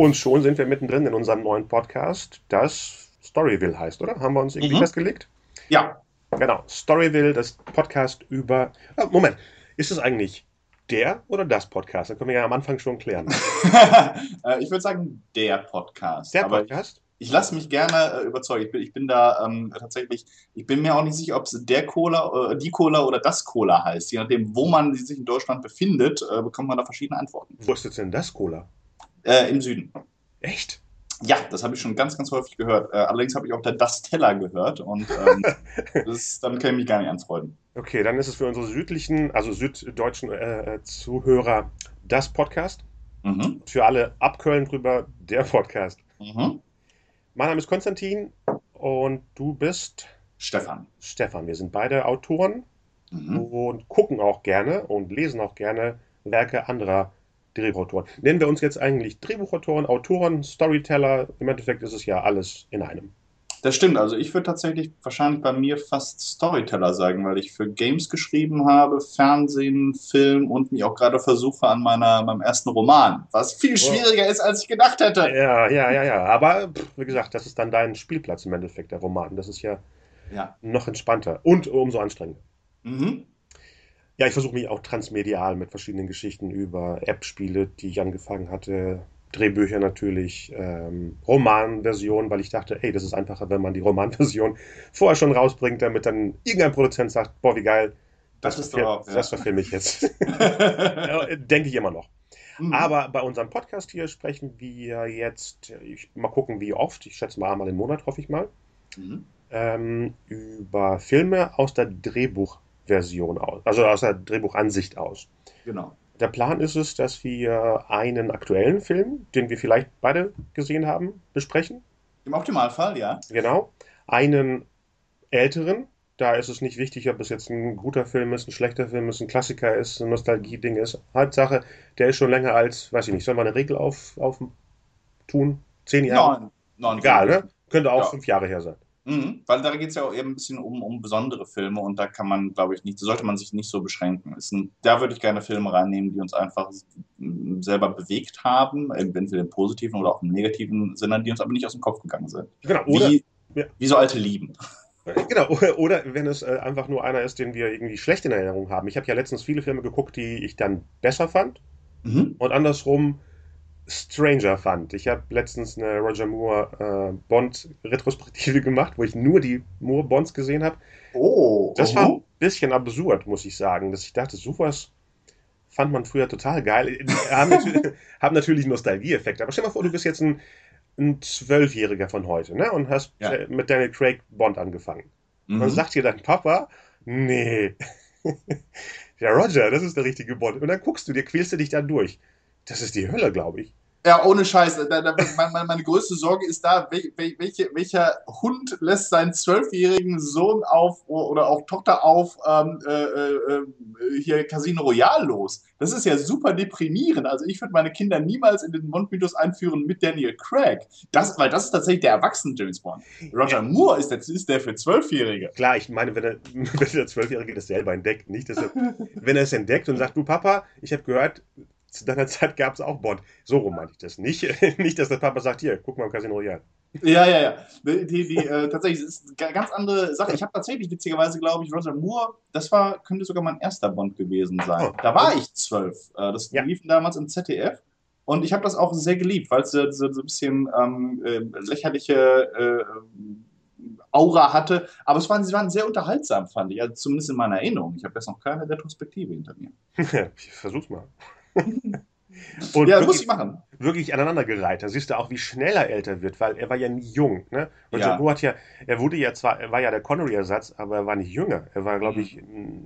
Und schon sind wir mittendrin in unserem neuen Podcast, das Storyville heißt, oder? Haben wir uns irgendwie Mhm. festgelegt? Ja. Genau, Storyville, das Podcast über. Ah, Moment, ist es eigentlich der oder das Podcast? Das können wir ja am Anfang schon klären. Äh, ich würde sagen, der Podcast. Der Aber Podcast? ich lasse mich gerne äh, überzeugen. Ich bin, ich bin da ähm, tatsächlich, ich bin mir auch nicht sicher, ob es der Cola, äh, die Cola oder das Cola heißt. Je nachdem, wo man sich in Deutschland befindet, äh, bekommt man da verschiedene Antworten. Wo ist jetzt denn das Cola? Äh, Im Süden. Echt? Ja, das habe ich schon ganz, ganz häufig gehört. Äh, allerdings habe ich auch der Das Teller gehört und ähm, das, damit kann ich mich gar nicht anfreunden. Okay, dann ist es für unsere südlichen, also süddeutschen äh, äh, Zuhörer das Podcast. Mhm. Für alle ab Köln drüber der Podcast. Mhm. Mein Name ist Konstantin und du bist Stefan. Stefan. Wir sind beide Autoren Mhm. und gucken auch gerne und lesen auch gerne Werke anderer Drehbuchautoren. Nennen wir uns jetzt eigentlich Drehbuchautoren, Autoren, Storyteller? Im Endeffekt ist es ja alles in einem. Das stimmt, also ich würde tatsächlich wahrscheinlich bei mir fast Storyteller sagen, weil ich für Games geschrieben habe, Fernsehen, Film und mich auch gerade versuche an meiner, meinem ersten Roman, was viel schwieriger ist, als ich gedacht hätte. Ja, ja, ja, ja. Aber pff, wie gesagt, das ist dann dein Spielplatz im Endeffekt, der Roman. Das ist ja Ja. noch entspannter und umso anstrengender. Mhm. Ja, ich versuche mich auch transmedial mit verschiedenen Geschichten über App-Spiele, die ich angefangen hatte, Drehbücher natürlich, ähm, Romanversion, weil ich dachte, ey, das ist einfacher, wenn man die Romanversion vorher schon rausbringt, damit dann irgendein Produzent sagt, boah, wie geil, Das das, ist verfil- ja. das verfilme ich jetzt. Denke ich immer noch. Mhm. Aber bei unserem Podcast hier sprechen wir jetzt, ich, mal gucken, wie oft, ich schätze mal einmal im Monat, hoffe ich mal, Mhm. ähm, über Filme aus der Drehbuchversion aus, also aus der Drehbuchansicht aus. Genau. Der Plan ist es, dass wir einen aktuellen Film, den wir vielleicht beide gesehen haben, besprechen. Im Optimalfall, ja. Genau. Einen älteren, da ist es nicht wichtig, ob es jetzt ein guter Film ist, ein schlechter Film ist, ein Klassiker ist, ein Nostalgie-Ding ist. Hauptsache, der ist schon länger als, weiß ich nicht, sollen wir eine Regel auf, auf tun? Zehn Jahre? Nein, nein, Egal, ne? Könnte auch Ja. fünf Jahre her sein. Mhm, weil da geht es ja auch eben ein bisschen um, um besondere Filme und da kann man, glaube ich, nicht, sollte man sich nicht so beschränken. Ein, da würde ich gerne Filme reinnehmen, die uns einfach selber bewegt haben, entweder im positiven oder auch im negativen Sinne, die uns aber nicht aus dem Kopf gegangen sind. Genau, oder, Wie, ja. wie so alte Lieben. genau, oder, oder wenn es äh, einfach nur einer ist, den wir irgendwie schlecht in Erinnerung haben. Ich habe ja letztens viele Filme geguckt, die ich dann besser fand. Mhm. und andersrum Stranger fand. Ich habe letztens eine Roger Moore äh, Bond-Retrospektive gemacht, wo ich nur die Moore-Bonds gesehen habe. Oh, Das mhm. war ein bisschen absurd, muss ich sagen, dass ich dachte, sowas fand man früher total geil. Haben natürlich, haben natürlich Nostalgieeffekte, aber stell dir mal vor, du bist jetzt ein, ein Zwölfjähriger von heute ne? und hast Ja. äh, mit Daniel Craig Bond angefangen. Mhm. Dann sagt dir dein Papa, nee, ja Roger, das ist der richtige Bond. Und dann guckst du dir, quälst du dich da durch. Das ist die Hölle, glaube ich. Ja, ohne Scheiß. Da, da, meine, meine- größte Sorge ist da, wel, wel, welche, welcher Hund lässt seinen zwölfjährigen Sohn auf oder auch Tochter auf ähm, äh, äh, äh, hier Casino Royale los. Das ist ja super deprimierend. Also ich würde meine Kinder niemals in den Mondmythos einführen mit Daniel Craig. Das, weil das ist tatsächlich der erwachsene James Bond. Roger Ja. Moore ist der, ist der für Zwölfjährige. Klar, ich meine, wenn, er, wenn der Zwölfjährige das selber entdeckt, nicht, dass er, wenn er es entdeckt und sagt, du Papa, ich habe gehört, zu deiner Zeit gab es auch Bond. So rum meinte ich das. Nicht, nicht, dass der Papa sagt, hier, guck mal im Casino Royale. Ja, ja, ja. Die, die, äh, tatsächlich, es ist eine ganz andere Sache. Ich habe tatsächlich, witzigerweise, glaube ich, Roger Moore, das war, könnte sogar mein erster Bond gewesen sein. Oh. Da war ich zwölf. Äh, das Ja. lief damals im ZDF. Und ich habe das auch sehr geliebt, weil es so, so, so ein bisschen ähm, äh, lächerliche äh, Aura hatte. Aber es waren, sie waren sehr unterhaltsam, fand ich. Also zumindest in meiner Erinnerung. Ich habe jetzt noch keine Retrospektive hinter mir. ich versuch's mal. Und ja, das muss wirklich, ich machen. wirklich aneinandergereiht. Da siehst du auch, wie schnell er älter wird, weil er war ja nie jung. Ne? Roger Ja. Hat ja, er wurde ja zwar, er war ja der Connery-Ersatz, aber er war nicht jünger. Er war, glaube Mhm. ich,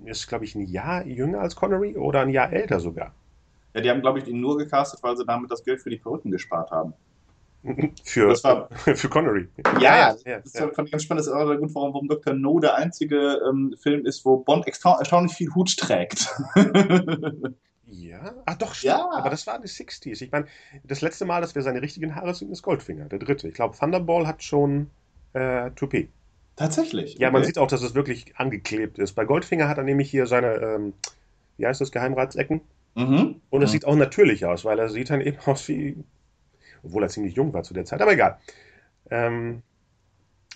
ist, glaube ich, ein Jahr jünger als Connery oder ein Jahr älter sogar. Ja, die haben, glaube ich, ihn nur gecastet, weil sie damit das Geld für die Perücken gespart haben. Für, Das war- für Connery. Ja, ja, Das ist ja. fand ich ganz spannend. Das ist auch der Grund, warum, warum Dr. No der einzige ähm, Film ist, wo Bond erstaunlich viel Hut trägt. Ja, ah doch, Ja. aber das waren die 60s. Ich meine, das letzte Mal, dass wir seine richtigen Haare sehen, ist Goldfinger, der dritte. Ich glaube, Thunderball hat schon äh, Toupet. Tatsächlich. Ja, man okay. sieht auch, dass es wirklich angeklebt ist. Bei Goldfinger hat er nämlich hier seine, ähm, wie heißt das, Geheimratsecken. Mhm. Und es Mhm. sieht auch natürlich aus, weil er sieht dann eben aus wie. obwohl er ziemlich jung war zu der Zeit, aber egal. Ähm,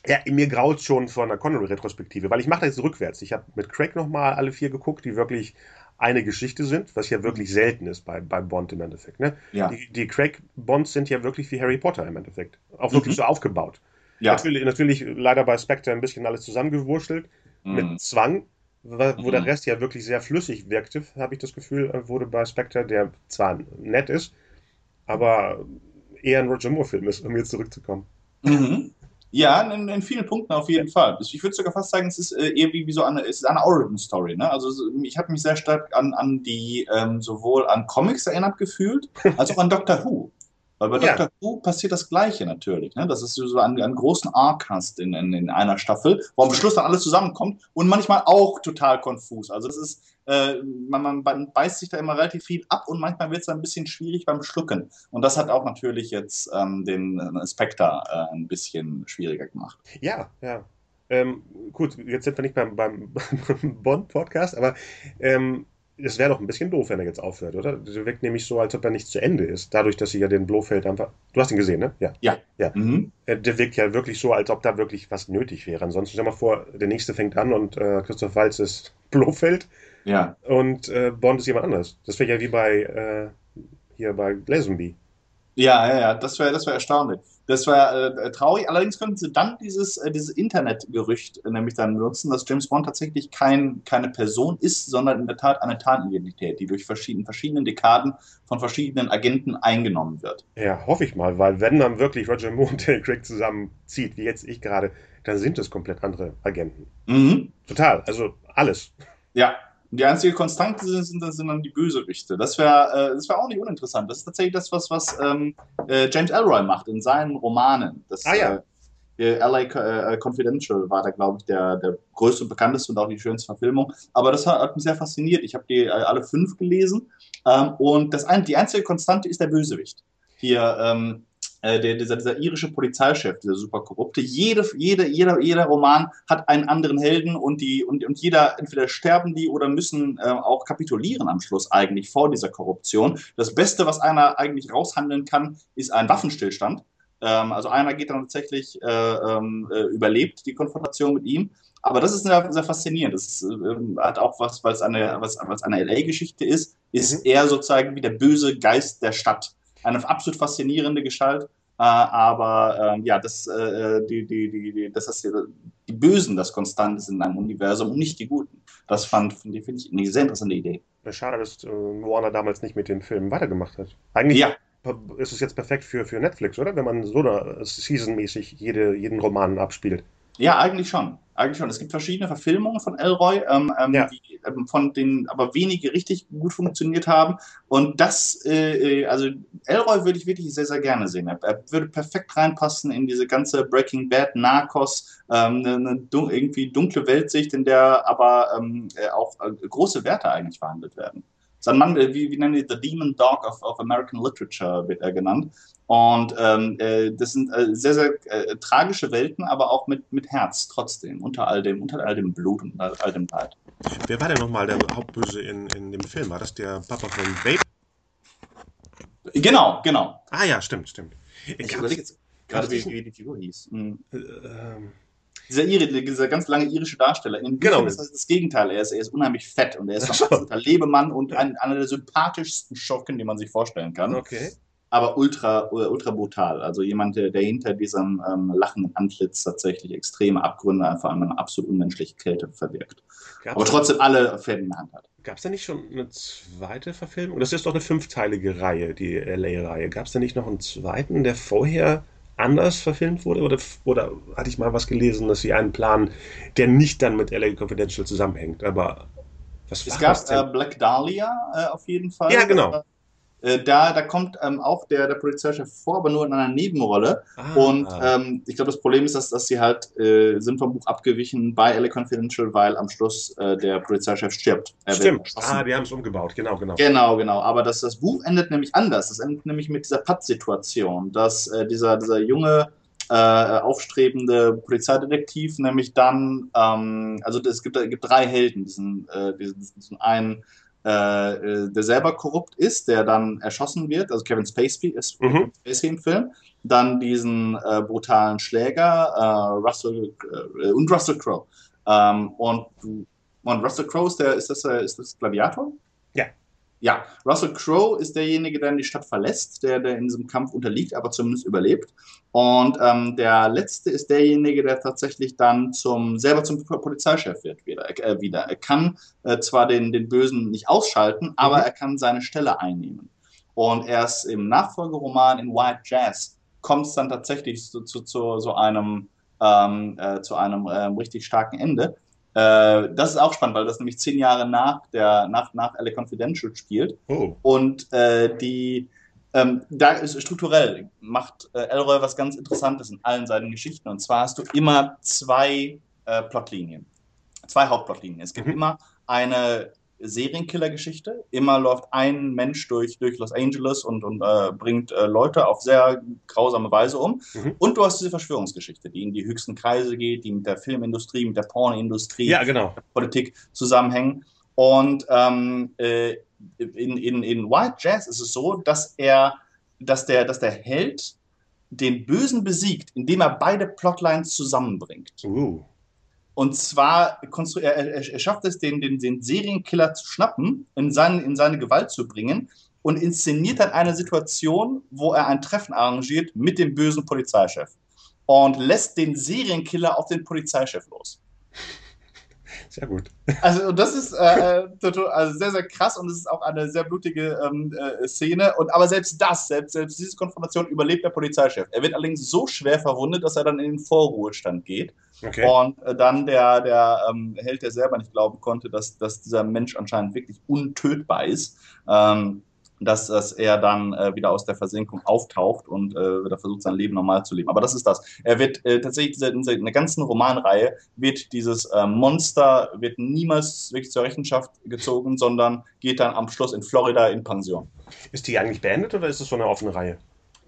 ja, mir graut schon von einer Connery-Retrospektive, weil ich mache das jetzt rückwärts. Ich habe mit Craig nochmal alle vier geguckt, die wirklich eine Geschichte sind, was ja wirklich selten ist bei, bei Bond im Endeffekt. Ne? Ja. Die, die Craig-Bonds sind ja wirklich wie Harry Potter im Endeffekt. Auch wirklich Mhm. so aufgebaut. Ja. Natürlich, natürlich leider bei Spectre ein bisschen alles zusammengewurschtelt Mhm. mit Zwang, wa- wo Mhm. der Rest ja wirklich sehr flüssig wirkte, habe ich das Gefühl, äh, wurde bei Spectre, der zwar nett ist, aber eher ein Roger Moore-Film ist, um jetzt zurückzukommen. Mhm. Ja, in, in vielen Punkten auf jeden Fall. Ich würde sogar fast sagen, es ist äh, eher wie, wie so eine, es ist eine Origin-Story. Ne? Also so- ich habe mich sehr stark an, an die ähm, sowohl an Comics erinnert gefühlt, als auch an Doctor Who. Weil bei Ja. Doctor Who passiert das Gleiche natürlich, ne? dass du so einen, einen großen Arc hast in, in, in einer Staffel, wo am Schluss dann alles zusammenkommt und manchmal auch total konfus. Also das ist, äh, man, man beißt sich da immer relativ viel ab und manchmal wird es ein bisschen schwierig beim Schlucken. Und das hat auch natürlich jetzt ähm, den äh, Spectre äh, ein bisschen schwieriger gemacht. Ja, ja. Ähm, gut, jetzt sind wir nicht beim, beim, beim Bond-Podcast, aber ähm, es wäre doch ein bisschen doof, wenn er jetzt aufhört, oder? Das wirkt nämlich so, als ob er nicht zu Ende ist. Dadurch, dass sie ja den Blofeld einfach. Du hast ihn gesehen, ne? Ja. Mhm. Äh, Der wirkt ja wirklich so, als ob da wirklich was nötig wäre. Ansonsten stell mal vor, der nächste fängt an und äh, Christoph Waltz ist Blofeld Ja. und äh, Bond ist jemand anderes. Das wäre ja wie bei äh, hier bei Lazenby. Ja, ja, ja, das wäre das wär erstaunlich. Das wäre äh, traurig. Allerdings könnten sie dann dieses, äh, dieses Internetgerücht äh, nämlich dann benutzen, dass James Bond tatsächlich kein, keine Person ist, sondern in der Tat eine Tarnidentität, die durch verschiedene, verschiedene Dekaden von verschiedenen Agenten eingenommen wird. Ja, hoffe ich mal, weil wenn dann wirklich Roger Moore und Daniel Craig zusammenzieht, wie jetzt ich gerade, dann sind es komplett andere Agenten. Mhm. Total, also alles. Ja. Und die einzige Konstante sind, sind, dann die Bösewichte. Das wäre äh, das wär auch nicht uninteressant. Das ist tatsächlich das, was, was ähm, äh, James Ellroy macht in seinen Romanen. Das, Ah, ja. äh, LA äh, Confidential war da, glaube ich, der, der größte und bekannteste und auch die schönste Verfilmung. Aber das hat, hat mich sehr fasziniert. Ich habe die äh, alle fünf gelesen. Ähm, und das ein, die einzige Konstante ist der Bösewicht. Hier, ähm, äh, der, dieser, dieser irische Polizeichef, dieser super korrupte. Jede, jede, jeder, jeder Roman hat einen anderen Helden und, die, und, und jeder, entweder sterben die oder müssen äh, auch kapitulieren am Schluss eigentlich vor dieser Korruption. Das Beste, was einer eigentlich raushandeln kann, ist ein Waffenstillstand. Ähm, also einer geht dann tatsächlich, äh, ähm, äh, überlebt die Konfrontation mit ihm. Aber das ist sehr, sehr faszinierend. Das ähm, hat auch was, weil es eine, was, was eine LA-Geschichte ist, ist Mhm. er sozusagen wie der böse Geist der Stadt. Eine absolut faszinierende Gestalt. Äh, aber ähm, ja, das, äh, die, die, die, das ist, die Bösen das Konstante sind in einem Universum und nicht die Guten. Das fand, finde find ich eine sehr interessante Idee. Schade, dass äh, Warner damals nicht mit den Filmen weitergemacht hat. Eigentlich Ja, ist es jetzt perfekt für, für Netflix, oder? Wenn man so da seasonmäßig jede, jeden Roman abspielt. Ja, eigentlich schon. Eigentlich schon. Es gibt verschiedene Verfilmungen von Elroy, ähm, ähm, Ja. die, ähm, von denen aber wenige richtig gut funktioniert haben. Und das, äh, äh, also Elroy würde ich wirklich sehr, sehr gerne sehen. Er, er würde perfekt reinpassen in diese ganze Breaking Bad, Narcos, ähm, eine, eine dun irgendwie dunkle Weltsicht, in der aber ähm, äh, auch äh, große Werte eigentlich verhandelt werden. Sein Mann, äh, wie, wie nennen die The Demon Dog of, of American Literature wird er genannt. Und ähm, äh, das sind äh, sehr, sehr äh, tragische Welten, aber auch mit, mit Herz trotzdem, unter all dem, unter all dem Blut und all, all dem Leid. Wer war denn nochmal der Hauptböse in, in dem Film? War das der Papa von Babe? Genau, genau. Ah ja, stimmt, stimmt. Ich Gab's- überlege jetzt gerade, wie, wie die Figur hieß. Mhm. äh, ähm, Dieser, Iri, dieser ganz lange irische Darsteller. In Genau. Ist das das Gegenteil. Er ist, er ist unheimlich fett und er ist ein so. absoluter Lebemann und ein, einer der sympathischsten Schocken, die man sich vorstellen kann. okay. aber ultra, ultra brutal. Also jemand, der, der hinter diesem ähm, lachenden Antlitz tatsächlich extreme Abgründe, vor allem eine absolut unmenschliche Kälte verwirkt. Aber Gab's, trotzdem alle Fäden in der Hand hat. gab's da nicht schon eine zweite Verfilmung? Das ist doch eine fünfteilige Reihe, die LA-Reihe. Gab es da nicht noch einen zweiten, der vorher anders verfilmt wurde? Oder, oder hatte ich mal was gelesen, dass sie einen planen, der nicht dann mit LA Confidential zusammenhängt? Aber was Es war gab das denn? äh, Black Dahlia äh, auf jeden Fall. Ja, genau. Äh, da, da kommt ähm, auch der, der Polizeichef vor, aber nur in einer Nebenrolle. Ah, Und ähm, ich glaube, das Problem ist, dass, dass sie halt äh, sind vom Buch abgewichen bei LA Confidential, weil am Schluss äh, der Polizeichef stirbt. Er stimmt. Ah, die haben es umgebaut. Genau, genau. Genau, genau. Aber das, das Buch endet nämlich anders. Das endet nämlich mit dieser Pattsituation, dass äh, dieser, dieser junge, äh, aufstrebende Polizeidetektiv nämlich dann, ähm, also es gibt, es gibt drei Helden, diesen, äh, diesen, diesen einen der selber korrupt ist, der dann erschossen wird, also Kevin Spacey ist Mhm. Spacey im Film, dann diesen äh, brutalen Schläger äh, Russell äh, und Russell Crowe. Ähm, und, und Russell Crowe ist der, ist das, äh, ist das Gladiator? Ja. Ja, Russell Crowe ist derjenige, der die Stadt verlässt, der, der in diesem Kampf unterliegt, aber zumindest überlebt. Und ähm, der letzte ist derjenige, der tatsächlich dann zum selber zum Polizeichef wird wieder. Äh, wieder. Er kann äh, zwar den, den Bösen nicht ausschalten, aber Mhm. er kann seine Stelle einnehmen. Und erst im Nachfolgeroman in White Jazz kommt es dann tatsächlich zu, zu, zu so einem ähm, äh, zu einem ähm, richtig starken Ende. Äh, das ist auch spannend, weil das nämlich zehn Jahre nach der nach nach LA Confidential spielt. Oh. Und äh, die ähm, da ist strukturell macht äh, Elroy was ganz Interessantes in allen seinen Geschichten. Und zwar hast du immer zwei äh, Plotlinien, zwei Hauptplotlinien. Es gibt Mhm. immer eine Serienkiller-Geschichte. Immer läuft ein Mensch durch, durch Los Angeles und, und äh, bringt äh, Leute auf sehr grausame Weise um. Mhm. Und du hast diese Verschwörungsgeschichte, die in die höchsten Kreise geht, die mit der Filmindustrie, mit der Pornindustrie, Ja, genau. Politik zusammenhängen. Und ähm, äh, in, in, in White Jazz ist es so, dass er, dass der, dass der Held den Bösen besiegt, indem er beide Plotlines zusammenbringt. Uh. Und zwar er, er, er schafft es, den, den, den Serienkiller zu schnappen, in, seinen, in seine Gewalt zu bringen und inszeniert dann eine Situation, wo er ein Treffen arrangiert mit dem bösen Polizeichef und lässt den Serienkiller auf den Polizeichef los. Sehr gut. Also das ist äh, äh, also sehr, sehr krass und es ist auch eine sehr blutige ähm, äh, Szene. Und aber selbst das, selbst, selbst diese Konfrontation überlebt der Polizeichef. Er wird allerdings so schwer verwundet, dass er dann in den Vorruhestand geht. Okay. Und äh, dann der, der ähm, Held, der selber nicht glauben konnte, dass, dass dieser Mensch anscheinend wirklich untötbar ist, ähm, dass, dass er dann äh, wieder aus der Versenkung auftaucht und äh, wieder versucht, sein Leben normal zu leben. Aber das ist das. Er wird äh, tatsächlich in der ganzen Romanreihe wird dieses äh, Monster wird niemals wirklich zur Rechenschaft gezogen, sondern geht dann am Schluss in Florida in Pension. Ist die eigentlich beendet oder ist es so eine offene Reihe?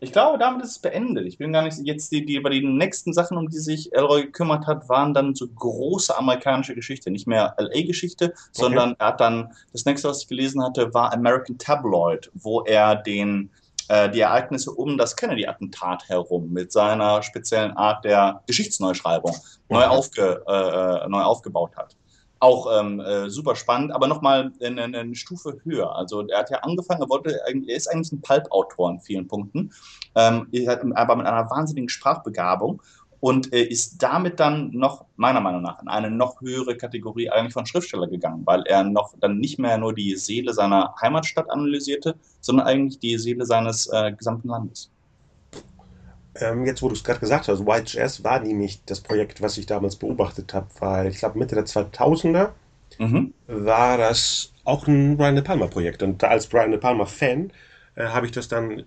Ich glaube, damit ist es beendet. Ich bin gar nicht jetzt die, die über die nächsten Sachen, um die sich Elroy gekümmert hat, waren dann so große amerikanische Geschichte, nicht mehr LA-Geschichte, sondern er hat dann das nächste, was ich gelesen hatte, war American Tabloid, wo er den äh, die Ereignisse um das Kennedy-Attentat herum mit seiner speziellen Art der Geschichtsneuschreibung neu, Mhm. aufge, äh, äh, neu aufgebaut hat. Auch ähm, äh, super spannend, aber nochmal eine, eine Stufe höher. Also er hat ja angefangen, er, wollte, er ist eigentlich ein Pulp-Autor in vielen Punkten, ähm, er aber mit einer wahnsinnigen Sprachbegabung und äh, ist damit dann noch, meiner Meinung nach, in eine noch höhere Kategorie eigentlich von Schriftsteller gegangen, weil er noch dann nicht mehr nur die Seele seiner Heimatstadt analysierte, sondern eigentlich die Seele seines äh, gesamten Landes. Ähm, jetzt, wo du es gerade gesagt hast, White Jazz war nämlich das Projekt, was ich damals beobachtet habe, weil ich glaube, Mitte der 2000er Mhm. war das auch ein Brian De Palma Projekt. Und als Brian De Palma Fan äh, habe ich das dann,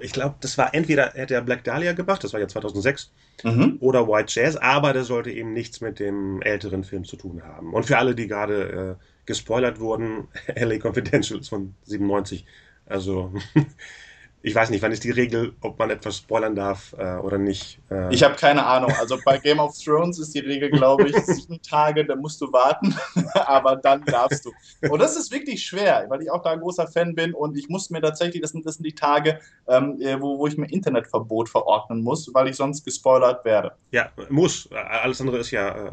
ich glaube, das war entweder hätte er Black Dahlia gemacht, das war ja 2006, Mhm. oder White Jazz, aber der sollte eben nichts mit dem älteren Film zu tun haben. Und für alle, die gerade äh, gespoilert wurden, LA Confidential ist von 97. Also ich weiß nicht, wann ist die Regel, ob man etwas spoilern darf äh, oder nicht. Äh, Ich habe keine Ahnung. Also bei Game of Thrones ist die Regel, glaube ich, sieben Tage, da musst du warten, aber dann darfst du. Und das ist wirklich schwer, weil ich auch da ein großer Fan bin und ich muss mir tatsächlich, das sind, das sind die Tage, ähm, äh, wo, wo ich mir Internetverbot verordnen muss, weil ich sonst gespoilert werde. Ja, muss. Alles andere ist ja. äh,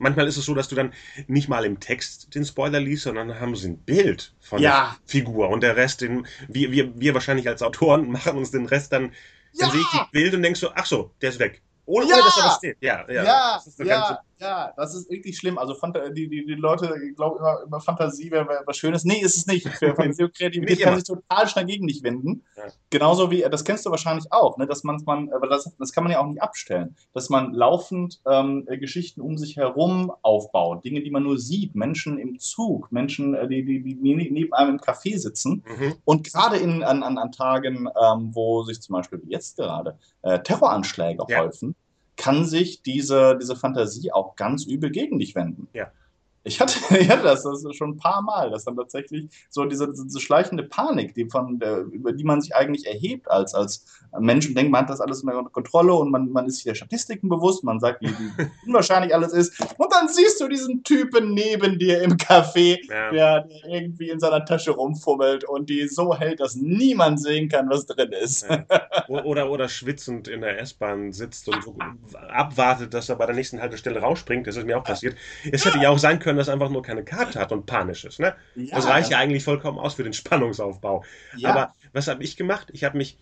Manchmal ist es so, dass du dann nicht mal im Text den Spoiler liest, sondern dann haben sie ein Bild von Ja. der Figur und der Rest, den wir, wir, wir wahrscheinlich als Autoren machen uns den Rest dann. Dann Ja! sehe ich das Bild und denkst so, ach so, der ist weg. Ohne, Ja! ohne dass da was steht. Ja, ja. Ja, Das ist so ja, ganz- ja, das ist wirklich schlimm. Also die, die, die Leute glauben immer, immer Fantasie wäre wär was Schönes. Nee, ist es nicht. Kreativität Nicht kann sich total schnell gegen dich wenden. Ja. Genauso wie, das kennst du wahrscheinlich auch, ne, dass man, man aber das, das kann man ja auch nicht abstellen, dass man laufend ähm, äh, Geschichten um sich herum aufbaut. Dinge, die man nur sieht. Menschen im Zug, Menschen, äh, die, die, die neben einem im Café sitzen. Mhm. Und gerade in, an, an, an Tagen, ähm, wo sich zum Beispiel wie jetzt gerade äh, Terroranschläge Ja. häufen, kann sich diese, diese Fantasie auch ganz übel gegen dich wenden. Ja. Ich hatte, hatte das, das schon ein paar Mal, dass dann tatsächlich so diese, diese schleichende Panik, die von der, über die man sich eigentlich erhebt als, als Mensch und denkt, man hat das alles unter Kontrolle und man, man ist sich der Statistiken bewusst, man sagt, wie, wie unwahrscheinlich alles ist. Und dann siehst du diesen Typen neben dir im Café, ja. der, irgendwie in seiner Tasche rumfummelt und die so hält, dass niemand sehen kann, was drin ist. Ja. Oder, oder schwitzend in der S-Bahn sitzt und abwartet, dass er bei der nächsten Haltestelle rausspringt. Das ist mir auch passiert. Es hätte ja auch sein können, können, dass er einfach nur keine Karte hat und panisch ist. Ne? Ja, das reicht ja eigentlich vollkommen aus für den Spannungsaufbau. Ja. Aber was habe ich gemacht? Ich habe mich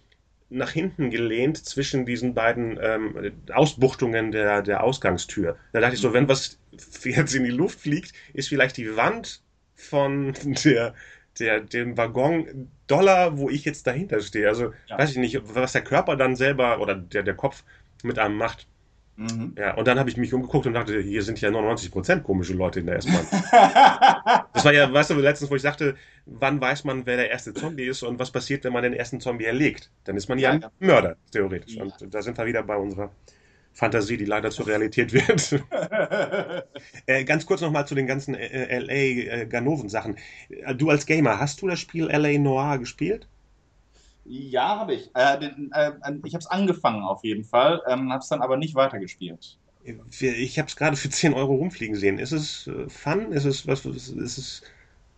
nach hinten gelehnt zwischen diesen beiden ähm, Ausbuchtungen der, der Ausgangstür. Da dachte ich so, wenn was jetzt in die Luft fliegt, ist vielleicht die Wand von der, der, dem Waggon Dollar, wo ich jetzt dahinter stehe. Also ja. weiß ich nicht, was der Körper dann selber oder der, der Kopf mit einem macht. Mhm. Ja, und dann habe ich mich umgeguckt und dachte, hier sind ja 99% komische Leute in der S-Bahn. das war ja, weißt du, letztens, wo ich sagte, wann weiß man, wer der erste Zombie ist und was passiert, wenn man den ersten Zombie erlegt? Dann ist man ja, ja ein Mörder, theoretisch. Ja. Und da sind wir wieder bei unserer Fantasie, die leider zur Realität wird. äh, ganz kurz nochmal zu den ganzen äh, LA-Ganoven-Sachen. Äh, du als Gamer, hast du das Spiel LA Noir gespielt? Ja, habe ich. Äh, den, äh, ich habe es angefangen auf jeden Fall, ähm, habe es dann aber nicht weitergespielt. Ich habe es gerade für 10 Euro rumfliegen sehen. Ist es äh, Fun? Ist es, was, ist, es,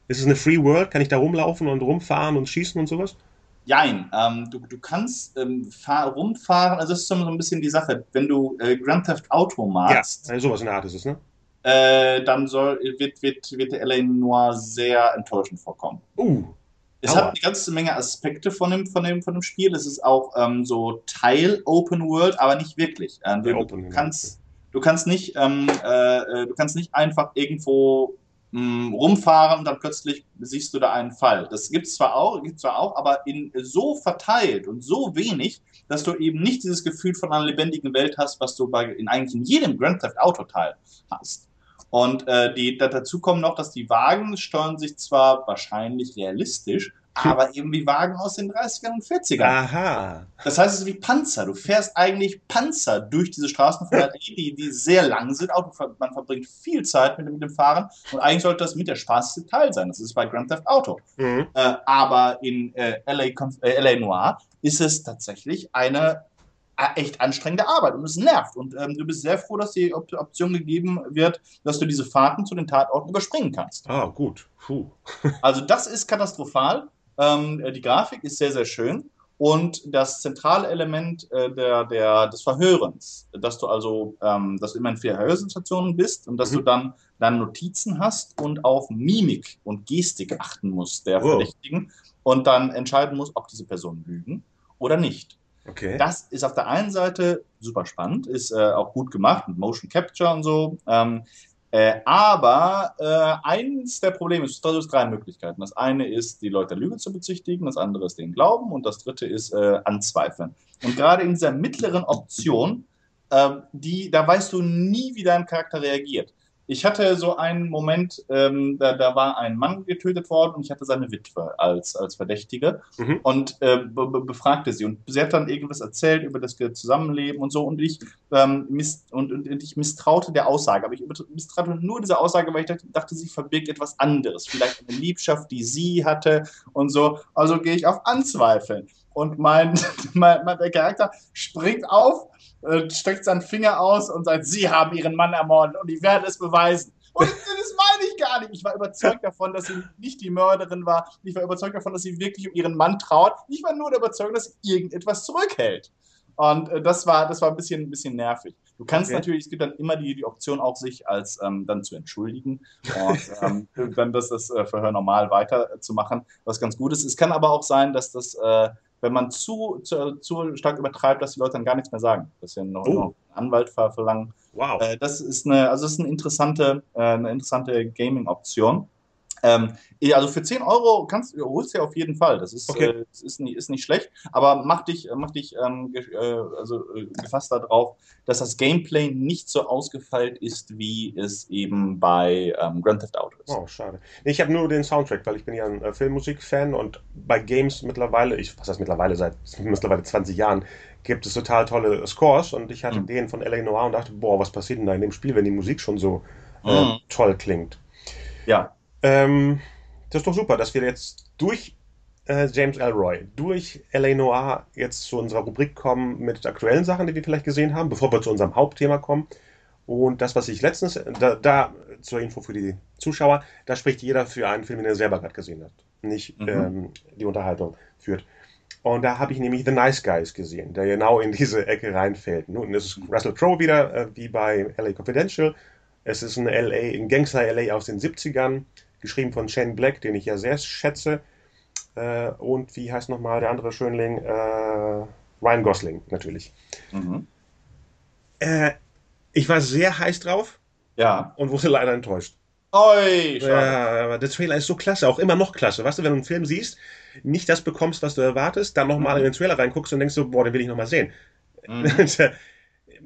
ist es eine Free World? Kann ich da rumlaufen und rumfahren und schießen und sowas? Jein, ähm, du, du kannst ähm, fahr, rumfahren, also das ist so ein bisschen die Sache, wenn du äh, Grand Theft Auto magst. Ja, sowas in der Art ist es, ne? Äh, dann soll, wird, wird, wird der LA Noir sehr enttäuschend vorkommen. Uh, es hat eine ganze Menge Aspekte von dem, von dem, von dem Spiel. Es ist auch ähm, so Teil Open World, aber nicht wirklich. Ähm, du, du, kannst, du kannst nicht, ähm, äh, äh, du kannst nicht einfach irgendwo mh, hm, rumfahren und dann plötzlich siehst du da einen Fall. Das gibt es zwar auch, gibt's zwar auch, aber in so verteilt und so wenig, dass du eben nicht dieses Gefühl von einer lebendigen Welt hast, was du bei in eigentlich in jedem Grand Theft Auto Teil hast. Und äh, die, da, dazu kommt noch, dass die Wagen steuern sich zwar wahrscheinlich realistisch, aber eben wie Wagen aus den 30ern und 40ern. Aha. Das heißt, es ist wie Panzer. Du fährst eigentlich Panzer durch diese Straßen die, die sehr lang sind. Auch man verbringt viel Zeit mit, mit dem Fahren und eigentlich sollte das mit der spaßigste Teil sein. Das ist bei Grand Theft Auto. Mhm. Äh, aber in äh, LA, äh, LA Noir ist es tatsächlich eine echt anstrengende Arbeit und es nervt. Und ähm, du bist sehr froh, dass die Op Option gegeben wird, dass du diese Fahrten zu den Tatorten überspringen kannst. Ah, gut. Puh. also das ist katastrophal. Ähm, die Grafik ist sehr, sehr schön. Und das zentrale Element äh, der, der, des Verhörens, dass du also, ähm, dass du immer in vier Verhörsituationen bist und dass mhm. du dann, dann Notizen hast und auf Mimik und Gestik achten musst der oh. Verdächtigen und dann entscheiden musst, ob diese Personen lügen oder nicht. Okay. Das ist auf der einen Seite super spannend, ist äh, auch gut gemacht mit Motion Capture und so. Ähm, äh, aber äh, eines der Probleme ist, das ist drei Möglichkeiten. Das eine ist, die Leute Lüge zu bezichtigen, das andere ist den Glauben und das dritte ist äh, Anzweifeln. Und gerade in dieser mittleren Option, äh, die, da weißt du nie, wie dein Charakter reagiert. Ich hatte so einen Moment, ähm, da, da war ein Mann getötet worden und ich hatte seine Witwe als, als Verdächtige mhm. und äh, be befragte sie. Und sie hat dann irgendwas erzählt über das Zusammenleben und so. Und ich, ähm, und, und, und, ich misstraute der Aussage. Aber ich misstraute nur dieser Aussage, weil ich dachte, dachte, sie verbirgt etwas anderes. Vielleicht eine Liebschaft, die sie hatte und so. Also gehe ich auf Anzweifeln. Und mein, mein, mein der Charakter springt auf streckt seinen Finger aus und sagt, Sie haben Ihren Mann ermordet und ich werde es beweisen. Und das meine ich gar nicht. Ich war überzeugt davon, dass sie nicht die Mörderin war. Ich war überzeugt davon, dass sie wirklich um ihren Mann traut. Ich war nur überzeugt, dass sie irgendetwas zurückhält. Und äh, das war, das war ein bisschen, ein bisschen nervig. Du kannst okay. natürlich, es gibt dann immer die, die Option auch, sich als ähm, dann zu entschuldigen und ähm, dann das, das äh, Verhör normal weiterzumachen, was ganz gut ist. Es kann aber auch sein, dass das äh, wenn man zu, zu, zu, stark übertreibt, dass die Leute dann gar nichts mehr sagen. Dass sie noch, oh. noch einen Anwalt verlangen. Wow. Äh, das ist eine, also das ist eine interessante, äh, eine interessante Gaming-Option. Ähm, also für 10 Euro kannst, holst du ja auf jeden Fall. Das ist, okay. äh, das ist, nicht, ist nicht schlecht, aber mach dich, mach dich ähm, ge äh, also, äh, gefasst darauf, dass das Gameplay nicht so ausgefeilt ist, wie es eben bei ähm, Grand Theft Auto ist. Oh, schade. Ich habe nur den Soundtrack, weil ich bin ja ein äh, Filmmusik-Fan und bei Games mittlerweile, ich was heißt mittlerweile, seit mittlerweile 20 Jahren, gibt es total tolle Scores und ich hatte mhm. den von L.A. Noir und dachte, boah, was passiert denn da in dem Spiel, wenn die Musik schon so äh, mhm. toll klingt. Ja. Ähm, das ist doch super, dass wir jetzt durch äh, James Elroy, durch L.A. Noir jetzt zu unserer Rubrik kommen mit aktuellen Sachen, die wir vielleicht gesehen haben, bevor wir zu unserem Hauptthema kommen. Und das, was ich letztens, da, da zur Info für die Zuschauer, da spricht jeder für einen Film, den er selber gerade gesehen hat, nicht Mhm. ähm, die Unterhaltung führt. Und da habe ich nämlich The Nice Guys gesehen, der genau in diese Ecke reinfällt. Nun ist es Russell Crowe wieder, äh, wie bei LA Confidential. Es ist ein LA, ein Gangster-LA aus den 70ern, geschrieben von Shane Black, den ich ja sehr schätze. Äh, und wie heißt nochmal der andere Schönling? Äh, Ryan Gosling, natürlich. Mhm. Äh, ich war sehr heiß drauf Ja. und wurde leider enttäuscht. Oi. Ja, aber der Trailer ist so klasse, auch immer noch klasse. Weißt du, wenn du einen Film siehst, nicht das bekommst, was du erwartest, dann nochmal Mhm. in den Trailer reinguckst und denkst so, boah, den will ich nochmal sehen. Mhm.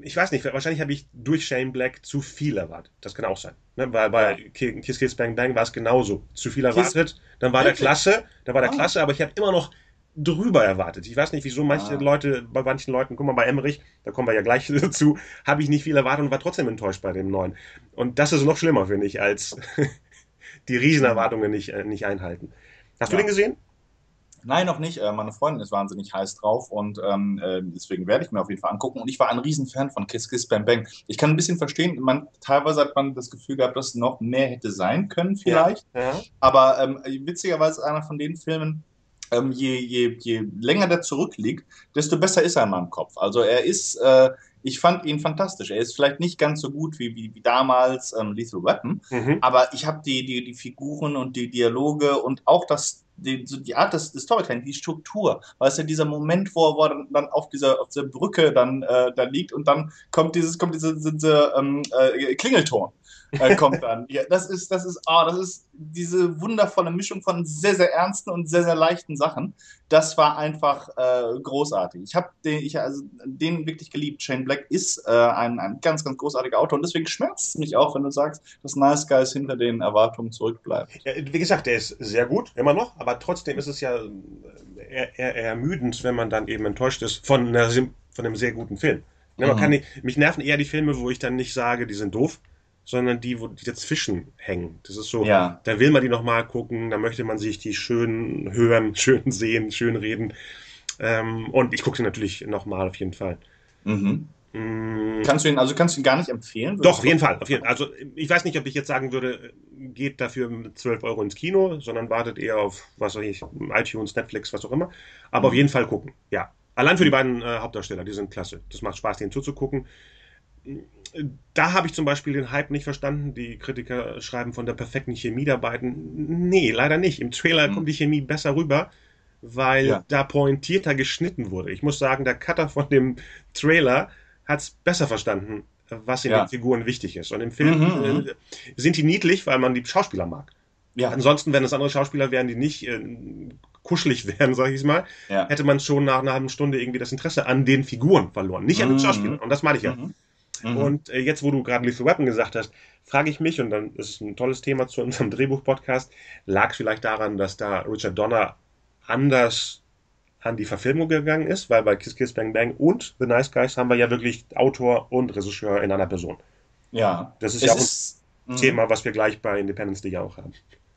Ich weiß nicht, wahrscheinlich habe ich durch Shane Black zu viel erwartet. Das kann auch sein. Ne? Weil bei Ki- Kiss Kiss Bang Bang war es genauso. Zu viel erwartet, dann war der klasse, dann war der Ah. klasse, aber ich habe immer noch drüber erwartet. Ich weiß nicht, wieso manche Ah. Leute, bei manchen Leuten, guck mal, bei Emmerich, da kommen wir ja gleich dazu, habe ich nicht viel erwartet und war trotzdem enttäuscht bei dem neuen. Und das ist noch schlimmer, finde ich, als die Riesenerwartungen nicht, äh, nicht einhalten. Hast du Ja. den gesehen? Nein, noch nicht. Äh, Meine Freundin ist wahnsinnig heiß drauf und ähm, äh, deswegen werde ich mir auf jeden Fall angucken. Und ich war ein Riesenfan von Kiss Kiss Bang Bang. Ich kann ein bisschen verstehen, man, teilweise hat man das Gefühl gehabt, dass noch mehr hätte sein können vielleicht. Ja. Aber ähm, witzigerweise ist einer von den Filmen, ähm, je, je, je länger der zurückliegt, desto besser ist er in meinem Kopf. Also er ist, äh, ich fand ihn fantastisch. Er ist vielleicht nicht ganz so gut wie, wie, wie damals ähm, Lethal Weapon, Mhm. aber ich habe die, die, die Figuren und die Dialoge und auch das, die, so die Art des, des Storytelling, die Struktur. Weißt du, dieser Moment, wo er, dann, dann auf dieser, auf dieser Brücke dann äh, da liegt und dann kommt dieses, kommt diese, diese ähm, äh, Klingelton. Äh, kommt dann. Ja, das ist, das ist, ah, das ist diese wundervolle Mischung von sehr, sehr ernsten und sehr, sehr leichten Sachen. Das war einfach äh, großartig. Ich habe den, ich, also, den wirklich geliebt. Shane Black ist äh, ein, ein ganz, ganz großartiger Autor und deswegen schmerzt es mich auch, wenn du sagst, dass Nice Guys hinter den Erwartungen zurückbleibt. Ja, wie gesagt, der ist sehr gut, immer noch, aber trotzdem ist es ja äh, eher, eher, ermüdend, wenn man dann eben enttäuscht ist von, einer, von einem sehr guten Film. Ne, man Mhm. kann nicht, mich nerven eher die Filme, wo ich dann nicht sage, die sind doof, sondern die, wo die dazwischen hängen. Das ist so, Ja. da will man die nochmal gucken, da möchte man sich die schön hören, schön sehen, schön reden. Ähm, und ich gucke sie natürlich nochmal auf jeden Fall. Mhm. Mm, Kannst du ihn, also kannst du ihn gar nicht empfehlen? Doch, auf jeden Fall. Auf jeden, also ich weiß nicht, ob ich jetzt sagen würde, geht dafür mit 12 Euro ins Kino, sondern wartet eher auf, was weiß ich, iTunes, Netflix, was auch immer. Aber Mhm. auf jeden Fall gucken, ja. Allein für die beiden äh, Hauptdarsteller, die sind klasse. Das macht Spaß, denen zuzugucken. Da habe ich zum Beispiel den Hype nicht verstanden. Die Kritiker schreiben von der perfekten Chemie der beiden. Nee, leider nicht. Im Trailer Mhm. kommt die Chemie besser rüber, weil Ja. da pointierter geschnitten wurde. Ich muss sagen, der Cutter von dem Trailer hat es besser verstanden, was in Ja. den Figuren wichtig ist. Und im Film Mhm, mhm. äh, sind die niedlich, weil man die Schauspieler mag. Ja. Ansonsten, wenn es andere Schauspieler wären, die nicht äh, kuschelig wären, sag ich mal, ja. hätte man schon nach einer halben Stunde irgendwie das Interesse an den Figuren verloren. Nicht an den Mhm. Schauspielern. Und das meine ich ja. Mhm. Mhm. Und äh, jetzt, wo du gerade Lethal Weapon gesagt hast, frage ich mich, und dann ist es ein tolles Thema zu unserem Drehbuch-Podcast, lag es vielleicht daran, dass da Richard Donner anders an die Verfilmung gegangen ist, weil bei Kiss Kiss Bang Bang und The Nice Guys haben wir ja wirklich Autor und Regisseur in einer Person. ja. Das ist Es ja auch ist, ein mhm. Thema, was wir gleich bei Independence Day auch haben.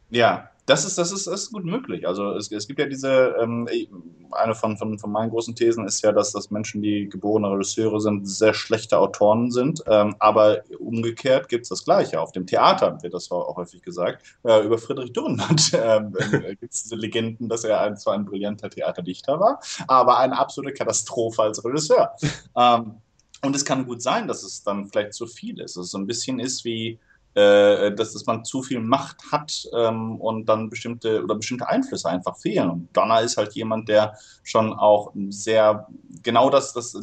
Ja, das ist, das ist, das ist gut möglich. Also es, es gibt ja diese, ähm, eine von, von, von meinen großen Thesen ist ja, dass, dass Menschen, die geborene Regisseure sind, sehr schlechte Autoren sind. Ähm, aber umgekehrt gibt es das Gleiche. Auf dem Theater wird das auch häufig gesagt. Äh, über Friedrich Dürrenmatt ähm, äh, gibt es diese Legenden, dass er ein, zwar ein brillanter Theaterdichter war, aber eine absolute Katastrophe als Regisseur. ähm, und es kann gut sein, dass es dann vielleicht zu viel ist. Es so ein bisschen ist wie äh, dass, dass man zu viel Macht hat ähm, und dann bestimmte oder bestimmte Einflüsse einfach fehlen. Und Donner ist halt jemand, der schon auch sehr genau das, das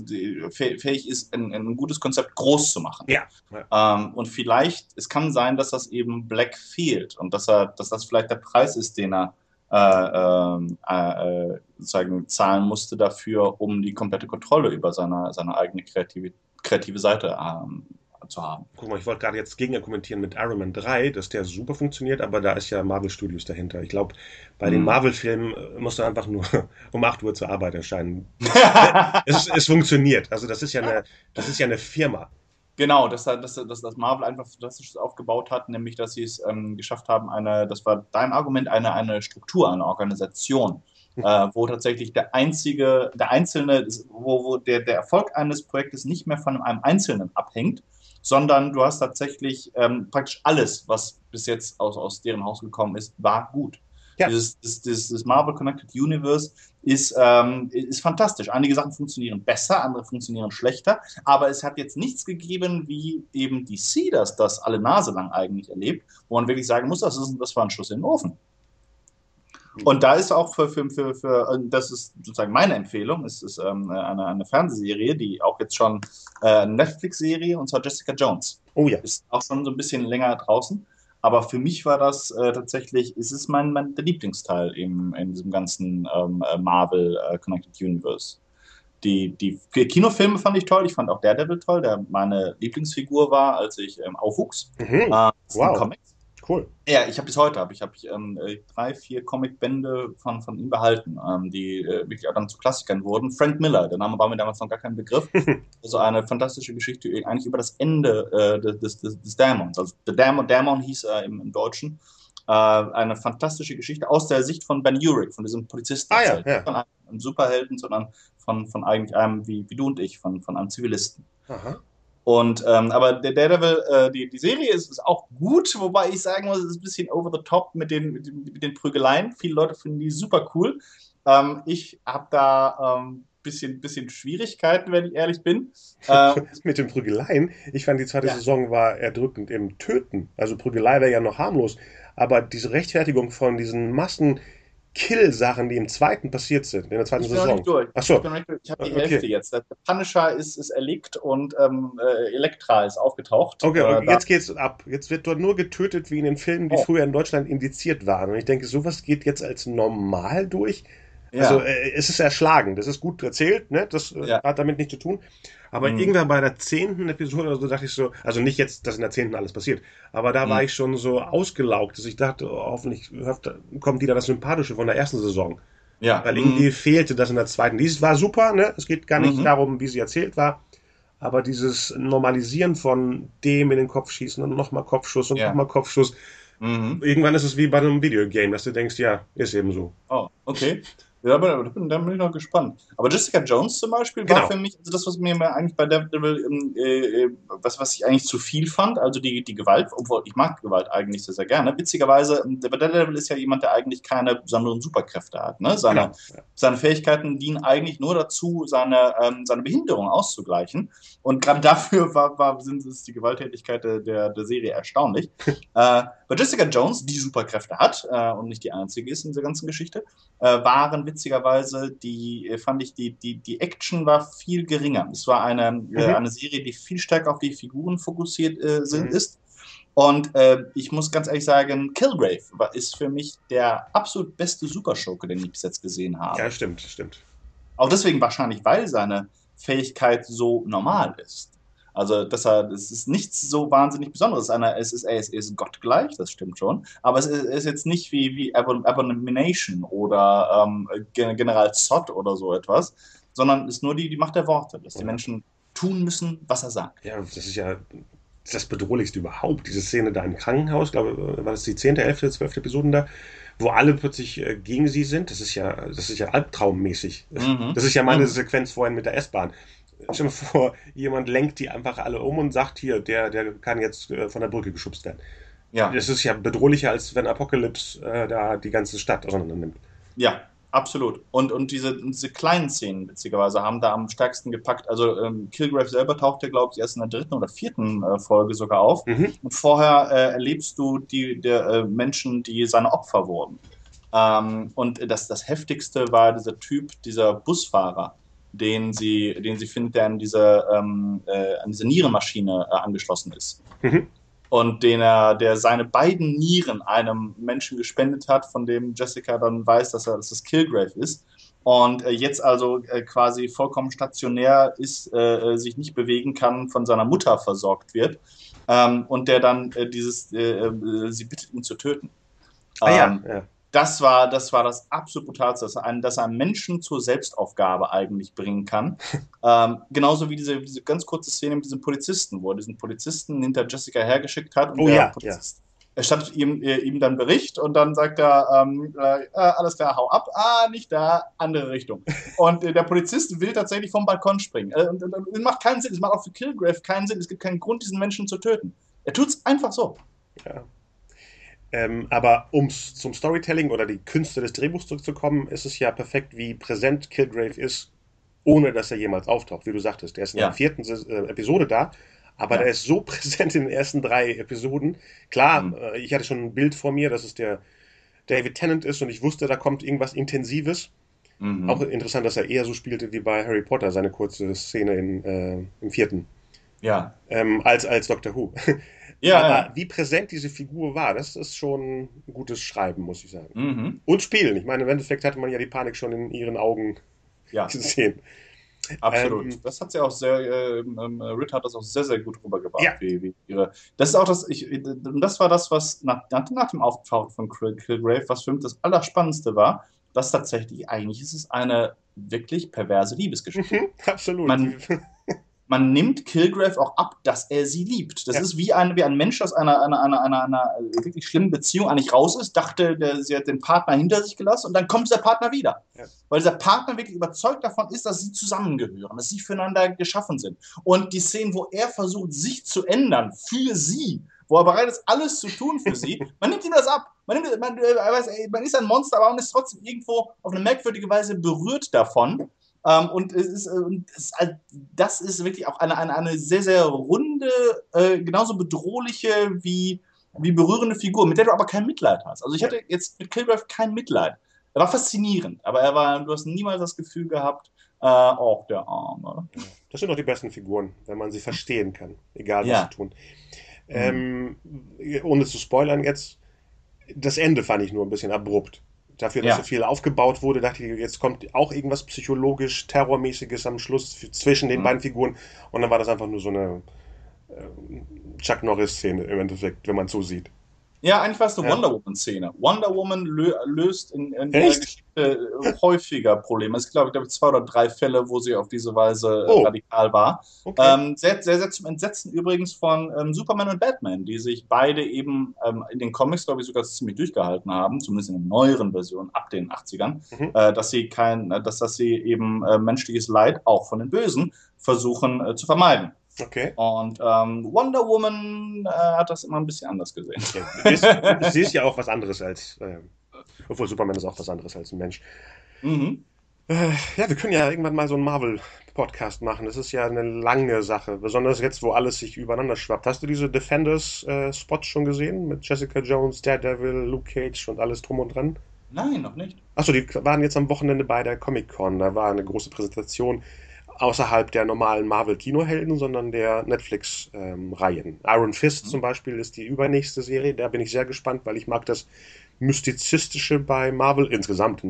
fähig ist, ein, ein gutes Konzept groß zu machen. Ja. Ähm, und vielleicht, es kann sein, dass das eben Black fehlt und dass er, dass das vielleicht der Preis ist, den er äh, äh, äh, sozusagen zahlen musste dafür, um die komplette Kontrolle über seine, seine eigene kreative, kreative Seite ähm, zu haben. Guck mal, ich wollte gerade jetzt gegen kommentieren mit Iron Man 3, dass der super funktioniert, aber da ist ja Marvel Studios dahinter. Ich glaube, bei den Mhm. Marvel-Filmen äh, musst du einfach nur um 8 Uhr zur Arbeit erscheinen. es, es funktioniert. Also das ist ja eine, das ist ja eine Firma. Genau, dass, dass, dass, dass Marvel einfach fantastisch aufgebaut hat, nämlich dass sie es ähm, geschafft haben, eine, das war dein Argument, eine, eine Struktur, eine Organisation, äh, wo tatsächlich der einzige, der einzelne, wo, wo der, der Erfolg eines Projektes nicht mehr von einem Einzelnen abhängt, sondern du hast tatsächlich ähm, praktisch alles, was bis jetzt aus, aus deren Haus gekommen ist, war gut. Ja. Dieses, das, das, das Marvel Connected Universe ist, ähm, ist fantastisch. Einige Sachen funktionieren besser, andere funktionieren schlechter, aber es hat jetzt nichts gegeben, wie eben DC das, das alle Nase lang eigentlich erlebt, wo man wirklich sagen muss, das, ist, das war ein Schuss in den Ofen. Und da ist auch für, für, für, für das ist sozusagen meine Empfehlung, es ist ähm, eine, eine Fernsehserie, die auch jetzt schon äh, Netflix-Serie, und zwar Jessica Jones. Oh ja. Ist auch schon so ein bisschen länger draußen. Aber für mich war das äh, tatsächlich, ist es mein, mein der Lieblingsteil im, in diesem ganzen ähm, äh, Marvel äh, Connected Universe. Die, die Kinofilme fand ich toll. Ich fand auch Daredevil toll, der meine Lieblingsfigur war, als ich ähm, aufwuchs. Mhm. Äh, wow. Comics. Cool. Ja, ich habe bis heute hab ich, hab ich ähm, äh, drei, vier Comicbände von, von ihm behalten, ähm, die äh, wirklich auch dann zu Klassikern wurden. Frank Miller, der Name war mir damals noch gar kein Begriff. also eine fantastische Geschichte eigentlich über das Ende äh, des, des, des Dämons. Also The Dämon, Dämon hieß er im, im Deutschen. Äh, eine fantastische Geschichte aus der Sicht von Ben Urich, von diesem Polizisten. Ah, ja, ja. Von einem Superhelden, sondern von, von eigentlich einem wie, wie du und ich, von, von einem Zivilisten. Aha. Und ähm, aber der Daredevil, äh, die, die Serie ist, ist auch gut, wobei ich sagen muss, es ist ein bisschen over the top mit den, mit den, mit den Prügeleien. Viele Leute finden die super cool. Ähm, ich habe da ähm, bisschen, bisschen Schwierigkeiten, wenn ich ehrlich bin. Ähm, mit den Prügeleien, ich fand die zweite ja. Saison war erdrückend im Töten. Also Prügelei wäre ja noch harmlos, aber diese Rechtfertigung von diesen Massen Kill-Sachen, die im zweiten passiert sind, in der zweiten ich Saison. Bin nicht durch. Ach so. Ich, ich habe die okay. Hälfte jetzt. Der Punisher ist, ist erlegt und ähm, äh, Elektra ist aufgetaucht. Okay, und äh, jetzt geht's ab. Jetzt wird dort nur getötet, wie in den Filmen, die oh. früher in Deutschland indiziert waren. Und ich denke, sowas geht jetzt als normal durch. Ja. Also äh, es ist erschlagen, das ist gut erzählt, ne? das äh, ja. hat damit nichts zu tun. Aber mhm. irgendwann bei der zehnten Episode oder so dachte ich so, also nicht jetzt, dass in der zehnten alles passiert, aber da mhm. war ich schon so ausgelaugt, dass ich dachte, oh, hoffentlich kommt wieder das Sympathische von der ersten Saison. Ja. Weil irgendwie mhm. fehlte das in der zweiten. Dies war super, ne? Es geht gar nicht mhm. darum, wie sie erzählt war. Aber dieses Normalisieren von dem in den Kopf schießen und nochmal Kopfschuss und ja. nochmal Kopfschuss. Mhm. Irgendwann ist es wie bei einem Videogame, dass du denkst, ja, ist eben so. Oh, okay. Ja, aber da bin, da ich noch gespannt. Aber Jessica Jones zum Beispiel war genau. für mich, also das, was mir eigentlich bei Daredevil, ähm, äh, was, was ich eigentlich zu viel fand, also die, die Gewalt, obwohl ich mag Gewalt eigentlich sehr, sehr gerne. Witzigerweise, ähm, der Daredevil ist ja jemand, der eigentlich keine besonderen Superkräfte hat. Ne? Seine, genau. seine Fähigkeiten dienen eigentlich nur dazu, seine, ähm, seine Behinderung auszugleichen. Und gerade dafür war, war, sind es die Gewalttätigkeit der, der, der Serie erstaunlich. äh, bei Jessica Jones, die Superkräfte hat äh, und nicht die einzige ist in dieser ganzen Geschichte, äh, waren witzigerweise, die äh, fand ich, die, die, die Action war viel geringer. Es war eine, äh, mhm. äh, eine Serie, die viel stärker auf die Figuren fokussiert äh, sind, mhm. ist. Und äh, ich muss ganz ehrlich sagen, Killgrave war, ist für mich der absolut beste Superschurke, den ich bis jetzt gesehen habe. Ja, stimmt, stimmt. Auch deswegen wahrscheinlich, weil seine Fähigkeit so normal ist. Also, dass er, es ist nichts so wahnsinnig Besonderes. Einer, es ist, er ist, gottgleich, das stimmt schon. Aber es ist, ist jetzt nicht wie, wie Abomination oder ähm, General Zod oder so etwas, sondern ist nur die, die Macht der Worte, dass die Menschen tun müssen, was er sagt. Ja, das ist ja das Bedrohlichste überhaupt. Diese Szene da im Krankenhaus, glaube war das die 10., 11., 12. Episoden da, wo alle plötzlich äh, gegen sie sind. Das ist ja, das ist ja albtraummäßig. Mhm. Das ist ja meine mhm. Sequenz vorhin mit der S-Bahn. Stell dir vor, jemand lenkt die einfach alle um und sagt hier, der, der kann jetzt äh, von der Brücke geschubst werden. Ja. Das ist ja bedrohlicher, als wenn Apocalypse äh, da die ganze Stadt auseinander nimmt. Ja, absolut. Und, und diese, diese kleinen Szenen, witzigerweise, haben da am stärksten gepackt. Also ähm, Kilgrave selber taucht ja, glaube ich, erst in der dritten oder vierten äh, Folge sogar auf. Mhm. Und vorher äh, erlebst du die der, äh, Menschen, die seine Opfer wurden. Ähm, und das, das Heftigste war dieser Typ, dieser Busfahrer den sie, den sie findet, der an diese, ähm, äh, an diese Nierenmaschine äh, angeschlossen ist. Mhm. Und den er, der seine beiden Nieren einem Menschen gespendet hat, von dem Jessica dann weiß, dass er dass das Killgrave ist. Und äh, jetzt also äh, quasi vollkommen stationär ist, äh, äh, sich nicht bewegen kann, von seiner Mutter versorgt wird. Ähm, und der dann dieses, sie bittet ihn zu töten. Ah, ja, ähm, ja das war, das war das absolut brutalste, dass er, einen, dass einen Menschen zur Selbstaufgabe eigentlich bringen kann. ähm, genauso wie diese, diese ganz kurze Szene mit diesem Polizisten, wo er diesen Polizisten hinter Jessica hergeschickt hat. Und oh der ja, Polizist, Er stattet ihm, äh, ihm dann Bericht und dann sagt er, ähm, äh, alles klar, hau ab. Ah, nicht da, andere Richtung. Und äh, der Polizist will tatsächlich vom Balkon springen. Äh, und, und, und, macht keinen Sinn. Es macht auch für Kilgrave keinen Sinn. Es gibt keinen Grund, diesen Menschen zu töten. Er tut es einfach so. Ja. Ähm, aber um zum Storytelling oder die Künste des Drehbuchs zurückzukommen, ist es ja perfekt, wie präsent Killgrave ist, ohne dass er jemals auftaucht. Wie du sagtest, der ist in ja. der vierten äh, Episode da, aber ja. der ist so präsent in den ersten drei Episoden. Klar, mhm. äh, ich hatte schon ein Bild vor mir, dass es der David Tennant ist und ich wusste, da kommt irgendwas Intensives. Mhm. Auch interessant, dass er eher so spielte wie bei Harry Potter, seine kurze Szene in, äh, im vierten. Ja. Ähm, als, als Doctor Who. Ja, Aber ja. wie präsent diese Figur war, das ist schon ein gutes Schreiben, muss ich sagen. Mhm. Und Spielen. Ich meine, im Endeffekt hatte man ja die Panik schon in ihren Augen ja. gesehen. Absolut. Ähm, das hat sie auch sehr, äh, Ritt hat das auch sehr, sehr gut rübergebracht. Ja. Wie, wie ihre, das ist auch das, ich, das war das, was nach, nach, nach dem Auftauchen von Kilgrave, was für mich das Allerspannendste war, dass tatsächlich, eigentlich ist es eine wirklich perverse Liebesgeschichte. Mhm, absolut. Man, man nimmt Kilgrave auch ab, dass er sie liebt. Das ja. ist wie ein, wie ein Mensch aus einer, einer, einer, einer, einer wirklich schlimmen Beziehung eigentlich raus ist, dachte, der, sie hat den Partner hinter sich gelassen und dann kommt dieser Partner wieder. Ja. Weil dieser Partner wirklich überzeugt davon ist, dass sie zusammengehören, dass sie füreinander geschaffen sind. Und die Szenen, wo er versucht, sich zu ändern für sie, wo er bereit ist, alles zu tun für sie, man nimmt ihm das ab. Man, nimmt, man, äh, man ist ein Monster, aber man ist trotzdem irgendwo auf eine merkwürdige Weise berührt davon. Ähm, und es ist, äh, es ist, das ist wirklich auch eine, eine, eine sehr, sehr runde, äh, genauso bedrohliche wie, wie berührende Figur, mit der du aber kein Mitleid hast. Also ich hatte jetzt mit Kilgrave kein Mitleid. Er war faszinierend, aber er war, du hast niemals das Gefühl gehabt, äh, auch der Arme. Das sind doch die besten Figuren, wenn man sie verstehen kann, egal was ja. sie tun. Ähm, ohne zu spoilern jetzt, das Ende fand ich nur ein bisschen abrupt. Dafür, dass ja. so viel aufgebaut wurde, dachte ich, jetzt kommt auch irgendwas psychologisch Terrormäßiges am Schluss zwischen den mhm. beiden Figuren. Und dann war das einfach nur so eine äh, Chuck Norris-Szene im Endeffekt, wenn man so sieht. Ja, eigentlich war es eine ja. Wonder Woman-Szene. Wonder Woman lö löst in, in der Geschichte äh, häufiger Probleme. Es gibt, glaube ich, zwei oder drei Fälle, wo sie auf diese Weise äh, oh. radikal war. Okay. Ähm, sehr, sehr, sehr zum Entsetzen übrigens von ähm, Superman und Batman, die sich beide eben ähm, in den Comics, glaube ich, sogar ziemlich durchgehalten haben, zumindest in den neueren Versionen ab den 80ern, mhm. äh, dass sie kein, äh, dass, dass sie eben äh, menschliches Leid auch von den Bösen versuchen äh, zu vermeiden. Okay. Und ähm, Wonder Woman äh, hat das immer ein bisschen anders gesehen. Okay. Sie ist ja auch was anderes als. Äh, obwohl Superman ist auch was anderes als ein Mensch. Mhm. Äh, ja, wir können ja irgendwann mal so einen Marvel-Podcast machen. Das ist ja eine lange Sache. Besonders jetzt, wo alles sich übereinander schwappt. Hast du diese Defenders-Spots schon gesehen? Mit Jessica Jones, Daredevil, Luke Cage und alles drum und dran? Nein, noch nicht. Achso, die waren jetzt am Wochenende bei der Comic-Con. Da war eine große Präsentation außerhalb der normalen Marvel-Kinohelden, sondern der Netflix-Reihen. Ähm, Iron Fist mhm. zum Beispiel ist die übernächste Serie. Da bin ich sehr gespannt, weil ich mag das Mystizistische bei Marvel insgesamt.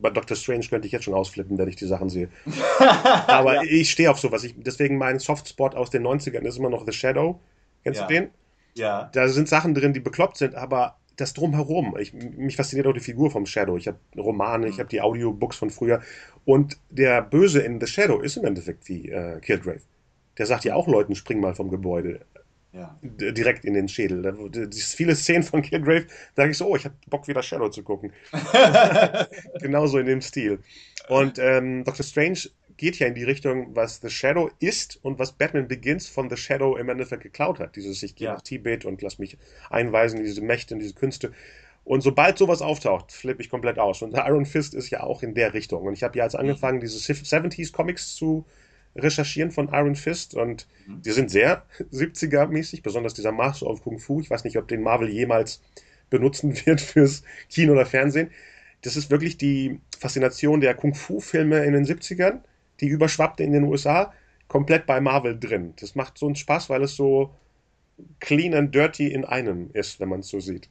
Bei Doctor Strange könnte ich jetzt schon ausflippen, wenn ich die Sachen sehe. Aber ja. ich stehe auf sowas. Ich, deswegen mein Softspot aus den 90ern ist immer noch The Shadow. Kennst ja. du den? Ja. Da sind Sachen drin, die bekloppt sind, aber das drumherum. Ich, mich fasziniert auch die Figur vom Shadow. Ich habe Romane, mhm. ich habe die Audiobooks von früher. Und der Böse in The Shadow ist im Endeffekt wie äh, Killgrave. Der sagt ja auch Leuten, spring mal vom Gebäude. Ja. Direkt in den Schädel. Da, viele Szenen von Killgrave, da sage ich so, oh, ich habe Bock wieder Shadow zu gucken. Genauso in dem Stil. Und ähm, Doctor Strange geht ja in die Richtung, was The Shadow ist und was Batman Begins von The Shadow im Endeffekt geklaut hat. Dieses, ich gehe ja. nach Tibet und lass mich einweisen in diese Mächte, in diese Künste. Und sobald sowas auftaucht, flippe ich komplett aus. Und Iron Fist ist ja auch in der Richtung. Und ich habe ja jetzt angefangen, diese 70s Comics zu recherchieren von Iron Fist und mhm. die sind sehr 70er-mäßig, besonders dieser Master of Kung Fu. Ich weiß nicht, ob den Marvel jemals benutzen wird fürs Kino oder Fernsehen. Das ist wirklich die Faszination der Kung Fu-Filme in den 70ern die überschwappte in den USA, komplett bei Marvel drin. Das macht so einen Spaß, weil es so clean and dirty in einem ist, wenn man es so sieht.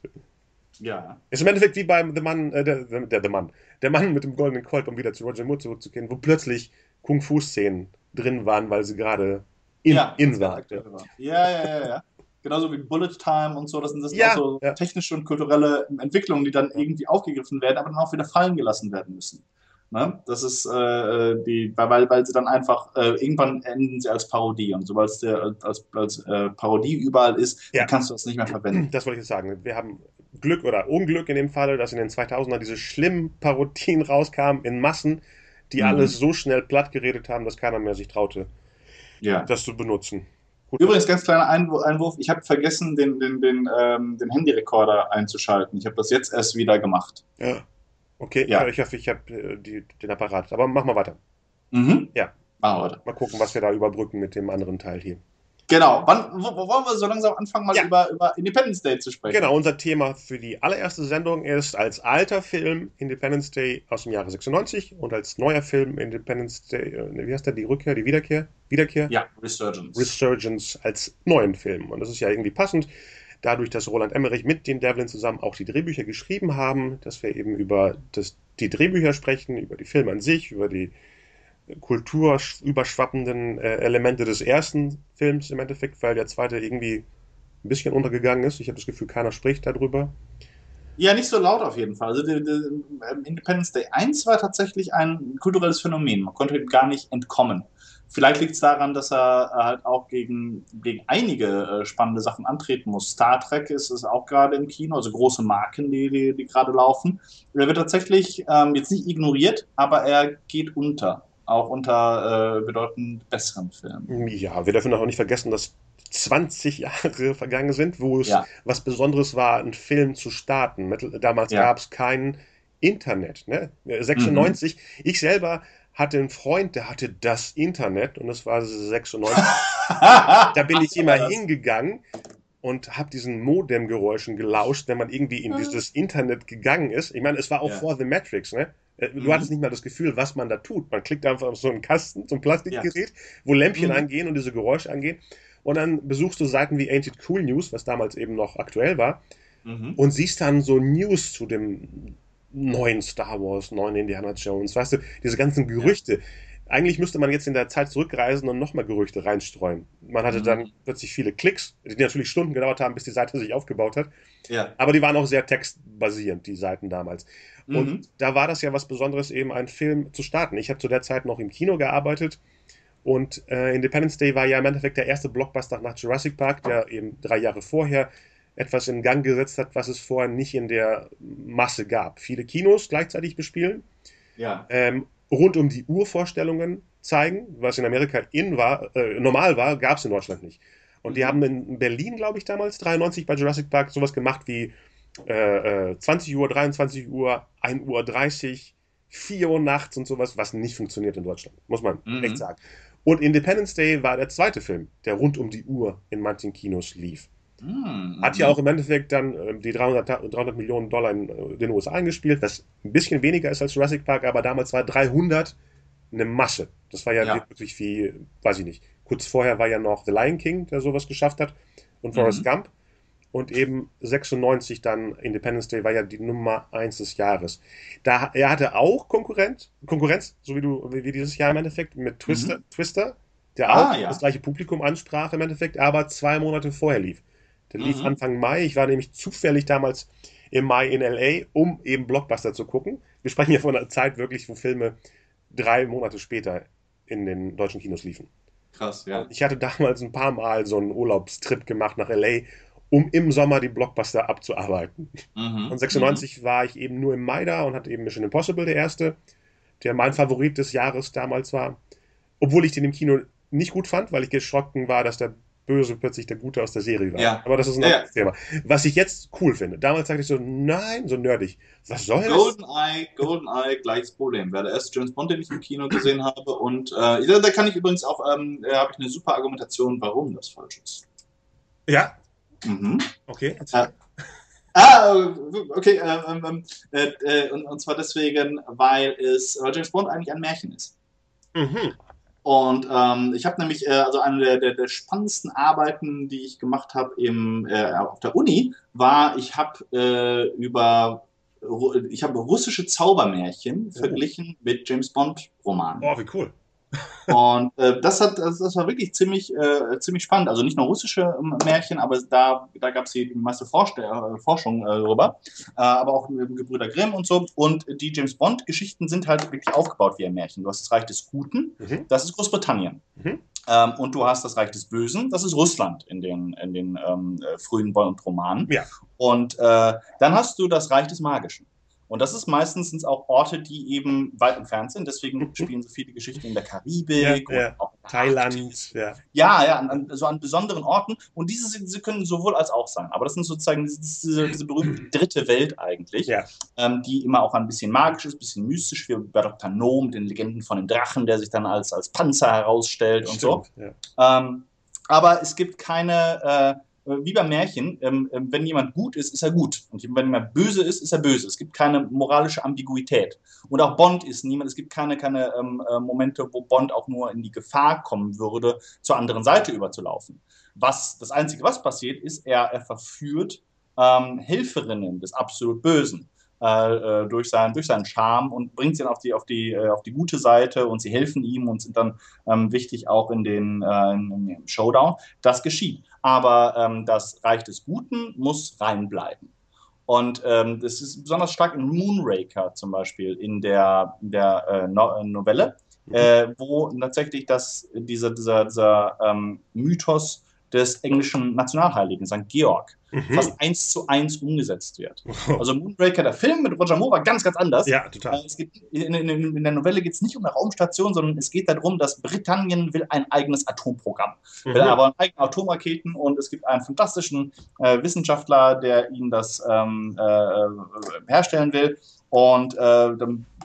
Ja. Ist im Endeffekt wie beim The Mann, äh, der, der, der Mann, der Mann mit dem goldenen Colt, um wieder zu Roger Moore zurückzukehren, wo plötzlich Kung-Fu-Szenen drin waren, weil sie gerade in, ja, in war. Ja, ja, ja, ja. genauso wie Bullet Time und so. Das sind, das Ja, so ja. technische und kulturelle Entwicklungen, die dann irgendwie aufgegriffen werden, aber dann auch wieder fallen gelassen werden müssen. Ne? Das ist äh, die, weil, weil sie dann einfach äh, irgendwann enden sie als Parodie und sobald es der als, als äh, Parodie überall ist, Ja. dann kannst du das nicht mehr verwenden. Das wollte ich jetzt sagen. Wir haben Glück oder Unglück in dem Falle, dass in den 2000er diese schlimmen Parodien rauskamen in Massen, die Mhm. alles so schnell platt geredet haben, dass keiner mehr sich traute, Ja. das zu benutzen. Gut. Übrigens, ganz kleiner Einwurf, Einwurf ich habe vergessen, den, den, den, ähm, den Handyrekorder einzuschalten. Ich habe das jetzt erst wieder gemacht. Ja. Okay, Ja. ich hoffe, ich habe äh, den Apparat. Aber mach mal weiter. Mhm. Ja. Machen wir weiter. Mal gucken, was wir da überbrücken mit dem anderen Teil hier. Genau. Wann, wo, wo wollen wir so langsam anfangen, mal Ja. über, über Independence Day zu sprechen? Genau, unser Thema für die allererste Sendung ist als alter Film Independence Day aus dem Jahre 96 und als neuer Film Independence Day, äh, wie heißt der, die Rückkehr, die Wiederkehr? Wiederkehr? Ja, Resurgence. Resurgence als neuen Film. Und das ist ja irgendwie passend, dadurch, dass Roland Emmerich mit den Devlin zusammen auch die Drehbücher geschrieben haben, dass wir eben über das, die Drehbücher sprechen, über die Filme an sich, über die kulturüberschwappenden äh, Elemente des ersten Films im Endeffekt, weil der zweite irgendwie ein bisschen untergegangen ist. Ich habe das Gefühl, keiner spricht darüber. Ja, nicht so laut auf jeden Fall. Also die, die, ähm, Independence Day 1 war tatsächlich ein kulturelles Phänomen. Man konnte ihm gar nicht entkommen. Vielleicht liegt es daran, dass er halt auch gegen, gegen einige äh, spannende Sachen antreten muss. Star Trek ist es auch gerade im Kino, also große Marken, die, die, die gerade laufen. Er wird tatsächlich ähm, jetzt nicht ignoriert, aber er geht unter. Auch unter äh, bedeutend besseren Filmen. Ja, wir dürfen auch nicht vergessen, dass 20 Jahre vergangen sind, wo es Ja. was Besonderes war, einen Film zu starten. Damals Ja. gab es kein Internet. Ne? 96, ich selber hatte einen Freund, der hatte das Internet und das war 96. da bin ich immer hingegangen und habe diesen Modem-Geräuschen gelauscht, wenn man irgendwie in dieses Internet gegangen ist. Ich meine, es war auch Ja. vor The Matrix, ne? Äh, Du Mhm. hattest nicht mal das Gefühl, was man da tut. Man klickt einfach auf so einen Kasten, so ein Plastikgerät, wo Lämpchen Mhm. angehen und diese Geräusche angehen. Und dann besuchst du Seiten wie Ain't It Cool News, was damals eben noch aktuell war, Mhm. und siehst dann so News zu dem neuen Star Wars, neuen Indiana Jones, weißt du, diese ganzen Gerüchte. Eigentlich müsste man jetzt in der Zeit zurückreisen und nochmal Gerüchte reinstreuen. Man hatte Mhm. dann plötzlich viele Klicks, die natürlich Stunden gedauert haben, bis die Seite sich aufgebaut hat. Ja. Aber die waren auch sehr textbasierend, die Seiten damals. Mhm. Und da war das ja was Besonderes, eben einen Film zu starten. Ich habe zu der Zeit noch im Kino gearbeitet und äh, Independence Day war ja im Endeffekt der erste Blockbuster nach Jurassic Park, der eben drei Jahre vorher etwas in Gang gesetzt hat, was es vorher nicht in der Masse gab. Viele Kinos gleichzeitig bespielen, ja. ähm, rund um die Uhrvorstellungen zeigen, was in Amerika in war, äh, normal war, gab es in Deutschland nicht. Und die Mhm. haben in Berlin, glaube ich, damals 93 bei Jurassic Park sowas gemacht wie äh, äh, 20 Uhr, 23 Uhr, 1 Uhr 30, 4 Uhr nachts und sowas, was nicht funktioniert in Deutschland, muss man Mhm. echt sagen. Und Independence Day war der zweite Film, der rund um die Uhr in manchen Kinos lief. Mhm. Hat ja auch im Endeffekt dann äh, die 300, Ta- 300 Millionen Dollar in äh, den USA eingespielt, was ein bisschen weniger ist als Jurassic Park, aber damals war 300 eine Masse. Das war ja, Ja. wirklich wie, weiß ich nicht. Kurz vorher war ja noch The Lion King, der sowas geschafft hat, und Forrest Mhm. Gump. Und eben 96 dann Independence Day war ja die Nummer 1 des Jahres. Da, er hatte auch Konkurrenz, Konkurrenz, so wie du, wie, dieses Jahr im Endeffekt, mit Twister, Twister der Ah, auch ja. das gleiche Publikum ansprach im Endeffekt, aber zwei Monate vorher lief. Der lief Mhm. Anfang Mai. Ich war nämlich zufällig damals im Mai in LA, um eben Blockbuster zu gucken. Wir sprechen ja von einer Zeit wirklich, wo Filme drei Monate später in den deutschen Kinos liefen. Krass, ja. Ich hatte damals ein paar Mal so einen Urlaubstrip gemacht nach LA, um im Sommer die Blockbuster abzuarbeiten. Mhm. Und 96 war ich eben nur im Mai da und hatte eben Mission Impossible, der erste, der mein Favorit des Jahres damals war. Obwohl ich den im Kino nicht gut fand, weil ich geschrocken war, dass der Böse plötzlich der Gute aus der Serie war. Ja. Aber das ist ein Ja, ja. anderes Thema. Was ich jetzt cool finde. Damals sagte ich so, nein, so nerdig. Was soll das? GoldenEye, GoldenEye, gleiches Problem. Wäre der erste James Bond, den ich im Kino gesehen habe. Und äh, da, da kann ich übrigens auch, ähm, äh, habe ich eine super Argumentation, warum das falsch ist. Ja, Mhm. okay. Ja. Ah, okay, ähm, ähm, äh, äh, und, und zwar deswegen, weil es weil James Bond eigentlich ein Märchen ist. Mhm. Und ähm, ich habe nämlich, äh, also eine der, der, der spannendsten Arbeiten, die ich gemacht habe im, äh, auf der Uni, war, ich habe äh, über, ich habe russische Zaubermärchen verglichen mit James Bond Romanen. Oh, wie cool. Und äh, das hat, das, das, war wirklich ziemlich, äh, ziemlich spannend. Also nicht nur russische ähm, Märchen, aber da, da gab es die meiste Forsch äh, Forschung äh, darüber. Äh, aber auch Gebrüder Grimm und so. Und die James Bond-Geschichten sind halt wirklich aufgebaut wie ein Märchen. Du hast das Reich des Guten, mhm. das ist Großbritannien. Mhm. Ähm, und du hast das Reich des Bösen, das ist Russland in den, in den ähm, äh, frühen Bond-Romanen. Ja. Und dann hast du das Reich des Magischen. Und das ist meistens auch Orte, die eben weit entfernt sind. Deswegen spielen so viele Geschichten in der Karibik ja, ja. Thailand. Ja, ja, ja an, so an besonderen Orten. Und diese, diese können sowohl als auch sein. Aber das sind sozusagen diese, diese berühmte dritte Welt eigentlich, ja. ähm, die immer auch ein bisschen magisch ist, ein bisschen mystisch, wie bei Dr. No mit den Legenden von dem Drachen, der sich dann als, als Panzer herausstellt Stimmt, und so. Ähm, aber es gibt keine. Äh, wie beim Märchen, ähm, äh, wenn jemand gut ist, ist er gut. Und wenn jemand böse ist, ist er böse. Es gibt keine moralische Ambiguität. Und auch Bond ist niemand, es gibt keine, keine ähm, äh, Momente, wo Bond auch nur in die Gefahr kommen würde, zur anderen Seite überzulaufen. Was, das Einzige, was passiert, ist, er, er verführt ähm, Helferinnen des absolut Bösen. Äh, äh, durch, sein, durch seinen Charme und bringt sie dann auf die, auf, die, äh, auf die gute Seite und sie helfen ihm und sind dann ähm, wichtig auch in den äh, im Showdown. Das geschieht. Aber ähm, das Reich des Guten muss reinbleiben. Und ähm, das ist besonders stark in Moonraker zum Beispiel in der, in der äh, no Novelle, mhm. äh, wo tatsächlich das, dieser, dieser, dieser ähm, Mythos des englischen Nationalheiligen, St. Georg, mhm. fast eins zu eins umgesetzt wird. Also Moonbreaker, der Film mit Roger Moore, war ganz, ganz anders. Ja, total. Äh, geht, in, in, in, der Novelle geht es nicht um eine Raumstation, sondern es geht darum, dass Britannien will ein eigenes Atomprogramm. Mhm. Will aber eigene Atomraketen und es gibt einen fantastischen äh, Wissenschaftler, der ihnen das ähm, äh, herstellen will. Und äh,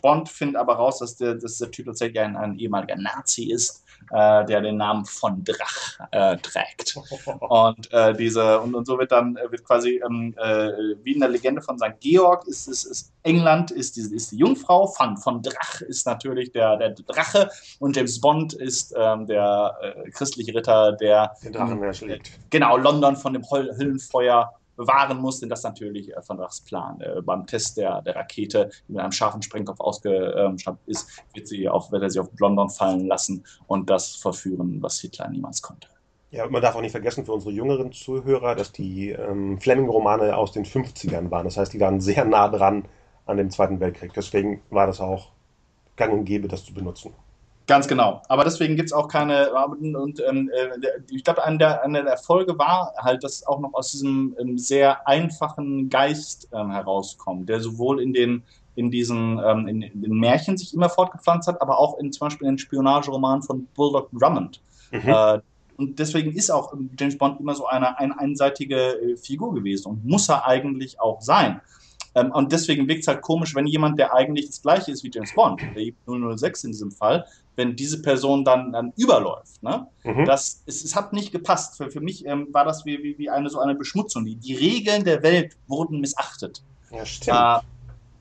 Bond findet aber raus, dass der, dass der Typ tatsächlich ein, ein ehemaliger Nazi ist äh, der den Namen von Drach äh, trägt. Und äh, diese und, und so wird dann wird quasi ähm, äh, wie in der Legende von St. Georg ist es ist England ist die, ist die Jungfrau, von, von Drach ist natürlich der, der Drache und James Bond ist ähm, der äh, christliche Ritter, der den Drachen erschlägt. Genau, London von dem Höllenfeuer bewahren muss, denn das natürlich äh, von Drachs Plan. Äh, beim Test der, der Rakete, die mit einem scharfen Sprengkopf ausgestattet ist, wird, sie auf, wird er sie auf London fallen lassen und das verführen, was Hitler niemals konnte. Ja, man darf auch nicht vergessen für unsere jüngeren Zuhörer, dass die ähm, Fleming-Romane aus den 50ern waren. Das heißt, die waren sehr nah dran an dem Zweiten Weltkrieg. Deswegen war das auch gang und gäbe, das zu benutzen. Ganz genau. Aber deswegen gibt es auch keine. Und ähm, äh, ich glaube, eine der, eine der Erfolge war halt, dass auch noch aus diesem ähm, sehr einfachen Geist ähm, herauskommt, der sowohl in den in diesen ähm, in, in, den Märchen sich immer fortgepflanzt hat, aber auch in zum Beispiel in den Spionageromanen von Bulldog Drummond. Mhm. Äh, und deswegen ist auch James Bond immer so eine, eine einseitige äh, Figur gewesen und muss er eigentlich auch sein. Ähm, und deswegen wirkt es halt komisch, wenn jemand, der eigentlich das gleiche ist wie James Bond, der 006 in diesem Fall, wenn diese Person dann, dann überläuft. Ne? Mhm. Das, es, es, hat nicht gepasst. Für, für mich ähm, war das wie, wie, wie, eine so eine Beschmutzung. Die, die Regeln der Welt wurden missachtet. Ja, stimmt. Äh,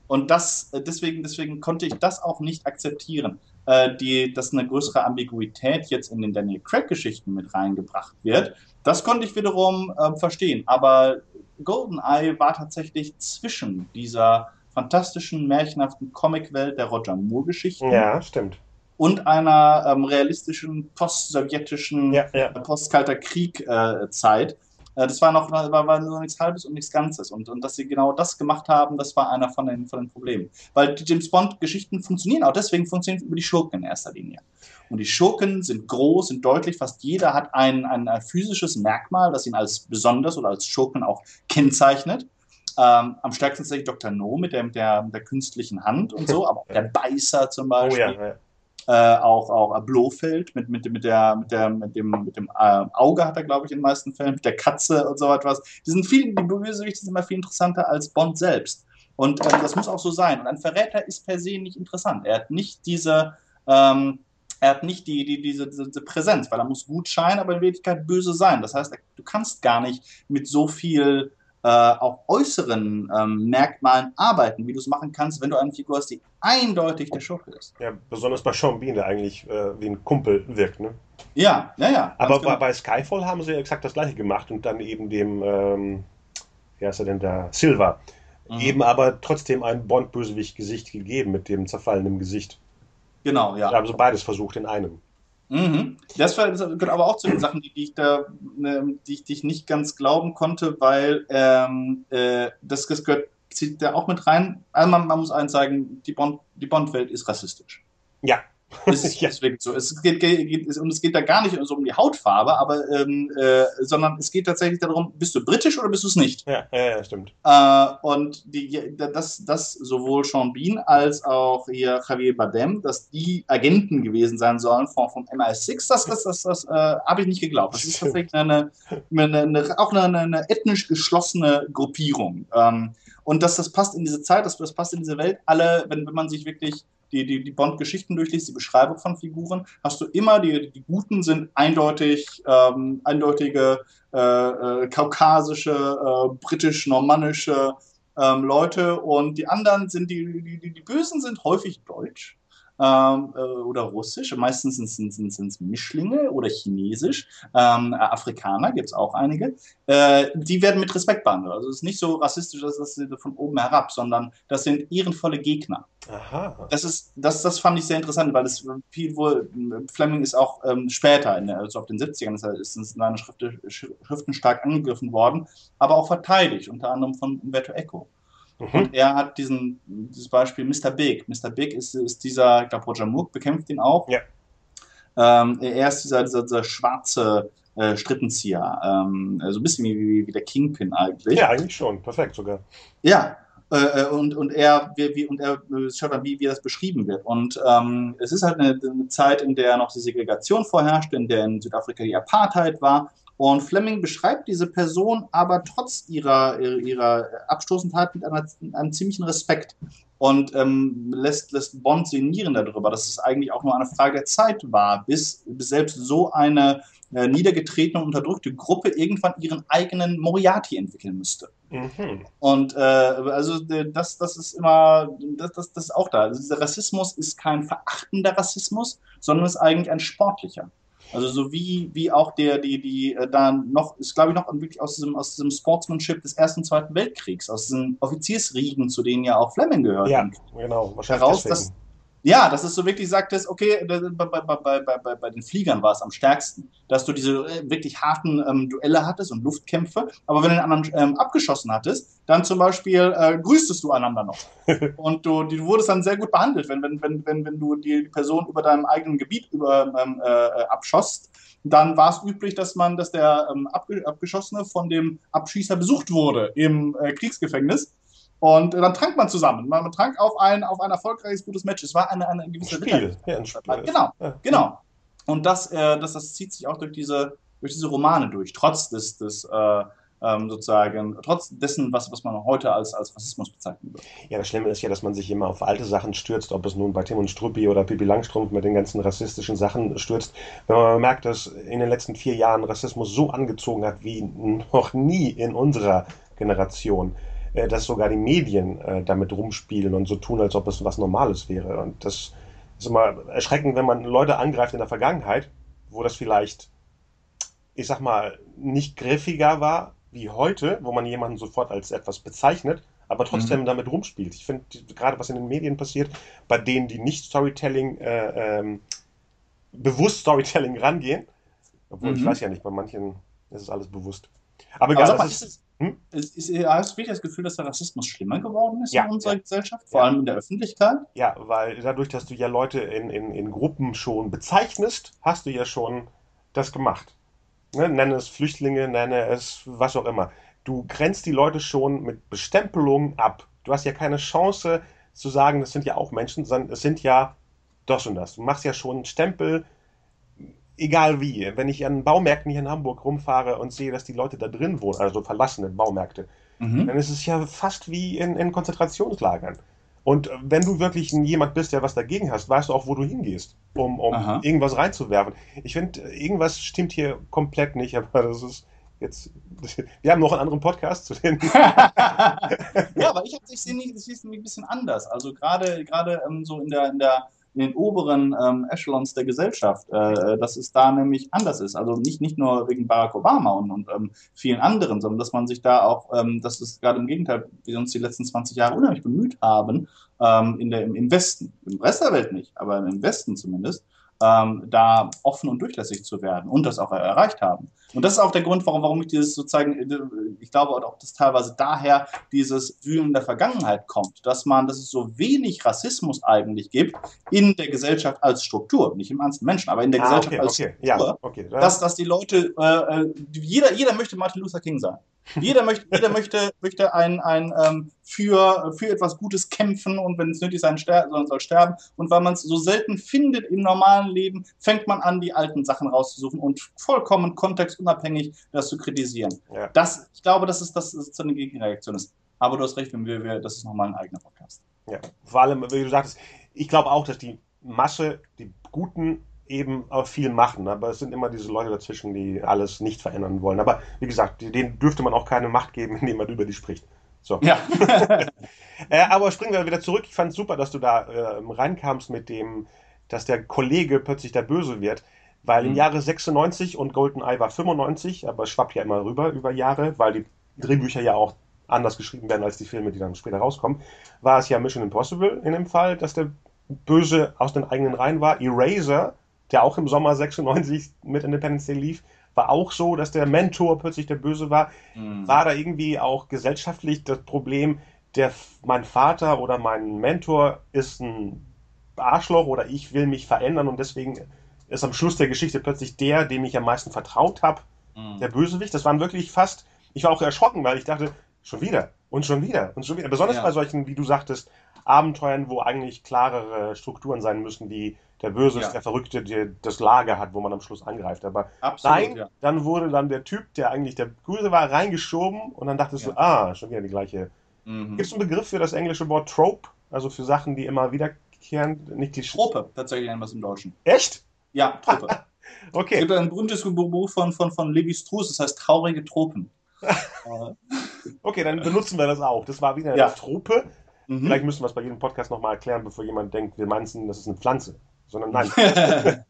und das, äh, deswegen, deswegen konnte ich das auch nicht akzeptieren. Äh, die, dass eine größere Ambiguität jetzt in den Daniel Craig-Geschichten mit reingebracht wird, das konnte ich wiederum äh, verstehen. Aber GoldenEye war tatsächlich zwischen dieser fantastischen, märchenhaften Comicwelt der Roger Moore-Geschichten. Ja, stimmt und einer ähm, realistischen post-sowjetischen, ja, ja. Äh, post-kalter Krieg-Zeit. Äh, äh, das war noch war, war nur nichts Halbes und nichts Ganzes. Und, und dass sie genau das gemacht haben, das war einer von den, von den Problemen. Weil die James Bond-Geschichten funktionieren auch deswegen funktionieren über die Schurken in erster Linie. Und die Schurken sind groß, sind deutlich, fast jeder hat ein, ein, ein physisches Merkmal, das ihn als besonders oder als Schurken auch kennzeichnet. Ähm, am stärksten ist Dr. No mit der, mit der, mit der künstlichen Hand und so, aber auch der Beißer zum Beispiel. Oh ja, ja äh, auch, auch Blofeld mit, mit, mit, der, mit, der, mit dem, mit dem äh, Auge hat er, glaube ich, in den meisten Fällen, mit der Katze und so etwas. Die sind viel, die Bösewichte sind immer viel interessanter als Bond selbst. Und ähm, das muss auch so sein. Und ein Verräter ist per se nicht interessant. Er hat nicht diese, ähm, er hat nicht die, die, diese, diese Präsenz, weil er muss gut scheinen, aber in Wirklichkeit böse sein. Das heißt, du kannst gar nicht mit so viel äh, auch äußeren ähm, Merkmalen arbeiten, wie du es machen kannst, wenn du eine Figur hast, die eindeutig der Schurke ist. Ja, besonders bei Sean Bean, der eigentlich äh, wie ein Kumpel wirkt, ne? Ja, ja, ja. Aber genau. bei Skyfall haben sie ja exakt das gleiche gemacht und dann eben dem, ähm, wie heißt er denn da, Silver, mhm. eben aber trotzdem ein Bond-Bösewicht-Gesicht gegeben mit dem zerfallenen Gesicht. Genau, ja. Also beides versucht in einem. Mhm. Das, gehört aber auch zu den Sachen, die, ich da, ne, die, ich, die ich nicht ganz glauben konnte, weil ähm, äh, das, das gehört, zieht da auch mit rein. Also man, man muss eins sagen, die Bond, die Bond-Welt ist rassistisch. Ja, es ist ja. wirklich so. Es geht, geht, und es geht da gar nicht so um die Hautfarbe, aber ähm, äh, sondern es geht tatsächlich darum, bist du britisch oder bist du es nicht? Ja, ja, ja stimmt. Äh, und die, das, das sowohl Sean Bean als auch hier Javier Bardem, dass die Agenten gewesen sein sollen von, vom MI6, das, das, das, das äh, habe ich nicht geglaubt. Das ist tatsächlich eine, eine, eine auch eine, eine, ethnisch geschlossene Gruppierung. Ähm, und dass das passt in diese Zeit, das, das passt in diese Welt. Alle, wenn, wenn man sich wirklich die, die, die Bond-Geschichten durchliest, die Beschreibung von Figuren, hast du immer, die, die Guten sind eindeutig, ähm, eindeutige äh, äh, kaukasische, äh, britisch-normannische ähm, Leute. Und die anderen sind, die, die, die Bösen sind häufig deutsch ähm, äh, oder Russisch. Meistens sind es Mischlinge oder Chinesisch. Ähm, Afrikaner gibt es auch einige. Äh, die werden mit Respekt behandelt. Also es ist nicht so rassistisch, dass das von oben herab, sondern das sind ehrenvolle Gegner. Aha. Das ist, das, das fand ich sehr interessant, weil es viel wohl, Fleming ist auch ähm, später, in, also auf den 70ern, ist, ist seine Schriften, Schriften stark angegriffen worden, aber auch verteidigt, unter anderem von Umberto Eco. Mhm. Und er hat diesen, dieses Beispiel Mr. Big. Mr. Big ist, ist dieser, ich glaube, Roger Moore bekämpft ihn auch. Ja. Ähm, er ist dieser, dieser, dieser schwarze äh, Strippenzieher. Ähm, so ein bisschen wie, wie, wie der Kingpin eigentlich. Ja, eigentlich schon. Perfekt sogar. Ja, äh, äh, und, und er, wie, wie, und er äh, schaut dann, wie, wie das beschrieben wird. Und ähm, es ist halt eine, eine, Zeit, in der noch die Segregation vorherrscht, in der in Südafrika die Apartheid war. Und Fleming beschreibt diese Person aber trotz ihrer, ihrer Abstoßendheit mit einer, einem ziemlichen Respekt und ähm, lässt, lässt Bond sinnieren darüber, dass es eigentlich auch nur eine Frage der Zeit war, bis, bis selbst so eine äh, niedergetretene und unterdrückte Gruppe irgendwann ihren eigenen Moriarty entwickeln müsste. Mhm. Und äh, also das, das ist immer, das, das, das ist auch da. Also dieser Rassismus ist kein verachtender Rassismus, sondern ist eigentlich ein sportlicher. Also so wie, wie auch der, die, die äh, da noch, ist glaube ich noch wirklich aus diesem, aus diesem Sportsmanship des Ersten und Zweiten Weltkriegs, aus diesen Offiziersriegen, zu denen ja auch Fleming gehört. Ja, genau. Wahrscheinlich heraus, dass, ja, dass es so wirklich sagt, dass, okay, bei, bei, bei, bei, den Fliegern war es am stärksten, dass du diese äh, wirklich harten ähm, Duelle hattest und Luftkämpfe, aber wenn du den anderen ähm, abgeschossen hattest, dann zum Beispiel äh, grüßtest du einander noch. und du, du wurdest dann sehr gut behandelt, wenn, wenn, wenn, wenn, wenn du die Person über deinem eigenen Gebiet über, ähm, äh, abschoss, dann war es üblich, dass man, dass der ähm, Abgeschossene von dem Abschießer besucht wurde im äh, Kriegsgefängnis und dann trank man zusammen. Man trank auf ein, auf ein erfolgreiches, gutes Match. Es war eine, eine gewisse Spiel. Ja, ein Spiel. Genau, ja. genau. Und das, äh, das, das zieht sich auch durch diese, durch diese Romane durch, trotz des, des äh, ähm, sozusagen, trotz dessen, was, was man heute als, als Rassismus bezeichnen würde. Ja, das Schlimme ist ja, dass man sich immer auf alte Sachen stürzt, ob es nun bei Tim und Struppi oder Pippi Langstrumpf mit den ganzen rassistischen Sachen stürzt. Wenn man merkt, dass in den letzten vier Jahren Rassismus so angezogen hat wie noch nie in unserer Generation, äh, dass sogar die Medien äh, damit rumspielen und so tun, als ob es was Normales wäre. Und das ist immer erschreckend, wenn man Leute angreift in der Vergangenheit, wo das vielleicht, ich sag mal, nicht griffiger war wie heute, wo man jemanden sofort als etwas bezeichnet, aber trotzdem mhm. damit rumspielt. Ich finde, gerade was in den Medien passiert, bei denen, die nicht Storytelling, äh, ähm, bewusst Storytelling rangehen, obwohl mhm. ich weiß ja nicht, bei manchen ist es alles bewusst. Aber, egal, das ist, ist, hm? Ist, ist, hast du wirklich das Gefühl, dass der Rassismus schlimmer geworden ist ja, in unserer ja. Gesellschaft, vor ja. allem in der Öffentlichkeit? Ja, weil dadurch, dass du ja Leute in, in, in Gruppen schon bezeichnest, hast du ja schon das gemacht. Ne? Nenne es Flüchtlinge, nenne es was auch immer. Du grenzt die Leute schon mit Bestempelungen ab. Du hast ja keine Chance zu sagen, das sind ja auch Menschen, sondern es sind ja das und das. Du machst ja schon einen Stempel, egal wie, wenn ich an Baumärkten hier in Hamburg rumfahre und sehe, dass die Leute da drin wohnen, also verlassene Baumärkte, mhm. dann ist es ja fast wie in, in, Konzentrationslagern. Und wenn du wirklich jemand bist, der was dagegen hast, weißt du auch, wo du hingehst, um, um irgendwas reinzuwerfen. Ich finde, irgendwas stimmt hier komplett nicht, aber das ist jetzt. Wir haben noch einen anderen Podcast zu den. ja, aber ich, ich sehe es ein bisschen anders. Also gerade gerade ähm, so in der, in der in den oberen ähm, Echelons der Gesellschaft, äh, dass es da nämlich anders ist. Also nicht, nicht nur wegen Barack Obama und, und ähm, vielen anderen, sondern dass man sich da auch, ähm, dass es gerade im Gegenteil, wir uns die letzten 20 Jahre unheimlich bemüht haben, ähm, in der, im, im Westen, im Rest der Welt nicht, aber im Westen zumindest, ähm, da offen und durchlässig zu werden und das auch erreicht haben. Und das ist auch der Grund, warum, warum ich dieses sozusagen, äh, ich glaube auch, dass teilweise daher dieses Wühlen der Vergangenheit kommt, dass man, dass es so wenig Rassismus eigentlich gibt in der Gesellschaft als Struktur, nicht im einzelnen Menschen, aber in der ah, Gesellschaft okay, als okay. Struktur, ja, okay. dass, dass die Leute, äh, äh, jeder, jeder möchte Martin Luther King sein. Jeder möchte, jeder möchte, möchte ein, ein ähm, für, für etwas Gutes kämpfen und wenn es nötig sein soll, soll sterben. Und weil man es so selten findet im normalen Leben, fängt man an, die alten Sachen rauszusuchen und vollkommen kontextunabhängig das zu kritisieren. Ja. Das, ich glaube, dass es das so eine Gegenreaktion ist. Aber du hast recht, wenn wir, wir das ist nochmal ein eigener Podcast. Ja, vor allem, wie du sagtest, ich glaube auch, dass die Masse, die Guten eben auch viel machen, aber es sind immer diese Leute dazwischen, die alles nicht verändern wollen. Aber wie gesagt, denen dürfte man auch keine Macht geben, indem man über die spricht. So. Ja. äh, aber springen wir wieder zurück. Ich fand es super, dass du da äh, reinkamst mit dem, dass der Kollege plötzlich der Böse wird. Weil mhm. im Jahre 96 und GoldenEye war 95, aber es schwappt ja immer rüber über Jahre, weil die Drehbücher ja auch anders geschrieben werden als die Filme, die dann später rauskommen, war es ja Mission Impossible in dem Fall, dass der Böse aus den eigenen Reihen war. Eraser der auch im Sommer 96 mit Independence Day lief, war auch so, dass der Mentor plötzlich der Böse war. Mhm. War da irgendwie auch gesellschaftlich das Problem, der, mein Vater oder mein Mentor ist ein Arschloch oder ich will mich verändern und deswegen ist am Schluss der Geschichte plötzlich der, dem ich am meisten vertraut habe, mhm. der Bösewicht. Das waren wirklich fast, ich war auch erschrocken, weil ich dachte, schon wieder und schon wieder und schon wieder. Besonders ja. bei solchen, wie du sagtest, Abenteuern, wo eigentlich klarere Strukturen sein müssen, die der Böse ja. ist der Verrückte, der das Lager hat, wo man am Schluss angreift. Aber Absolut, nein, ja. dann wurde dann der Typ, der eigentlich der Böse war, reingeschoben und dann dachtest du, ah, schon wieder die gleiche. Mhm. Gibt es einen Begriff für das englische Wort Trope? Also für Sachen, die immer wiederkehren, nicht die Trope, tatsächlich nennen wir es im Deutschen. Echt? Ja, Trope. okay. Es gibt ein berühmtes Buch von, von, von Levi Strauss, das heißt Traurige Tropen. okay, dann benutzen wir das auch. Das war wieder eine Trope. Mhm. Vielleicht müssen wir es bei jedem Podcast nochmal erklären, bevor jemand denkt, wir meinen, das ist eine Pflanze sondern nein.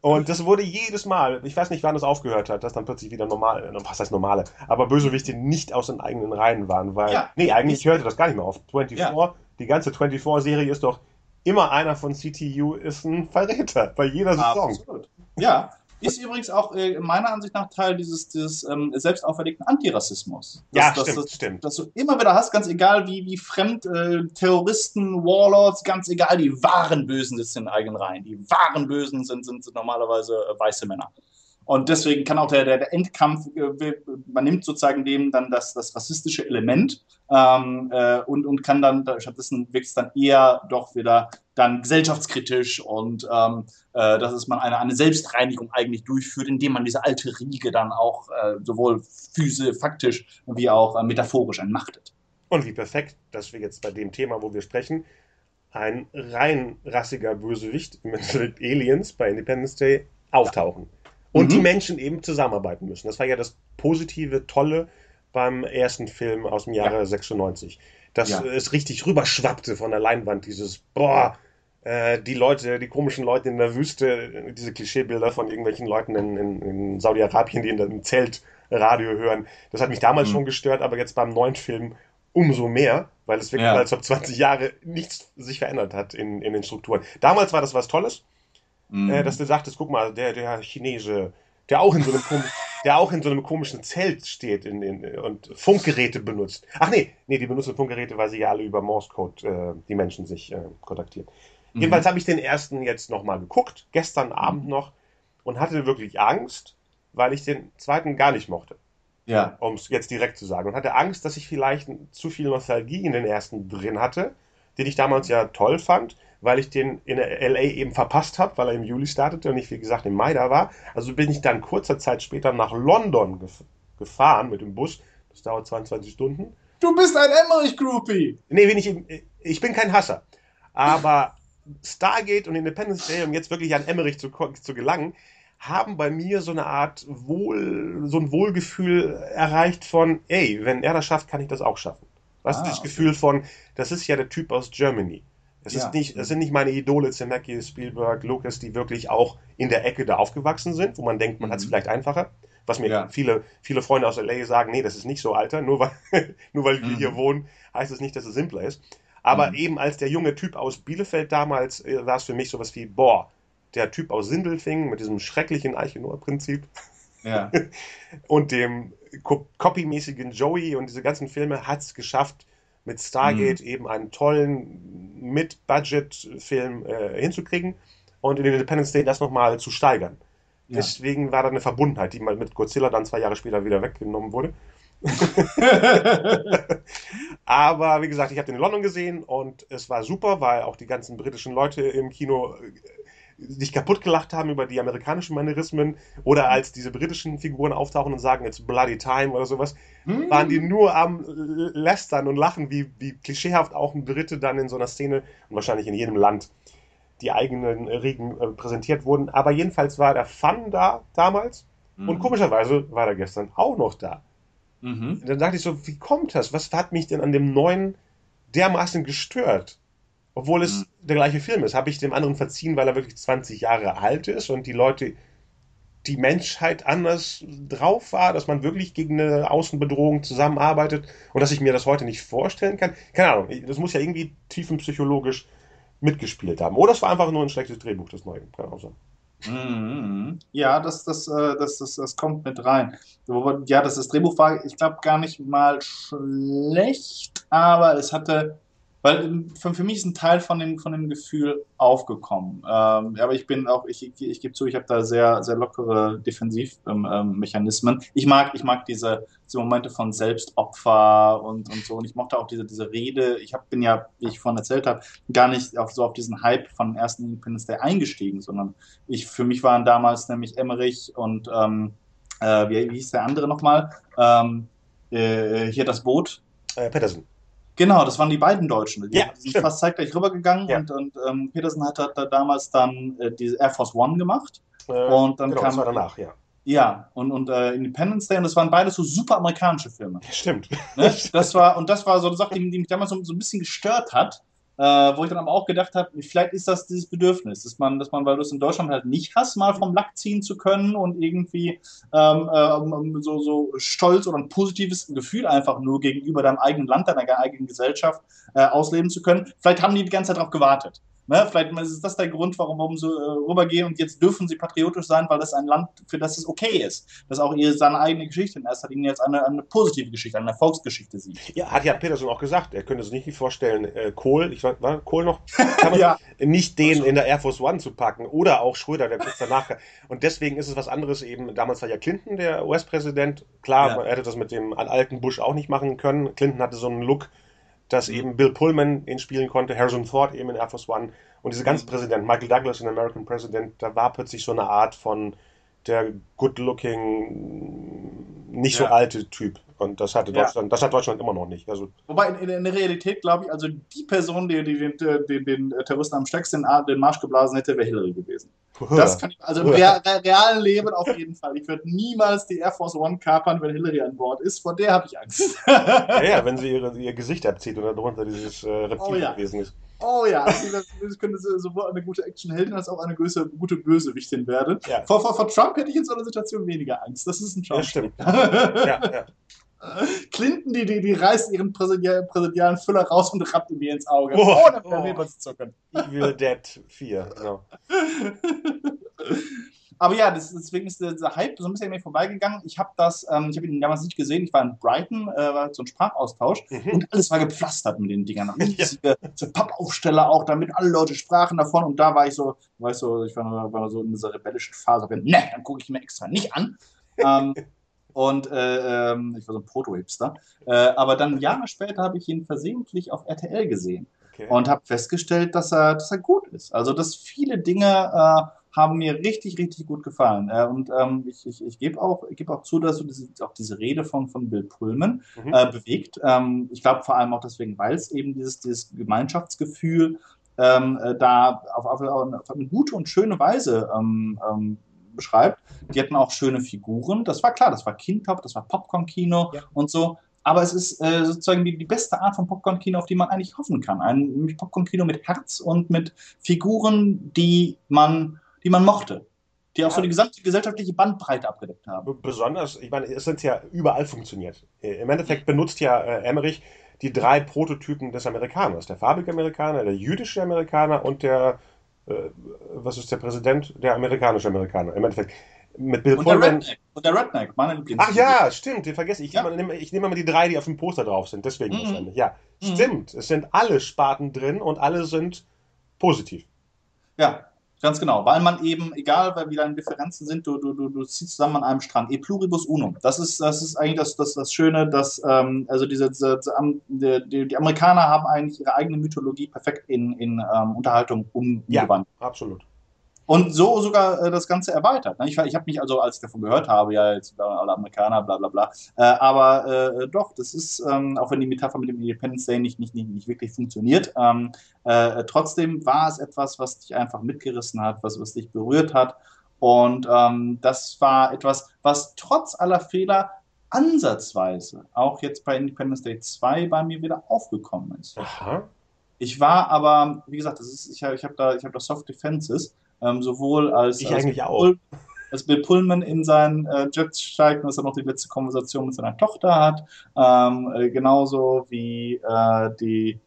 und das wurde jedes Mal, ich weiß nicht, wann es aufgehört hat, dass dann plötzlich wieder normal, was heißt normale, aber Bösewichte nicht aus den eigenen Reihen waren, weil, ja. nee, eigentlich hörte das gar nicht mehr auf. 24, ja. die ganze 24-Serie ist doch immer einer von CTU ist ein Verräter bei jeder Saison. Absolut. Ja, ist übrigens auch äh, meiner Ansicht nach Teil dieses, dieses ähm, selbst auferlegten Antirassismus. Dass, ja, stimmt, das, stimmt. Dass du immer wieder hast, ganz egal wie, wie fremd äh, Terroristen, Warlords, ganz egal, die wahren Bösen sitzen in den eigenen Reihen. Die wahren Bösen sind, sind, sind normalerweise äh, weiße Männer. Und deswegen kann auch der, der, Endkampf, äh, man nimmt sozusagen dem dann das, das rassistische Element ähm, äh, und, und kann dann, stattdessen wirkt es dann eher doch wieder dann gesellschaftskritisch und ähm, äh, dass es man eine, eine Selbstreinigung eigentlich durchführt, indem man diese alte Riege dann auch äh, sowohl physisch, faktisch wie auch äh, metaphorisch entmachtet. Und wie perfekt, dass wir jetzt bei dem Thema, wo wir sprechen, ein rein rassiger Bösewicht mit Aliens bei Independence Day auftauchen. Und mhm. die Menschen eben zusammenarbeiten müssen. Das war ja das positive, tolle beim ersten Film aus dem Jahre ja. 96. Dass ja. es richtig rüberschwappte von der Leinwand, dieses, boah, äh, die Leute, die komischen Leute in der Wüste, diese Klischeebilder von irgendwelchen Leuten in, in, in Saudi-Arabien, die in dem Zelt Radio hören. Das hat mich damals mhm. schon gestört, aber jetzt beim neuen Film umso mehr, weil es wirklich, ja. als ob 20 Jahre nichts sich verändert hat in, in den Strukturen. Damals war das was Tolles, mhm. äh, dass du sagtest, guck mal, der, der Chinese, der auch in so einem, der auch in so einem komischen Zelt steht in, in, und Funkgeräte benutzt. Ach nee, nee, die benutzen Funkgeräte, weil sie ja alle über Morse Code äh, die Menschen sich äh, kontaktieren. Mhm. Jedenfalls habe ich den ersten jetzt nochmal geguckt, gestern Abend mhm. noch, und hatte wirklich Angst, weil ich den zweiten gar nicht mochte. Ja. Um es jetzt direkt zu sagen. Und hatte Angst, dass ich vielleicht zu viel Nostalgie in den ersten drin hatte, den ich damals ja toll fand weil ich den in LA eben verpasst habe, weil er im Juli startete und ich, wie gesagt, im Mai da war. Also bin ich dann kurzer Zeit später nach London gef gefahren mit dem Bus. Das dauert 22 Stunden. Du bist ein Emmerich-Groupie! Nee, bin ich, ich bin kein Hasser. Aber Stargate und Independence Day, um jetzt wirklich an Emmerich zu, zu gelangen, haben bei mir so eine Art Wohl, so ein Wohlgefühl erreicht von, ey, wenn er das schafft, kann ich das auch schaffen. Weißt ah, du, das okay. Gefühl von, das ist ja der Typ aus Germany Es, ja. ist nicht, es sind nicht meine Idole, Zemeckis, Spielberg, Lucas, die wirklich auch in der Ecke da aufgewachsen sind, wo man denkt, man mhm. hat es vielleicht einfacher. Was mir ja. viele, viele Freunde aus LA sagen, nee, das ist nicht so, Alter. Nur weil, nur weil wir mhm. hier wohnen, heißt es nicht, dass es simpler ist. Aber mhm. eben als der junge Typ aus Bielefeld damals äh, war es für mich sowas wie, boah, der Typ aus Sindelfingen mit diesem schrecklichen Eichenor-Prinzip. Ja. und dem copymäßigen Joey und diese ganzen Filme hat es geschafft, mit Stargate mhm. eben einen tollen Mid-Budget-Film äh, hinzukriegen und in Independence Day das nochmal zu steigern. Ja. Deswegen war da eine Verbundenheit, die mal mit Godzilla dann zwei Jahre später wieder weggenommen wurde. Aber wie gesagt, ich habe den in London gesehen und es war super, weil auch die ganzen britischen Leute im Kino äh, sich kaputt gelacht haben über die amerikanischen Manierismen oder als diese britischen Figuren auftauchen und sagen, it's bloody time oder sowas, hm. waren die nur am lästern und lachen, wie, wie klischeehaft auch ein Brite dann in so einer Szene und wahrscheinlich in jedem Land die eigenen Regen äh, präsentiert wurden. Aber jedenfalls war der Fun da damals mhm. und komischerweise war er gestern auch noch da. Mhm. Dann dachte ich so, wie kommt das? Was hat mich denn an dem neuen dermaßen gestört? Obwohl es mhm. der gleiche Film ist. Habe ich dem anderen verziehen, weil er wirklich 20 Jahre alt ist und die Leute, die Menschheit anders drauf war, dass man wirklich gegen eine Außenbedrohung zusammenarbeitet und dass ich mir das heute nicht vorstellen kann. Keine Ahnung, das muss ja irgendwie tiefenpsychologisch mitgespielt haben. Oder es war einfach nur ein schlechtes Drehbuch, das neue. Kann auch sein. Mhm. Ja, das, das, äh, das, das, das kommt mit rein. Ja, das, das Drehbuch war, ich glaube, gar nicht mal schlecht, aber es hatte weil ähm, für, für, mich ist ein Teil von dem, von dem Gefühl aufgekommen. Ähm, aber ich bin auch, ich, ich, ich gebe zu, ich habe da sehr, sehr lockere Defensivmechanismen. Ähm, ich mag, ich mag diese, diese Momente von Selbstopfer und, und so. Und ich mochte auch diese, diese Rede. Ich hab, bin ja, wie ich vorhin erzählt habe, gar nicht auf, so auf diesen Hype von ersten Independence Day eingestiegen, sondern ich, für mich waren damals nämlich Emmerich und ähm, äh, wie, wie hieß der andere nochmal? Ähm, äh, hier das Boot. Äh, Peterson. Genau, das waren die beiden Deutschen. Die ja, sind stimmt. fast zeitgleich rübergegangen ja. und, und ähm, Peterson hat, hat da damals dann äh, die Air Force One gemacht. Äh, und dann genau, kam. Das war danach, ja. Ja, und, und äh, Independence Day, und das waren beides so super amerikanische Filme. Stimmt. Ne? Das war, und das war so eine Sache, die, die mich damals so, so ein bisschen gestört hat, äh, wo ich dann aber auch gedacht habe, vielleicht ist das dieses Bedürfnis, dass man, dass man, weil du es in Deutschland halt nicht hast, mal vom Lack ziehen zu können und irgendwie ähm, ähm, so, so stolz oder ein positives Gefühl einfach nur gegenüber deinem eigenen Land, deiner eigenen Gesellschaft äh, ausleben zu können. Vielleicht haben die die ganze Zeit darauf gewartet. Ne? Vielleicht ist das der Grund, warum, warum sie äh, rübergehen und jetzt dürfen sie patriotisch sein, weil das ein Land, für das es okay ist. Dass auch ihr seine eigene Geschichte in erster Linie jetzt eine, eine positive Geschichte, eine Erfolgsgeschichte sieht. Ja, hat ja Peterson auch gesagt, er könnte sich nicht vorstellen, äh, Kohl, ich war, war Kohl noch, ja. nicht den in der Air Force One zu packen oder auch Schröder, der kurz danach. Und deswegen ist es was anderes eben. Damals war ja Clinton der US-Präsident. Klar, ja. man hätte das mit dem alten Bush auch nicht machen können. Clinton hatte so einen Look, dass eben Bill Pullman ihn spielen konnte, Harrison Ford eben in Air Force One und diese ganzen mhm. Präsidenten, Michael Douglas in American President, da war plötzlich so eine Art von der good-looking, nicht ja. so alte Typ. Und das hatte Deutschland, ja. das hat Deutschland immer noch nicht. Also Wobei in, in der Realität, glaube ich, also die Person, die, die den, den, den Terroristen am stärksten den Marsch geblasen hätte, wäre Hillary gewesen. Das kann ich, also im Re realen Leben auf jeden Fall. Ich würde niemals die Air Force One kapern, wenn Hillary an Bord ist. Vor der habe ich Angst. ja, ja, wenn sie ihre, ihr Gesicht abzieht und darunter dieses äh, Reptil oh, ja. gewesen ist. Oh ja, also das könnte sowohl eine gute Actionheldin als auch eine gute, gute Bösewichtin werden. Ja. Vor, vor, vor, Trump hätte ich in so einer Situation weniger Angst. Das ist ein Trump. Ja, stimmt. ja, ja. Clinton, die, die, die reißt ihren präsidialen Füller raus und rappt ihm ins Auge. Oh, ohne oh. zu zucken. Evil Dead 4, genau. Aber ja, das, deswegen ist dieser Hype so ein bisschen an mir vorbeigegangen. Ich habe das, ähm, ich habe ihn damals nicht gesehen. Ich war in Brighton, äh, war so ein Sprachaustausch mhm. und alles war gepflastert mit den Dingern. Ja. so Pappaufsteller auch, damit alle Leute sprachen davon. Und da war ich so, weißt du, ich war, war so in dieser rebellischen Phase. Ne, dann gucke ich mir extra nicht an. ähm, und äh, ähm, ich war so ein Proto-Hipster. Äh, aber dann Jahre später habe ich ihn versehentlich auf RTL gesehen. Okay. Und habe festgestellt, dass er, dass er gut ist. Also, dass viele Dinge äh, haben mir richtig, richtig gut gefallen. Äh, und ähm, ich, ich, ich gebe auch, geb auch zu, dass du diese, auch diese Rede von, von Bill Pullman mhm. äh, bewegt. Ähm, ich glaube vor allem auch deswegen, weil es eben dieses, dieses Gemeinschaftsgefühl ähm, äh, da auf, auf, auf, eine gute und schöne Weise ähm, ähm, beschreibt. Die hatten auch schöne Figuren. Das war klar, das war Kindtop, das war Popcorn-Kino ja. und so. aber es ist äh, sozusagen die, die beste Art von Popcorn-Kino, auf die man eigentlich hoffen kann. Ein Popcorn-Kino mit Herz und mit Figuren, die man, die man mochte. Die auch ja. so die gesamte gesellschaftliche Bandbreite abgedeckt haben. Besonders, ich meine, es sind ja überall funktioniert. Im Endeffekt benutzt ja äh, Emmerich die drei Prototypen des Amerikaners. Der farbige Amerikaner, der jüdische Amerikaner und der, äh, was ist der Präsident? Der amerikanische Amerikaner. Im Endeffekt mit Bill und Pullman. Der Redneck. Und der Redneck, meine Lieblings. Ach ja, stimmt, den vergesse ich. Ja. Ich, nehme, ich nehme immer die drei, die auf dem Poster drauf sind, deswegen mhm. wahrscheinlich. Ja, mhm. stimmt. Es sind alle Sparten drin und alle sind positiv. Ja, Ganz genau, weil man eben, egal wie deine Differenzen sind, du, du, du, du ziehst zusammen an einem Strang. E pluribus unum. Das ist, das ist eigentlich das, das, das Schöne, dass ähm, also diese, diese, die, die, Amerikaner haben eigentlich ihre eigene Mythologie perfekt in, in ähm, Unterhaltung umgewandelt. Ja, absolut. Und so sogar äh, das Ganze erweitert. Ne? Ich, ich habe mich also, als ich davon gehört habe, ja, jetzt alle Amerikaner, bla bla bla. Äh, aber äh, doch, das ist, ähm, auch wenn die Metapher mit dem Independence Day nicht, nicht, nicht, nicht wirklich funktioniert, ähm, äh, trotzdem war es etwas, was dich einfach mitgerissen hat, was, was dich berührt hat. Und ähm, das war etwas, was trotz aller Fehler ansatzweise auch jetzt bei Independence Day 2 bei mir wieder aufgekommen ist. Aha. Ich war aber, wie gesagt, das ist, ich, ich habe da, hab da Soft Defenses ähm, sowohl als, ich als, eigentlich auch. als Bill Pullman in seinen äh, Jet steigt und dass er noch die letzte Konversation mit seiner Tochter hat. Ähm, äh, genauso wie äh, die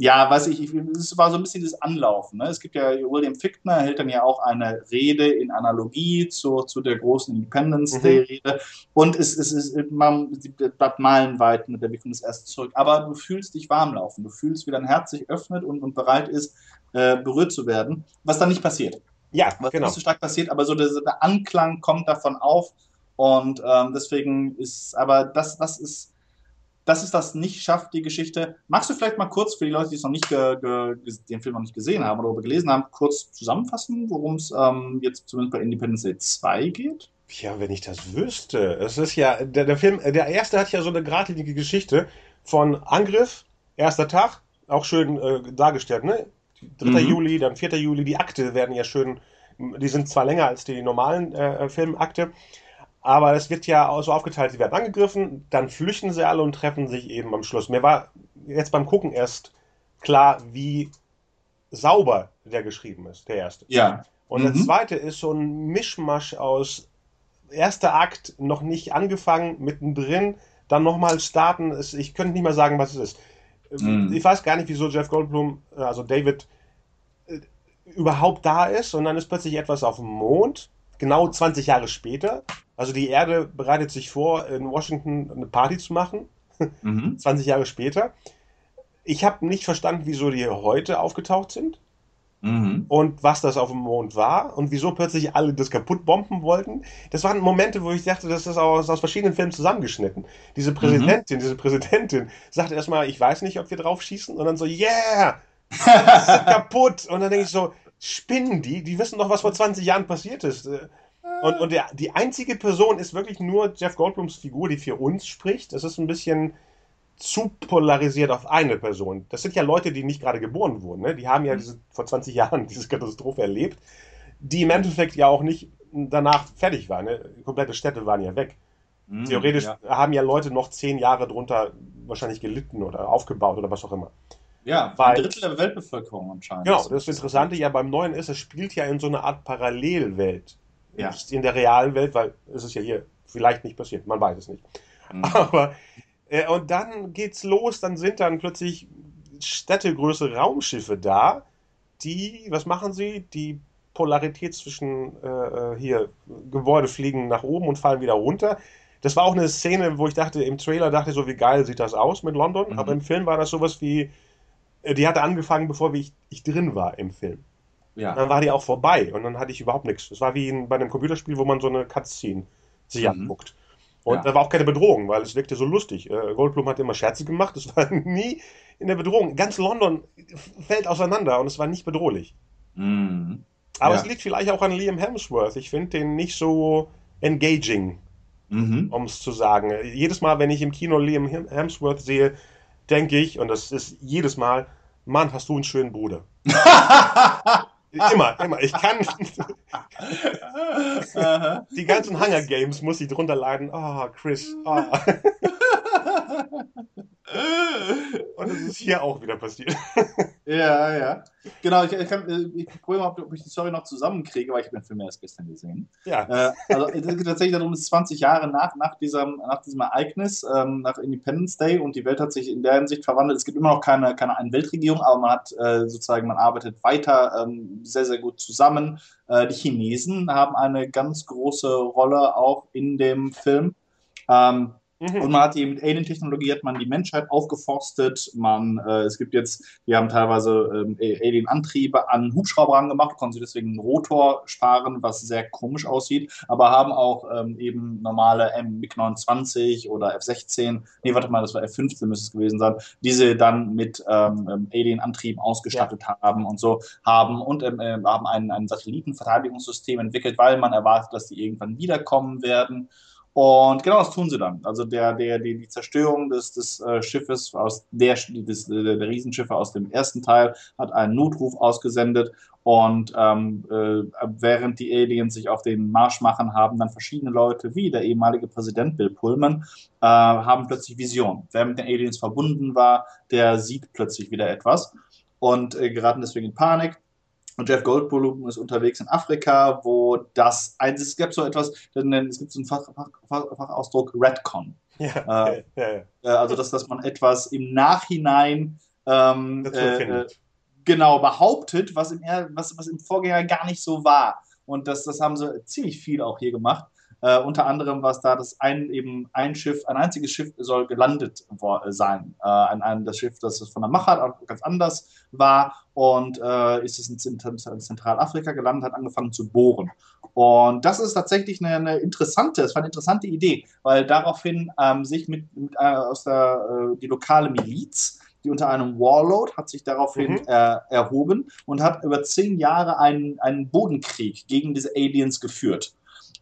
ja, weiß ich, es war so ein bisschen das Anlaufen. Ne? Es gibt ja, William Fichtner hält dann ja auch eine Rede in Analogie zu, zu der großen Independence mhm. Day-Rede. Und es, es ist, man bleibt meilenweit mit der Wirkung des ersten zurück. Aber du fühlst dich warm laufen. Du fühlst, wie dein Herz sich öffnet und, und bereit ist, äh, berührt zu werden, was dann nicht passiert. Ja, was genau. nicht so stark passiert, aber so der, der Anklang kommt davon auf und ähm, deswegen ist, aber das, das ist, dass es das nicht schafft, die Geschichte. Magst du vielleicht mal kurz für die Leute, die es noch nicht den Film noch nicht gesehen haben oder gelesen haben, kurz zusammenfassen, worum es ähm, jetzt zumindest bei Independence Day 2 geht? Ja, wenn ich das wüsste. Es ist ja, der, der Film, der erste hat ja so eine geradlinige Geschichte von Angriff, erster Tag, auch schön äh, dargestellt, ne? 3. Mhm. Juli, dann 4. Juli, die Akte werden ja schön, die sind zwar länger als die normalen äh, Filmakte, aber es wird ja so aufgeteilt, sie werden angegriffen, dann flüchten sie alle und treffen sich eben am Schluss. Mir war jetzt beim Gucken erst klar, wie sauber der geschrieben ist, der erste. Ja. Und mhm. der zweite ist so ein Mischmasch aus erster Akt noch nicht angefangen, mittendrin, dann nochmal starten. Ich könnte nicht mehr sagen, was es ist. Mhm. Ich weiß gar nicht, wieso Jeff Goldblum, also David, äh, überhaupt da ist und dann ist plötzlich etwas auf dem Mond, genau 20 Jahre später. Also die Erde bereitet sich vor, in Washington eine Party zu machen, mhm. 20 Jahre später. Ich habe nicht verstanden, wieso die heute aufgetaucht sind. Mhm. Und was das auf dem Mond war und wieso plötzlich alle das kaputt bomben wollten. Das waren Momente, wo ich dachte, das ist aus, aus verschiedenen Filmen zusammengeschnitten. Diese Präsidentin, mhm. diese Präsidentin sagt erstmal, ich weiß nicht, ob wir drauf schießen. Und dann so, yeah, das ist kaputt. Und dann denke ich so, spinnen die? Die wissen doch, was vor 20 Jahren passiert ist. Und, und der, die einzige Person ist wirklich nur Jeff Goldblums Figur, die für uns spricht. Das ist ein bisschen zu polarisiert auf eine Person. Das sind ja Leute, die nicht gerade geboren wurden. Ne? Die haben ja mhm. diese, vor 20 Jahren diese Katastrophe erlebt, die im Endeffekt ja auch nicht danach fertig waren. Ne? Komplette Städte waren ja weg. Mhm, Theoretisch ja. haben ja Leute noch zehn Jahre drunter wahrscheinlich gelitten oder aufgebaut oder was auch immer. Ja, Weil, ein Drittel der Weltbevölkerung anscheinend. Genau, das Interessante ja beim Neuen ist, es spielt ja in so einer Art Parallelwelt. Ja. In der realen Welt, weil es ist ja hier vielleicht nicht passiert, man weiß es nicht. Mhm. Aber äh, und dann geht's los, dann sind dann plötzlich städtegrößere Raumschiffe da, die, was machen sie? Die Polarität zwischen äh, äh, hier Gebäude fliegen nach oben und fallen wieder runter. Das war auch eine Szene, wo ich dachte, im Trailer dachte ich so, wie geil sieht das aus mit London. Mhm. Aber im Film war das sowas wie, äh, die hatte angefangen, bevor ich, ich drin war im Film. Ja. Dann war die auch vorbei und dann hatte ich überhaupt nichts. Das war wie bei einem Computerspiel, wo man so eine Cutscene sich mhm. anguckt. Und ja. da war auch keine Bedrohung, weil es wirkte so lustig. Äh, Goldblum hat immer Scherze gemacht, es war nie in der Bedrohung. Ganz London fällt auseinander und es war nicht bedrohlich. Mhm. Aber ja. es liegt vielleicht auch an Liam Hemsworth. Ich finde den nicht so engaging, mhm. um es zu sagen. Jedes Mal, wenn ich im Kino Liam Hemsworth sehe, denke ich, und das ist jedes Mal, Mann, hast du einen schönen Bruder. Immer, immer. Ich kann. die ganzen Hunger Games muss ich drunter laden. Oh, Chris. Oh. Und es ist hier auch wieder passiert. Ja, ja. Genau, ich, ich, kann, ich probiere mal, ob ich die Story noch zusammenkriege, weil ich den Film erst gestern gesehen. Ja. Äh, also es geht tatsächlich darum, es ist 20 Jahre nach, nach, diesem, nach diesem Ereignis, ähm, nach Independence Day und die Welt hat sich in der Hinsicht verwandelt. Es gibt immer noch keine, keine eine Weltregierung, aber man hat äh, sozusagen, man arbeitet weiter ähm, sehr, sehr gut zusammen. Äh, die Chinesen haben eine ganz große Rolle auch in dem Film. Ähm, Mhm. Und man hat die mit Alien-Technologie hat man die Menschheit aufgeforstet. Man, äh, es gibt jetzt, wir haben teilweise ähm, Alien-Antriebe an Hubschrauber angemacht, konnten sie deswegen einen Rotor sparen, was sehr komisch aussieht, aber haben auch ähm, eben normale MiG-29 oder F-16, nee, warte mal, das war F-15 müsste es gewesen sein, diese dann mit ähm, ähm Alien-Antrieben ausgestattet ja. haben und so haben und ähm, äh, haben ein, ein Satellitenverteidigungssystem entwickelt, weil man erwartet, dass die irgendwann wiederkommen werden. Und genau das tun sie dann. Also der, der, die, die Zerstörung des, des äh, Schiffes aus der, des, der, Riesenschiffe aus dem ersten Teil hat einen Notruf ausgesendet und ähm, äh, während die Aliens sich auf den Marsch machen, haben dann verschiedene Leute, wie der ehemalige Präsident Bill Pullman, äh, haben plötzlich Visionen. Wer mit den Aliens verbunden war, der sieht plötzlich wieder etwas und äh, geraten deswegen in Panik und Jeff Goldblum ist unterwegs in Afrika, wo das, es gibt so etwas, es gibt so einen Fach, Fach, Fachausdruck Redcon. Ja, äh, ja, ja. Äh, also, dass, dass man etwas im Nachhinein ähm, äh, genau behauptet, was im, was, was im Vorgänger gar nicht so war. Und das, das haben sie ziemlich viel auch hier gemacht. Äh, unter anderem war es da, dass ein eben ein Schiff, ein einziges Schiff soll gelandet sein. Äh, ein, ein, das Schiff, das von der Machart ganz anders war und äh, ist es in Zentralafrika gelandet, hat angefangen zu bohren. Und das ist tatsächlich eine, eine interessante, es war eine interessante Idee, weil daraufhin ähm, sich mit, mit äh, aus der äh, die lokale Miliz die unter einem Warlord hat sich daraufhin mhm. äh, erhoben und hat über zehn Jahre einen, einen Bodenkrieg gegen diese Aliens geführt.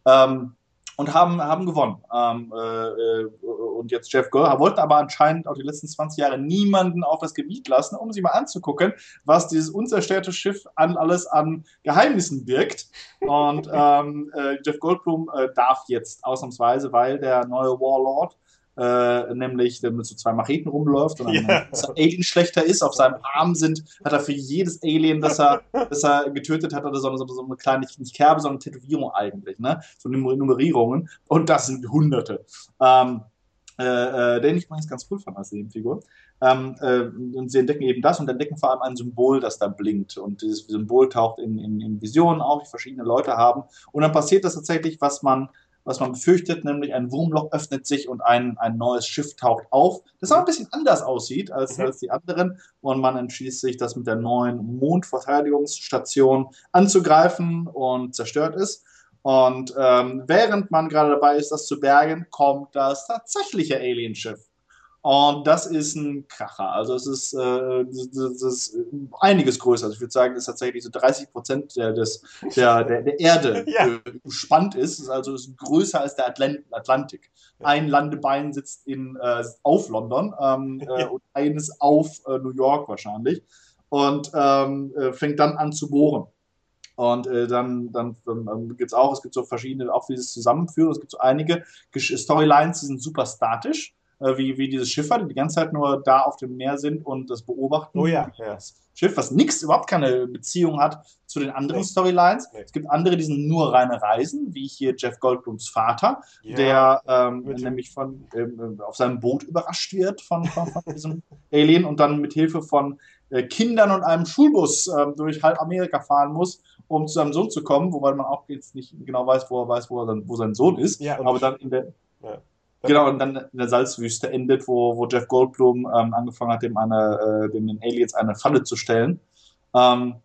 Ähm, und haben, haben gewonnen. Ähm, äh, und jetzt Jeff Gore wollte aber anscheinend auch die letzten 20 Jahre niemanden auf das Gebiet lassen, um sich mal anzugucken, was dieses unzerstörte Schiff an alles an Geheimnissen birgt. Und ähm, äh, Jeff Goldblum äh, darf jetzt ausnahmsweise, weil der neue Warlord äh, nämlich der mit so zwei Macheten rumläuft und yeah. ein Alien schlechter ist. Auf seinem Arm sind, hat er für jedes Alien, das er, das er getötet hat, oder so, so, so eine kleine, nicht Kerbe, sondern Tätowierung eigentlich, ne? So Nummerierungen. Und das sind Hunderte. Ähm, äh, äh, den ich übrigens ganz cool fand als Nebenfigur. Ähm, äh, und sie entdecken eben das und entdecken vor allem ein Symbol, das da blinkt. Und dieses Symbol taucht in, in, in Visionen auf, die verschiedene Leute haben. Und dann passiert das tatsächlich, was man was man befürchtet, nämlich ein Wurmloch öffnet sich und ein, ein neues Schiff taucht auf, das auch ein bisschen anders aussieht als, mhm. als die anderen. Und man entschließt sich, das mit der neuen Mondverteidigungsstation anzugreifen und zerstört ist. Und ähm, während man gerade dabei ist, das zu bergen, kommt das tatsächliche Alienschiff. Und das ist ein Kracher. Also es ist, äh, das ist einiges größer. Also ich würde sagen, es ist tatsächlich so 30 Prozent der, des, der, der, der Erde ja. äh, gespannt ist. ist. Also ist größer als der Atlant Atlantik. Ein Landebein sitzt in, äh, auf London ähm, äh, und eines auf äh, New York wahrscheinlich. Und ähm, äh, fängt dann an zu bohren. Und äh, dann, dann, dann gibt es auch, es gibt so verschiedene, auch dieses Zusammenführen, es gibt so einige Storylines, die sind super statisch äh, wie, wie diese Schiffer, die die ganze Zeit nur da auf dem Meer sind und das beobachten. Oh ja, ja. Das Schiff, was nichts, überhaupt keine Beziehung hat zu den anderen nee. Storylines. Nee. Es gibt andere, die sind nur reine Reisen, wie hier Jeff Goldblums Vater, ja, der ähm, nämlich von, ähm, auf seinem Boot überrascht wird von, von, von diesem Alien und dann mit Hilfe von äh, Kindern und einem Schulbus äh, durch halb Amerika fahren muss, um zu seinem Sohn zu kommen, wobei man auch jetzt nicht genau weiß, wo er weiß, wo, er dann, wo sein Sohn ist. Ja, aber dann in der. Ja. Genau, und dann in der Salzwüste endet, wo, wo Jeff Goldblum ähm, angefangen hat, dem, eine, äh, dem den Aliens eine Falle zu stellen. Ähm,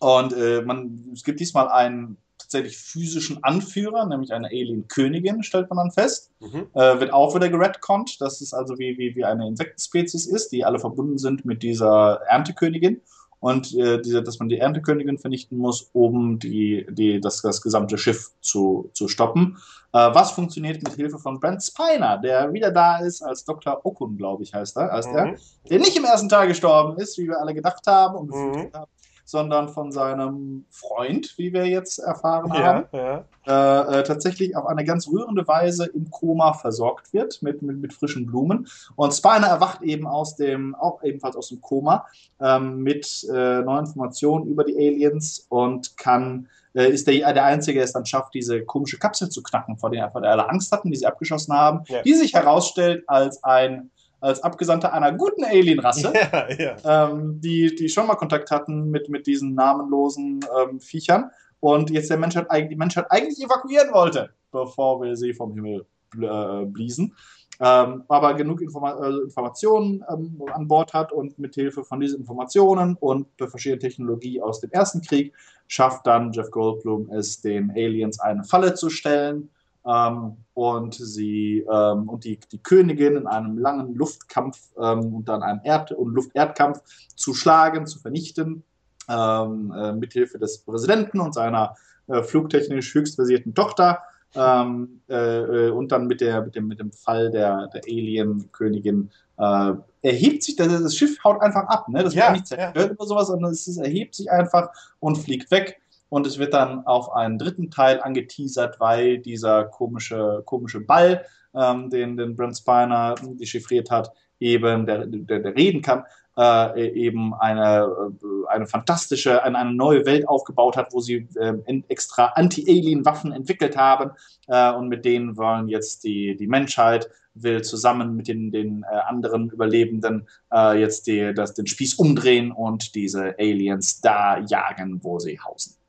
und äh, man, es gibt diesmal einen tatsächlich physischen Anführer, nämlich eine Alien-Königin, stellt man dann fest. Mhm. Äh, wird auch wieder geredconnt, dass es also wie, wie, wie eine Insektenspezies ist, die alle verbunden sind mit dieser Erntekönigin und äh, diese, dass man die Erntekönigin vernichten muss, um die, die, das, das gesamte Schiff zu, zu stoppen. Äh, was funktioniert mit Hilfe von Brent Spiner, der wieder da ist als Dr. Okun, glaube ich, heißt er, heißt mhm. er, der nicht im ersten Teil gestorben ist, wie wir alle gedacht haben und mhm. haben. Sondern von seinem Freund, wie wir jetzt erfahren haben, ja. Äh, äh, tatsächlich auf eine ganz rührende Weise im Koma versorgt wird mit, mit, mit frischen Blumen. Und Spiner erwacht eben aus dem, auch ebenfalls aus dem Koma ähm, mit äh, neuen Informationen über die Aliens und kann äh, ist der, der Einzige, der es dann schafft, diese komische Kapsel zu knacken, vor der, vor der alle Angst hatten, die sie abgeschossen haben, ja. die sich herausstellt als ein als Abgesandter einer guten Alienrasse, ja, ja. ähm, die, die schon mal Kontakt hatten mit, mit diesen namenlosen ähm, Viechern und jetzt der Menschheit, die Menschheit eigentlich evakuieren wollte, bevor wir sie vom Himmel äh, bliesen. Ähm, aber genug Informa äh, Informationen ähm, an Bord hat und mit Hilfe von diesen Informationen und der verschiedenen Technologie aus dem Ersten Krieg schafft dann Jeff Goldblum es, den Aliens eine Falle zu stellen ähm, und sie ähm, und die, die Königin in einem langen Luftkampf ähm, und dann einem Erd- und Luft-Erdkampf zu schlagen, zu vernichten, ähm, äh, mithilfe des Präsidenten und seiner äh, flugtechnisch höchst versierten Tochter. Ähm, äh, äh, und dann mit, der, mit, dem, mit dem Fall der, der Alien-Königin äh, erhebt sich, das, das, Schiff haut einfach ab, ne? das ja, wird nicht zerstört ja. oder sowas, sondern es, es erhebt sich einfach und fliegt weg und es wird dann auf einen dritten Teil angeteasert, weil dieser komische, komische Ball, ähm, den, den Brent Spiner dechiffriert hat, eben, der, der, der reden kann, äh, eben eine, äh, eine fantastische, eine, eine neue Welt aufgebaut hat, wo sie äh, extra Anti-Alien-Waffen entwickelt haben äh, und mit denen wollen jetzt die, die Menschheit will zusammen mit den, den äh, anderen Überlebenden äh, jetzt die, das, den Spieß umdrehen und diese Aliens da jagen, wo sie hausen.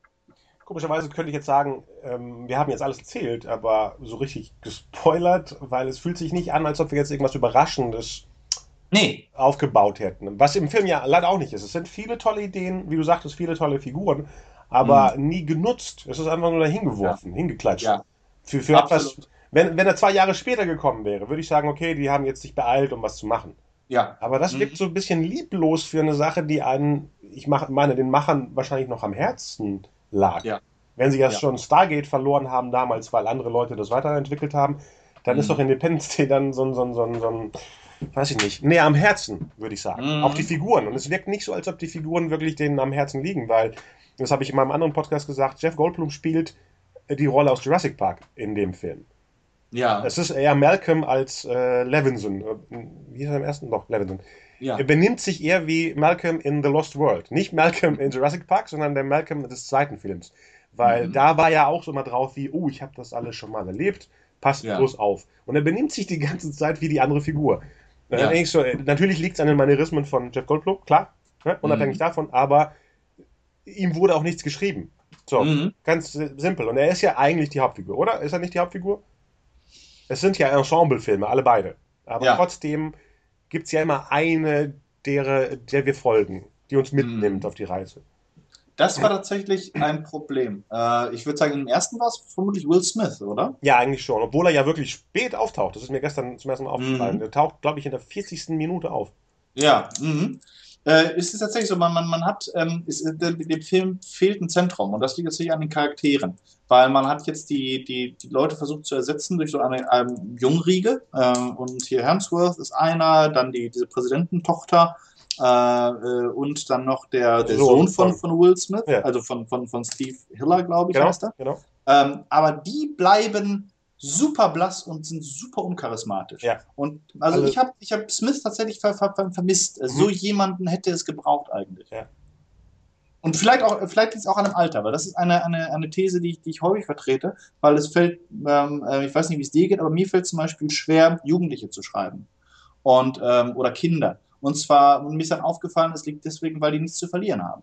Komischerweise könnte ich jetzt sagen, ähm, wir haben jetzt alles erzählt, aber so richtig gespoilert, weil es fühlt sich nicht an, als ob wir jetzt irgendwas Überraschendes nee. aufgebaut hätten. Was im Film ja leider auch nicht ist. Es sind viele tolle Ideen, wie du sagtest, viele tolle Figuren, aber mhm. nie genutzt. Es ist einfach nur dahin geworfen, ja. hingeklatscht. Ja. Für, für etwas, wenn, wenn er zwei Jahre später gekommen wäre, würde ich sagen, okay, die haben jetzt sich beeilt, um was zu machen. Ja. Aber das mhm. wirkt so ein bisschen lieblos für eine Sache, die einen, ich meine, den Machern wahrscheinlich noch am Herzen lag. Ja. Wenn sie ja, ja. schon Stargate verloren haben damals, weil andere Leute das weiterentwickelt haben, dann mhm. ist doch Independence Day dann so ein, so ein, so ein, so ein weiß ich nicht, näher am Herzen, würde ich sagen. Mhm. Auch die Figuren. Und es wirkt nicht so, als ob die Figuren wirklich denen am Herzen liegen, weil, das habe ich in meinem anderen Podcast gesagt, Jeff Goldblum spielt die Rolle aus Jurassic Park in dem Film. Ja. Es ist eher Malcolm als äh, Levinson. Äh, wie ist er im ersten? Doch, Levinson. Ja. Er benimmt sich eher wie Malcolm in The Lost World. Nicht Malcolm in Jurassic Park, sondern der Malcolm des zweiten Films. Weil mhm. da war ja auch so mal drauf wie, oh, ich habe das alles schon mal erlebt, passt ja. bloß auf. Und er benimmt sich die ganze Zeit wie die andere Figur. Ja. So, natürlich liegt es an den Manierismen von Jeff Goldblum, klar, ne? unabhängig mhm. davon, aber ihm wurde auch nichts geschrieben. So, mhm. ganz simpel. Und er ist ja eigentlich die Hauptfigur, oder? Ist er nicht die Hauptfigur? Es sind ja Ensemblefilme, alle beide. Aber ja. trotzdem gibt es ja immer eine, der, der wir folgen, die uns mitnimmt mhm. auf die Reise. Das war tatsächlich ein Problem. Äh, ich würde sagen, im ersten war es vermutlich Will Smith, oder? Ja, eigentlich schon. Obwohl er ja wirklich spät auftaucht. Das ist mir gestern zum ersten Mal aufgefallen. Mhm. Der taucht, glaube ich, in der 40. Minute auf. Ja, mhm. Äh, ist es tatsächlich so, man, man, man hat, ähm, ist, äh, dem Film fehlt ein Zentrum und das liegt jetzt nicht an den Charakteren, weil man hat jetzt die, die, die Leute versucht zu ersetzen durch so eine ähm, Jungriege äh, und hier Hemsworth ist einer, dann die, diese Präsidententochter äh, äh, und dann noch der, der so, Sohn von, von Will Smith, ja. also von, von, von Steve Hiller, glaube ich, genau, heißt er. Genau. Ähm, aber die bleiben super blass und sind super uncharismatisch. Ja. Und also, also ich habe ich hab Smith tatsächlich ver, ver, ver, vermisst. Mhm. So jemanden hätte es gebraucht eigentlich. Ja. Und vielleicht auch, vielleicht liegt es auch an dem Alter, weil das ist eine, eine, eine These, die ich, die ich häufig vertrete, weil es fällt, ähm, äh, ich weiß nicht, wie es dir geht, aber mir fällt zum Beispiel schwer, Jugendliche zu schreiben. Und, ähm, oder Kinder. Und zwar, und mir ist dann aufgefallen, es liegt deswegen, weil die nichts zu verlieren haben.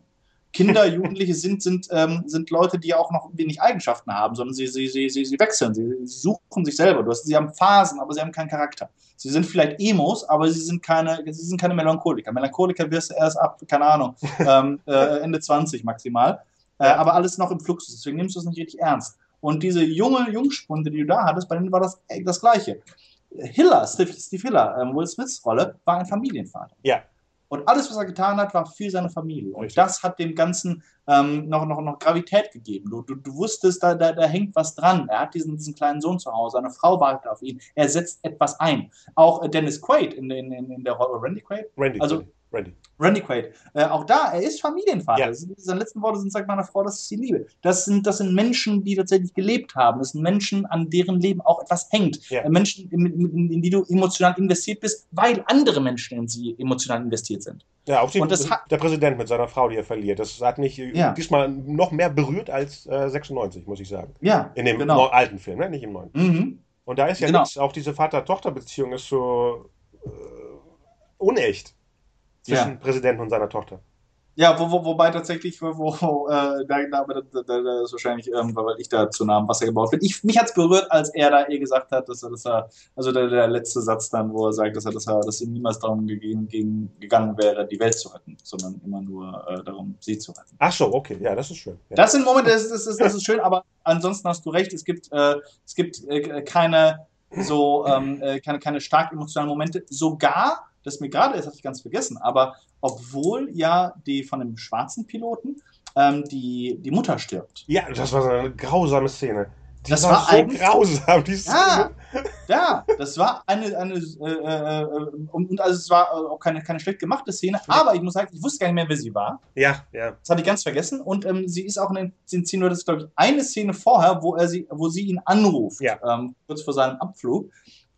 Kinder, Jugendliche sind, sind, ähm, sind Leute, die auch noch wenig Eigenschaften haben, sondern sie, sie, sie, sie, sie wechseln, sie, sie suchen sich selber. Du hast, sie haben Phasen, aber sie haben keinen Charakter. Sie sind vielleicht Emos, aber sie sind keine, sie sind keine Melancholiker. Melancholiker wirst du erst ab, keine Ahnung, ähm, äh, Ende 20 maximal. Äh, aber alles noch im Flux. Deswegen nimmst du es nicht richtig ernst. Und diese junge Jungspunde, die du da hattest, bei denen war das das Gleiche. Hiller, Steve, Steve Hiller, ähm, Will Smiths Rolle, war ein Familienvater. Ja. Und alles, was er getan hat, war für seine Familie. Und das hat dem Ganzen ähm, noch, noch, noch Gravität gegeben. Du, du, du wusstest, da, da, da hängt was dran. Er hat diesen, diesen kleinen Sohn zu Hause, seine Frau wartet auf ihn. Er setzt etwas ein. Auch äh, Dennis Quaid in, in, in der Rolle, Randy Quaid? Randy also, Randy. Randy Quaid. Äh, auch da, er ist Familienvater. Ja. Seine letzten Worte sind, sagt meiner Frau, das ist die Liebe. Das sind, das sind Menschen, die tatsächlich gelebt haben. Das sind Menschen, an deren Leben auch etwas hängt. Ja. Äh, Menschen, in, in, in die du emotional investiert bist, weil andere Menschen in sie emotional investiert sind. Ja, auch die, Und das der Präsident mit seiner Frau, die er verliert. Das hat mich äh, Ja. diesmal noch mehr berührt als äh, 96, muss ich sagen. Ja, In dem genau. alten Film, ne? nicht im neuen. Mhm. Und da ist ja Genau. nichts, auch diese Vater-Tochter-Beziehung ist so äh, unecht zwischen Ja. Präsidenten und seiner Tochter. Ja, wo, wo, wobei tatsächlich, wo, wo äh, da, da, da, da, ist wahrscheinlich, ähm, weil ich da zu nah am Wasser gebaut bin. Ich, mich hat es berührt, als er da eh gesagt hat, dass er, dass er also der, der letzte Satz dann, wo er sagt, dass er, dass er, dass ihm niemals darum gegeben, gegen, gegangen wäre, die Welt zu retten, sondern immer nur äh, darum, sie zu retten. Ach so, okay, ja, das ist schön. Ja. Das sind Momente, das, das, ist, das ist schön, aber ansonsten hast du recht, es gibt, äh, es gibt äh, keine so ähm, äh, keine, keine stark emotionalen Momente. Sogar, das mir gerade ist, hatte ich ganz vergessen, aber obwohl ja die von dem schwarzen Piloten ähm, die, die Mutter stirbt. ja, das war so eine grausame Szene. Die Das war, war so eigentlich- grausam, die Ja, Szene. ja, das war eine, eine äh, äh, und, also es war auch keine, keine schlecht gemachte Szene, aber ich muss sagen, ich wusste gar nicht mehr, wer sie war. Ja, ja. Das hatte ich ganz vergessen. Und ähm, sie ist auch in den sie nur, das ist, glaube ich, eine Szene vorher, wo er sie, wo sie ihn anruft, Ja. ähm, kurz vor seinem Abflug.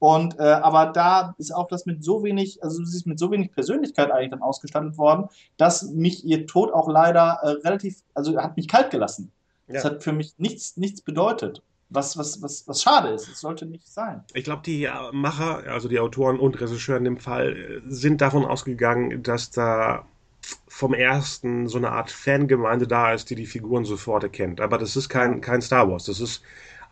Und äh, aber da ist auch das mit so wenig, also sie ist mit so wenig Persönlichkeit eigentlich dann ausgestattet worden, dass mich ihr Tod auch leider äh, relativ, also hat mich kalt gelassen. Das Ja. hat für mich nichts, nichts bedeutet. Was, was, was, was schade ist. Es sollte nicht sein. Ich glaube, die äh, Macher, also die Autoren und Regisseure in dem Fall, äh, sind davon ausgegangen, dass da vom ersten so eine Art Fangemeinde da ist, die die Figuren sofort erkennt. Aber das ist kein, kein Star Wars. Das ist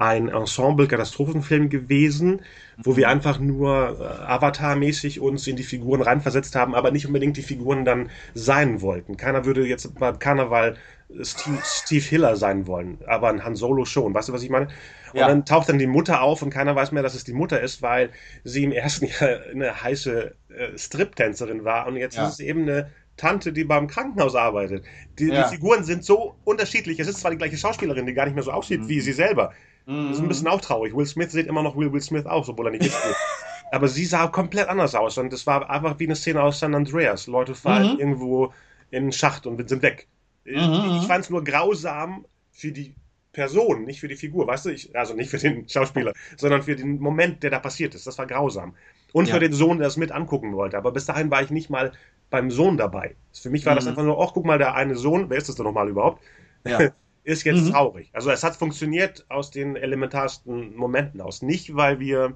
ein Ensemble-Katastrophenfilm gewesen, wo wir einfach nur äh, Avatar-mäßig uns in die Figuren reinversetzt haben, aber nicht unbedingt die Figuren dann sein wollten. Keiner würde jetzt beim Karneval Steve, Steve Hiller sein wollen, aber ein Han Solo schon. Weißt du, was ich meine? Und Ja. dann taucht dann die Mutter auf und keiner weiß mehr, dass es die Mutter ist, weil sie im ersten Jahr eine heiße äh, Strip-Tänzerin war und jetzt Ja. ist es eben eine Tante, die beim Krankenhaus arbeitet. Die, Ja. die Figuren sind so unterschiedlich. Es ist zwar die gleiche Schauspielerin, die gar nicht mehr so aussieht Mhm. wie sie selber. Das Mhm. ist ein bisschen auch traurig. Will Smith sieht immer noch Will, Will Smith aus, obwohl er nicht mitspielt. Aber sie sah komplett anders aus und es war einfach wie eine Szene aus San Andreas. Leute fallen Mhm. irgendwo in einen Schacht und sind weg. Mhm. Ich fand es nur grausam für die Person, nicht für die Figur, weißt du? Ich, also nicht für den Schauspieler, sondern für den Moment, der da passiert ist. Das war grausam. Und Ja. für den Sohn, der es mit angucken wollte. Aber bis dahin war ich nicht mal beim Sohn dabei. Für mich war das Mhm. einfach nur, ach, guck mal, der eine Sohn, wer ist das denn nochmal überhaupt? Ja. ist jetzt Mhm. traurig. Also es hat funktioniert aus den elementarsten Momenten aus. Nicht, weil wir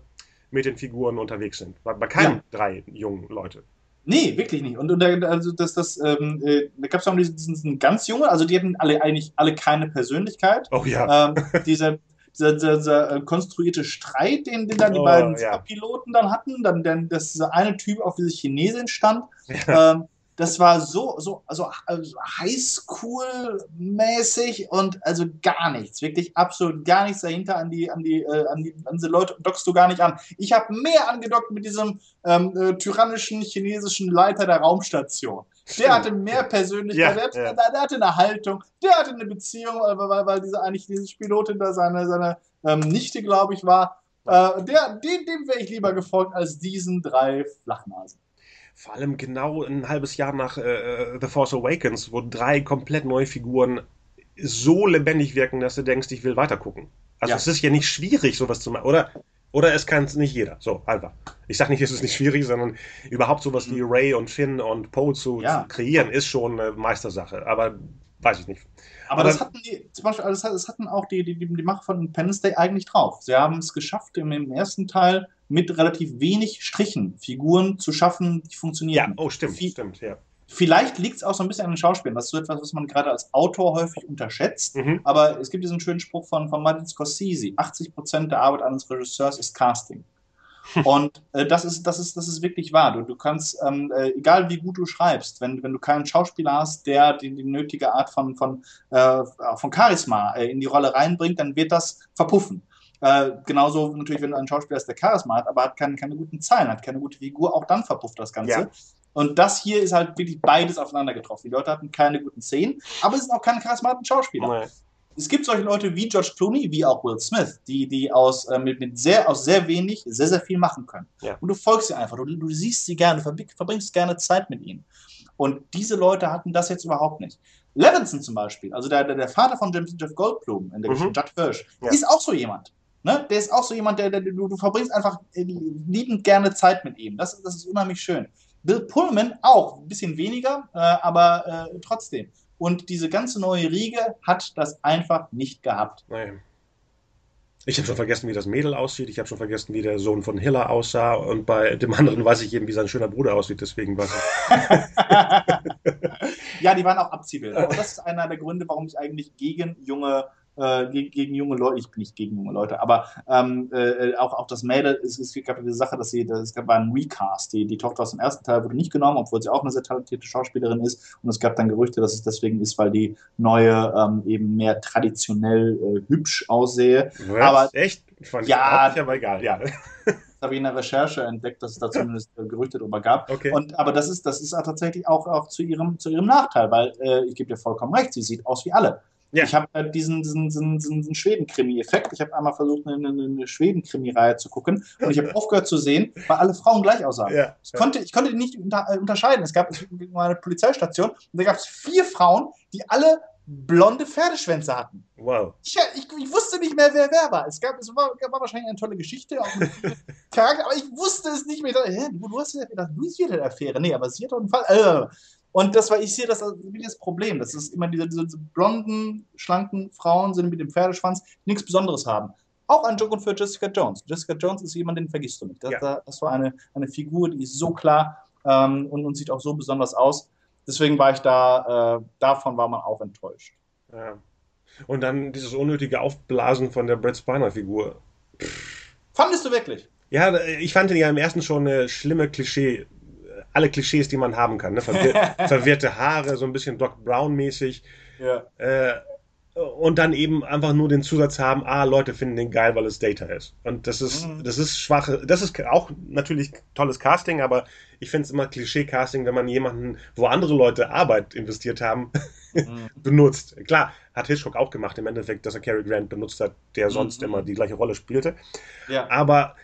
mit den Figuren unterwegs sind. Bei, bei keinem Ja. drei jungen Leute. Nee, wirklich nicht. Und, und da, also das, das, ähm, äh, da gab es auch diesen, diesen ganz junge, also die hatten alle eigentlich alle keine Persönlichkeit. Oh ja. Ähm, dieser, dieser, dieser, dieser äh, konstruierte Streit, den, den dann die Oh, beiden ja. Piloten dann hatten, dann, dann dass dieser eine Typ auf diese Chinesin stand, ja. ähm, das war so, so, also, also Highschool-mäßig und also gar nichts, wirklich absolut gar nichts dahinter an die, an die, äh, an die, an diese Leute dockst du gar nicht an. Ich habe mehr angedockt mit diesem ähm, äh, tyrannischen chinesischen Leiter der Raumstation. Der hatte mehr Persönlichkeit, Ja, der, hatte, ja. der, der hatte eine Haltung, der hatte eine Beziehung, weil, weil, weil diese eigentlich diese Pilotin da seine, seine ähm, Nichte, glaube ich, war. Äh, der, dem, dem wäre ich lieber gefolgt als diesen drei Flachnasen. Vor allem genau ein halbes Jahr nach äh, The Force Awakens, wo drei komplett neue Figuren so lebendig wirken, dass du denkst, ich will weitergucken. Also Ja. es ist ja nicht schwierig, sowas zu machen. Oder, oder es kann es nicht jeder. So, einfach. Ich sage nicht, es ist nicht schwierig, sondern überhaupt sowas wie Ray und Finn und Poe zu, Mhm. Ja. zu kreieren, ist schon eine Meistersache. Aber weiß ich nicht. Aber, Aber- das hatten die, zum Beispiel, also das, hatten auch die, die, die die Macher von Independence Day eigentlich drauf. Sie haben es geschafft, im, im ersten Teil mit relativ wenig Strichen Figuren zu schaffen, die Ja, funktionieren. oh, stimmt, Viel- stimmt, ja. Vielleicht liegt es auch so ein bisschen an den Schauspielern. Das ist so etwas, was man gerade als Autor häufig unterschätzt. Mhm. Aber es gibt diesen schönen Spruch von, von Martin Scorsese: 80% der Arbeit eines Regisseurs ist Casting. Und äh, das, ist, das, ist, das ist wirklich wahr. Du, du kannst, ähm, äh, egal wie gut du schreibst, wenn, wenn du keinen Schauspieler hast, der die, die nötige Art von, von, äh, von Charisma äh, in die Rolle reinbringt, dann wird das verpuffen. Äh, genauso natürlich, wenn du einen Schauspieler hast, der Charisma hat, aber hat keine, keine guten Zeilen, hat keine gute Figur, auch dann verpufft das Ganze. Ja. Und das hier ist halt wirklich beides aufeinander getroffen. Die Leute hatten keine guten Szenen, aber es sind auch keine charismatischen Schauspieler. Nee. es gibt solche Leute wie George Clooney, wie auch Will Smith, die, die aus, äh, mit, mit sehr, aus sehr wenig sehr, sehr viel machen können. Ja. Und du folgst sie einfach, du, du siehst sie gerne, du verbringst gerne Zeit mit ihnen. Und diese Leute hatten das jetzt überhaupt nicht. Levinson zum Beispiel, also der, der, der Vater von Jeff Goldblum in der Mhm. Geschichte, Judd Hirsch, Ja. ist auch so jemand. Ne? Der ist auch so jemand, der, der du, du verbringst einfach äh, liebend gerne Zeit mit ihm. Das, das ist unheimlich schön. Bill Pullman auch, ein bisschen weniger, äh, aber äh, trotzdem. Und diese ganze neue Riege hat das einfach nicht gehabt. Naja. Ich habe schon vergessen, wie das Mädel aussieht. Ich habe schon vergessen, wie der Sohn von Hiller aussah. Und bei dem anderen weiß ich eben, wie sein schöner Bruder aussieht. Deswegen weiß ich. ja, die waren auch Abziehbilder. Aber das ist einer der Gründe, warum ich eigentlich gegen junge, äh, gegen, gegen junge Leute, ich bin nicht gegen junge Leute, aber ähm, äh, auch, auch das Mädel, es, es gab ja diese Sache, dass sie, das, es gab einen Recast, die, die Tochter aus dem ersten Teil wurde nicht genommen, obwohl sie auch eine sehr talentierte Schauspielerin ist. Und es gab dann Gerüchte, dass es deswegen ist, weil die neue ähm, eben mehr traditionell äh, hübsch aussehe. Aber- echt? Fand Ja. ich aber egal. Ja. Das habe ich in der Recherche entdeckt, dass es da zumindest äh, Gerüchte darüber gab. Okay. Und, aber das ist, das ist auch tatsächlich auch, auch zu, ihrem, zu ihrem Nachteil, weil äh, ich gebe dir vollkommen recht, sie sieht aus wie alle. Ja. Ich habe äh, diesen, diesen, diesen, diesen, Schweden-Krimi-Effekt. Ich habe einmal versucht, eine, eine, Schweden-Krimi-Reihe zu gucken und ich habe aufgehört zu sehen, weil alle Frauen gleich aussahen. ja. Ich konnte, ich konnte die nicht unter, äh, unterscheiden. Es gab eine Polizeistation und da gab es vier Frauen, die alle blonde Pferdeschwänze hatten. Wow. Ich, ich, ich wusste nicht mehr, wer wer war. Es, gab, es war, war wahrscheinlich eine tolle Geschichte, auch Charakter, aber ich wusste es nicht mehr. Ich dachte, hä, du, du hast ja gedacht, du bist hier der Affäre. Nee, aber sie hat doch einen Fall. Äh. Und das war, ich sehe das als wie das Problem. Das ist immer diese, diese, diese blonden, schlanken Frauen sind mit dem Pferdeschwanz, die nichts Besonderes haben. Auch ein Joke für Jessica Jones. Jessica Jones ist jemand, den vergisst du nicht. Das, Ja. das war eine, eine Figur, die ist so klar ähm, und, und sieht auch so besonders aus. Deswegen war ich da, äh, davon war man auch enttäuscht. Ja. Und dann dieses unnötige Aufblasen von der Brad Spiner-Figur. Fandest du wirklich? Ja, ich fand ihn ja im ersten schon eine schlimme Klischee. Alle Klischees, die man haben kann. Ne? Verwir verwirrte Haare, so ein bisschen Doc Brown-mäßig. Ja. Äh, und dann eben einfach nur den Zusatz haben, ah, Leute finden den geil, weil es Data ist. Und das ist, Mhm. das ist schwache, das ist auch natürlich tolles Casting, aber ich finde es immer Klischee-Casting, wenn man jemanden, wo andere Leute Arbeit investiert haben, Mhm. benutzt. Klar, hat Hitchcock auch gemacht, im Endeffekt, dass er Cary Grant benutzt hat, der sonst Mhm. immer die gleiche Rolle spielte. ja. Aber,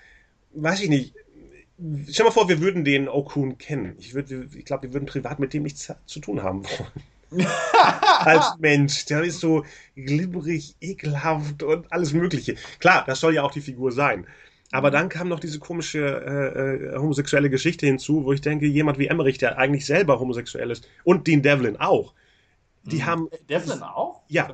weiß ich nicht, stell mal vor, wir würden den Okun kennen. Ich, würd, ich glaube, wir würden privat mit dem nichts zu tun haben wollen. Als Mensch, der ist so glibberig, ekelhaft und alles Mögliche. Klar, das soll ja auch die Figur sein. Aber dann kam noch diese komische äh, äh, homosexuelle Geschichte hinzu, wo ich denke, jemand wie Emmerich, der eigentlich selber homosexuell ist, und Dean Devlin auch, die Mhm. haben, Devlin auch? Ja.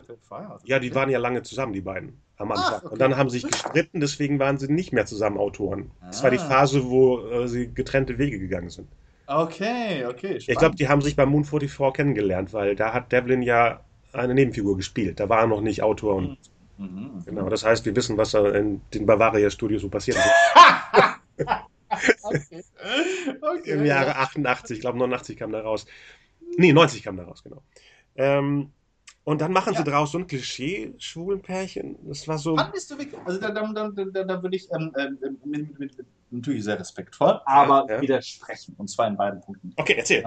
Ja, die waren ja lange zusammen, die beiden, am Anfang. Ach, okay. Und dann haben sie sich gestritten, deswegen waren sie nicht mehr zusammen Autoren. Das war die Ah. Phase, wo äh, sie getrennte Wege gegangen sind. Okay, okay. Ich glaube, die haben sich bei Moon 44 kennengelernt, weil da hat Devlin ja eine Nebenfigur gespielt. Da war er noch nicht Autor. Und, Mhm. Genau, das heißt, wir wissen, was da in den Bavaria Studios so passiert ist. okay. okay. Im Jahre 88, ich glaube 89 kam da raus. Nee, 90 kam da raus, genau. Ähm, und dann machen sie Ja. draus so ein Klischee-Schwulenpärchen. Das war so. Fandest du wirklich? Also da, da, da, da, da würde ich ähm, ähm, mit, mit, mit, natürlich sehr respektvoll, aber ja. widersprechen. Und zwar in beiden Punkten. Okay, erzähl.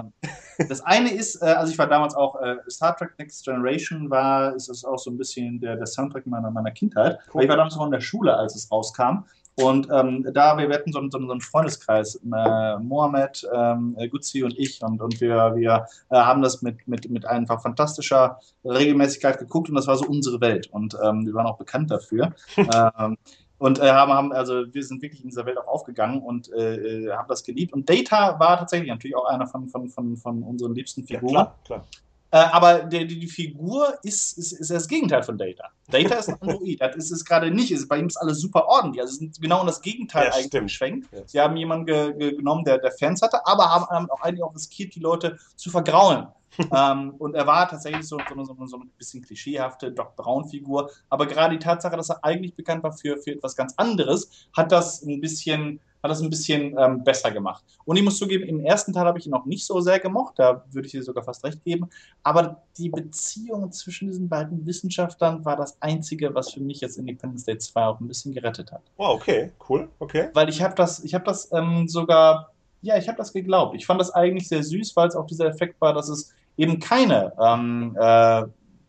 Das eine ist, äh, also ich war damals auch, äh, Star Trek Next Generation war, ist es auch so ein bisschen der, der Soundtrack meiner, meiner Kindheit. Cool. Weil ich war damals noch in der Schule, als es rauskam. Und ähm, da, wir, hatten so, einen- so, so einen Freundeskreis, äh, Mohamed, ähm, äh, Gutzi und ich, und, und wir, wir äh, haben das mit, mit, mit einfach fantastischer Regelmäßigkeit geguckt und das war so unsere Welt. Und ähm, wir waren auch bekannt dafür. ähm, und äh, haben, haben, also wir sind wirklich in dieser Welt auch aufgegangen und äh, äh, haben das geliebt. Und Data war tatsächlich natürlich auch einer von, von, von, von unseren liebsten Ja, Figuren. klar, klar. Äh, aber die, die, die Figur ist, ist, ist das Gegenteil von Data. Data ist ein Android. Das ist es gerade nicht. Ist, bei ihm ist alles super ordentlich. Also es ist genau in das Gegenteil Ja, eigentlich geschwenkt. Ja. Sie haben jemanden ge, ge, genommen, der, der Fans hatte, aber haben, haben auch eigentlich auch riskiert, die Leute zu vergraulen. Ähm, und er war tatsächlich so, so, so, so ein bisschen klischeehafte Doc Brown-Figur. Aber gerade die Tatsache, dass er eigentlich bekannt war für, für etwas ganz anderes, hat das ein bisschen, hat das ein bisschen ähm, besser gemacht. Und ich muss zugeben, im ersten Teil habe ich ihn noch nicht so sehr gemocht, da würde ich dir sogar fast recht geben. Aber die Beziehung zwischen diesen beiden Wissenschaftlern war das Einzige, was für mich jetzt Independence Day 2 auch ein bisschen gerettet hat. Wow, okay, cool, okay. Weil ich habe das, ich habe das ähm, sogar, ja, ich habe das geglaubt. Ich fand das eigentlich sehr süß, weil es auch dieser Effekt war, dass es eben keine ähm, äh,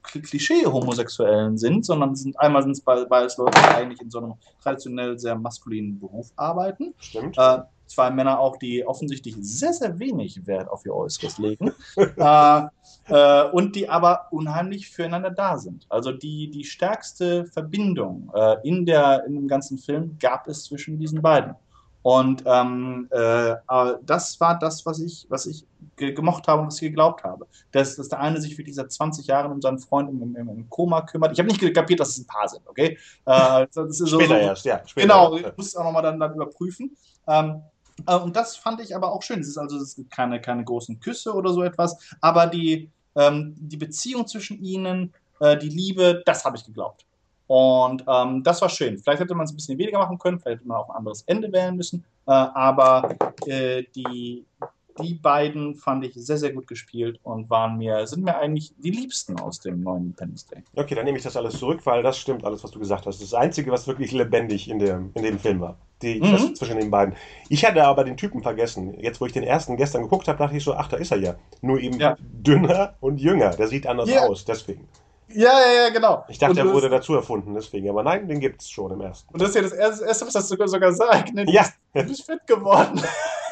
Klischee-Homosexuellen sind, sondern sind einmal sind es beides Leute, die eigentlich in so einem traditionell sehr maskulinen Beruf arbeiten. Stimmt. Äh, zwei Männer auch, die offensichtlich sehr, sehr wenig Wert auf ihr Äußeres legen äh, äh, und die aber unheimlich füreinander da sind. Also die, die stärkste Verbindung äh, in, der, in dem ganzen Film gab es zwischen diesen beiden. Und ähm, äh, das war das, was ich, was ich gemocht habe und was ich geglaubt habe. Dass, dass der eine sich für diese 20 Jahre um seinen Freund im, im, im Koma kümmert. Ich habe nicht kapiert, dass es ein Paar sind, okay? Äh, später so, erst, ja. Später genau, ich muss es auch nochmal dann, dann überprüfen. Ähm, äh, und das fand ich aber auch schön. Es ist also es gibt keine, keine großen Küsse oder so etwas, aber die, ähm, die Beziehung zwischen ihnen, äh, die Liebe, das habe ich geglaubt. Und ähm, das war schön. Vielleicht hätte man es ein bisschen weniger machen können, vielleicht hätte man auch ein anderes Ende wählen müssen. Äh, aber äh, die, die beiden fand ich sehr, sehr gut gespielt und waren mir, sind mir eigentlich die liebsten aus dem neuen Independence Day. Okay, dann nehme ich das alles zurück, weil das stimmt alles, was du gesagt hast. Das das Einzige, was wirklich lebendig in dem, in dem Film war. Die, mhm. zwischen den beiden. Ich hatte aber den Typen vergessen. Jetzt, wo ich den ersten gestern geguckt habe, dachte ich so, ach, da ist er ja. Nur eben ja. dünner und jünger. Der sieht anders ja. aus, deswegen. Ja, ja, ja, genau. Ich dachte, er wurde dazu erfunden, deswegen. Aber nein, den gibt es schon im ersten. Und das ist ja das Erste, was das sogar, sogar sagt. Ne? Ja. Du bist fit geworden.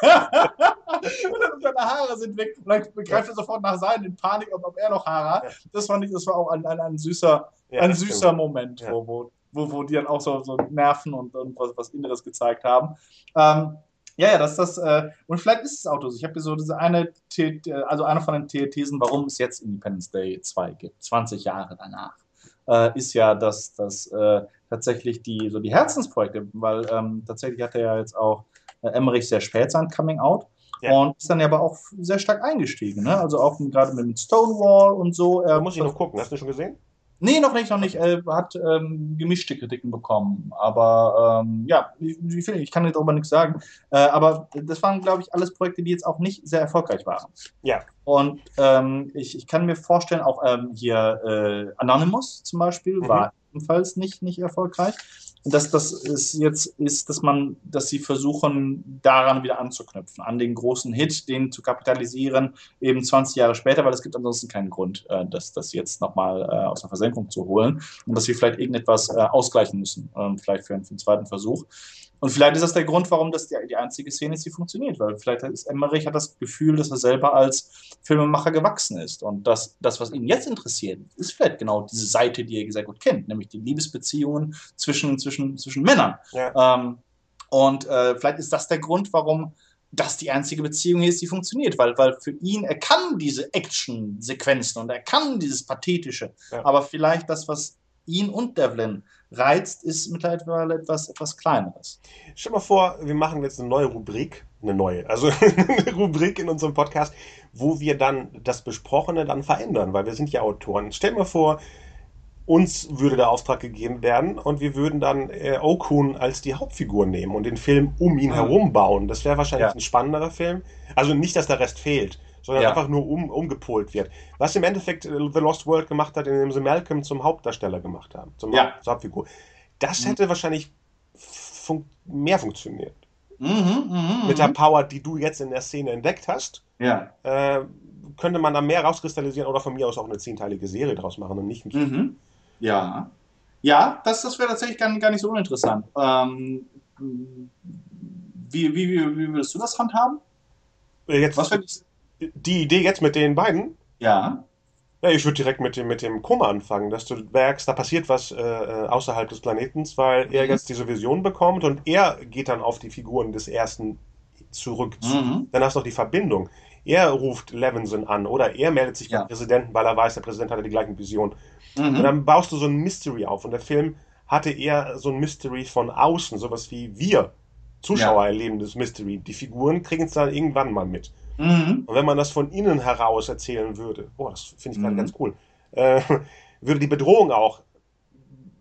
und seine Haare sind weg. Vielleicht begreift er sofort nach seinen in Panik, ob, ob er noch Haare hat. Das fand ich, das war auch ein, ein, ein süßer, ja, ein süßer Moment, wo, wo, wo, wo die dann auch so, so Nerven und, und was, was Inneres gezeigt haben. Ähm, ja, ja, das ist das. Äh, und vielleicht ist es auch so. Ich habe hier so diese eine, The also eine von den Thesen, warum es jetzt Independence Day 2 gibt, 20 Jahre danach, äh, ist ja, dass das äh, tatsächlich die, so die Herzensprojekte, weil ähm, tatsächlich hat er ja jetzt auch äh, Emmerich sehr spät sein Coming Out. Ja. Und ist dann aber auch sehr stark eingestiegen. Ne? Also auch gerade mit Stonewall und so. da muss ich noch gucken. Hast du schon gesehen? Nee, noch nicht, noch nicht. Er hat ähm, gemischte Kritiken bekommen. Aber ähm, ja, ich, ich, kann jetzt darüber nichts sagen. Äh, aber das waren, glaube ich, alles Projekte, die jetzt auch nicht sehr erfolgreich waren. Ja. Und ähm, ich, ich kann mir vorstellen, auch ähm, hier äh, Anonymous zum Beispiel mhm. war ebenfalls nicht, nicht erfolgreich dass das ist jetzt ist, dass man, dass sie versuchen, daran wieder anzuknüpfen, an den großen Hit, den zu kapitalisieren, eben 20 Jahre später, weil es gibt ansonsten keinen Grund, äh, das, das jetzt nochmal äh, aus der Versenkung zu holen und dass wir vielleicht irgendetwas äh, ausgleichen müssen, äh, vielleicht für einen, für einen zweiten Versuch. Und vielleicht ist das der Grund, warum das die, die einzige Szene ist, die funktioniert, weil vielleicht ist Emmerich hat das Gefühl, dass er selber als Filmemacher gewachsen ist. Und das, das, was ihn jetzt interessiert, ist vielleicht genau diese Seite, die er sehr gut kennt, nämlich die Liebesbeziehungen zwischen, zwischen, zwischen Männern. Ja. Ähm, und äh, vielleicht ist das der Grund, warum das die einzige Beziehung ist, die funktioniert, weil, weil für ihn, er kann diese Action-Sequenzen und er kann dieses Pathetische, ja. aber vielleicht das, was ihn und Devlin reizt, ist mittlerweile etwas, etwas Kleineres. Stell mal vor, wir machen jetzt eine neue Rubrik, eine neue, also eine Rubrik in unserem Podcast, wo wir dann das Besprochene dann verändern, weil wir sind ja Autoren. Stell mal vor, uns würde der Auftrag gegeben werden und wir würden dann äh, Okun als die Hauptfigur nehmen und den Film um ihn mhm. herum bauen. Das wäre wahrscheinlich ja. ein spannenderer Film. Also nicht, dass der Rest fehlt, sondern ja. einfach nur um, umgepolt wird. Was im Endeffekt äh, The Lost World gemacht hat, indem sie Malcolm zum Hauptdarsteller gemacht haben, zum ja. Hauptfigur. Das mhm. hätte wahrscheinlich fun mehr funktioniert. Mhm, mh, Mit der Power, die du jetzt in der Szene entdeckt hast, ja. äh, könnte man da mehr rauskristallisieren oder von mir aus auch eine zehnteilige Serie draus machen und nicht mhm. Ja. Ja, das, das wäre tatsächlich gar, gar nicht so uninteressant. Ähm, wie, wie, wie, wie würdest du das handhaben? Jetzt, Was ich die Idee jetzt mit den beiden? Ja. Ja, ich würde direkt mit dem, mit dem Koma anfangen, dass du merkst, da passiert was äh, äh außerhalb des Planetens, weil er mhm. jetzt diese Vision bekommt und er geht dann auf die Figuren des ersten zurück. Mhm. Dann hast du auch die Verbindung. Er ruft Levinson an oder er meldet sich ja. beim Präsidenten, weil er weiß, der Präsident hatte die gleichen Visionen. Mhm. Und dann baust du so ein Mystery auf. Und der Film hatte eher so ein Mystery von außen, sowas wie wir Zuschauer ja. erleben das Mystery. Die Figuren kriegen es dann irgendwann mal mit. Mhm. Und wenn man das von innen heraus erzählen würde, oh, das finde ich gerade mhm. ganz cool, äh, würde die Bedrohung auch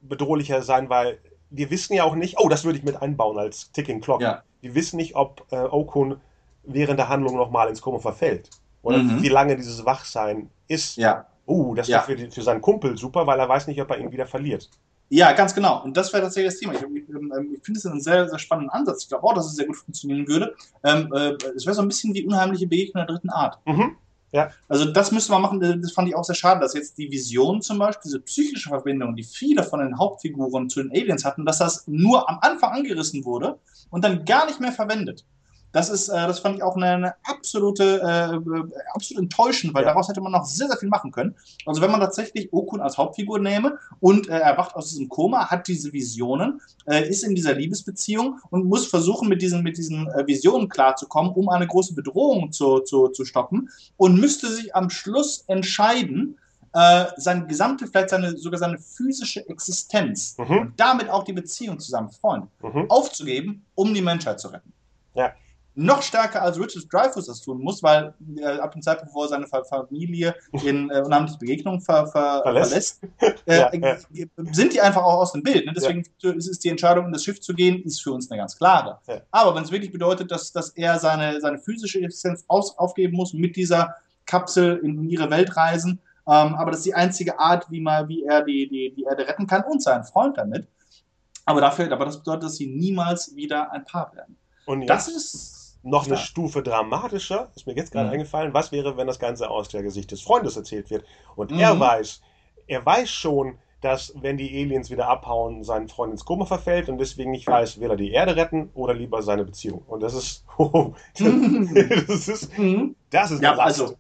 bedrohlicher sein, weil wir wissen ja auch nicht, oh, das würde ich mit einbauen als Ticking Clock. Ja. Wir wissen nicht, ob äh, Okun während der Handlung nochmal ins Koma verfällt. Oder mhm. wie lange dieses Wachsein ist. Ja. Uh, das ja. wäre für, für seinen Kumpel super, weil er weiß nicht, ob er ihn wieder verliert. Ja, ganz genau. Und das wäre tatsächlich das Thema. Ich, ich, ähm, ich finde es einen sehr, sehr spannenden Ansatz. Ich glaube auch, dass es sehr gut funktionieren würde. Ähm, äh, es wäre so ein bisschen wie unheimliche Begegnung der dritten Art. Mhm. Ja. Also das müssen wir machen, das fand ich auch sehr schade, dass jetzt die Vision zum Beispiel, diese psychische Verbindung, die viele von den Hauptfiguren zu den Aliens hatten, dass das nur am Anfang angerissen wurde und dann gar nicht mehr verwendet. Das ist, äh, das fand ich auch eine, eine absolute, äh, absolut enttäuschend, weil ja. daraus hätte man noch sehr, sehr viel machen können. Also wenn man tatsächlich Okun als Hauptfigur nehme und äh, er wacht aus diesem Koma, hat diese Visionen, äh, ist in dieser Liebesbeziehung und muss versuchen, mit diesen, mit diesen äh, Visionen klarzukommen, um eine große Bedrohung zu, zu, zu stoppen und müsste sich am Schluss entscheiden, äh, seine gesamte, vielleicht seine, sogar seine physische Existenz mhm. und damit auch die Beziehung zu seinem Freund mhm. aufzugeben, um die Menschheit zu retten. Ja noch stärker als Richard Dreyfuss das tun muss, weil äh, ab dem Zeitpunkt, wo er seine Familie in äh, unheimliche Begegnung ver, ver, verlässt, äh, ja, ja. sind die einfach auch aus dem Bild. Ne? Deswegen ja. ist die Entscheidung, in das Schiff zu gehen, ist für uns eine ganz klare. Aber wenn es wirklich bedeutet, dass, dass er seine, seine physische Existenz aus, aufgeben muss, mit dieser Kapsel in ihre Welt reisen, ähm, aber das ist die einzige Art, wie, mal, wie er die, die, die Erde retten kann und seinen Freund damit. Aber dafür, aber das bedeutet, dass sie niemals wieder ein Paar werden. Und das ist noch eine Stufe dramatischer, ist mir jetzt gerade mhm. eingefallen, was wäre, wenn das Ganze aus der Gesicht des Freundes erzählt wird. Und mhm. er weiß, er weiß schon, dass, wenn die Aliens wieder abhauen, sein Freund ins Koma verfällt und deswegen nicht weiß, will er die Erde retten oder lieber seine Beziehung. Und das ist, oh, das ist, mhm. das ist ja, also,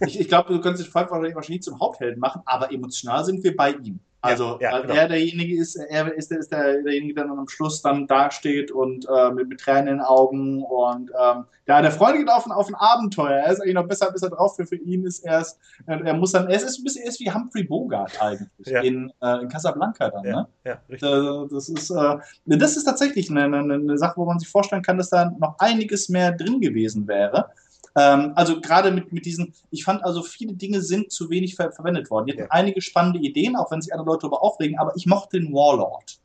ich, ich glaube, du könntest dich wahrscheinlich zum Haupthelden machen, aber emotional sind wir bei ihm. Also ja, ja, genau. er derjenige ist, er ist, ist der, derjenige, der dann am Schluss dann dasteht und äh, mit, mit, Tränen in den Augen und ähm, ja, der Freund geht auf ein, auf ein Abenteuer. Er ist eigentlich noch besser, besser drauf. Für, für ihn ist er, er muss dann, er ist ein bisschen er ist wie Humphrey Bogart eigentlich ja. in, äh, in Casablanca dann. Ne? Ja, richtig. Das ist, äh, das ist tatsächlich eine, eine, eine Sache, wo man sich vorstellen kann, dass da noch einiges mehr drin gewesen wäre. Ähm, also gerade mit, mit diesen, ich fand also viele Dinge sind zu wenig ver verwendet worden. Die hatten ja. einige spannende Ideen, auch wenn sich andere Leute darüber aufregen, aber ich mochte den Warlord.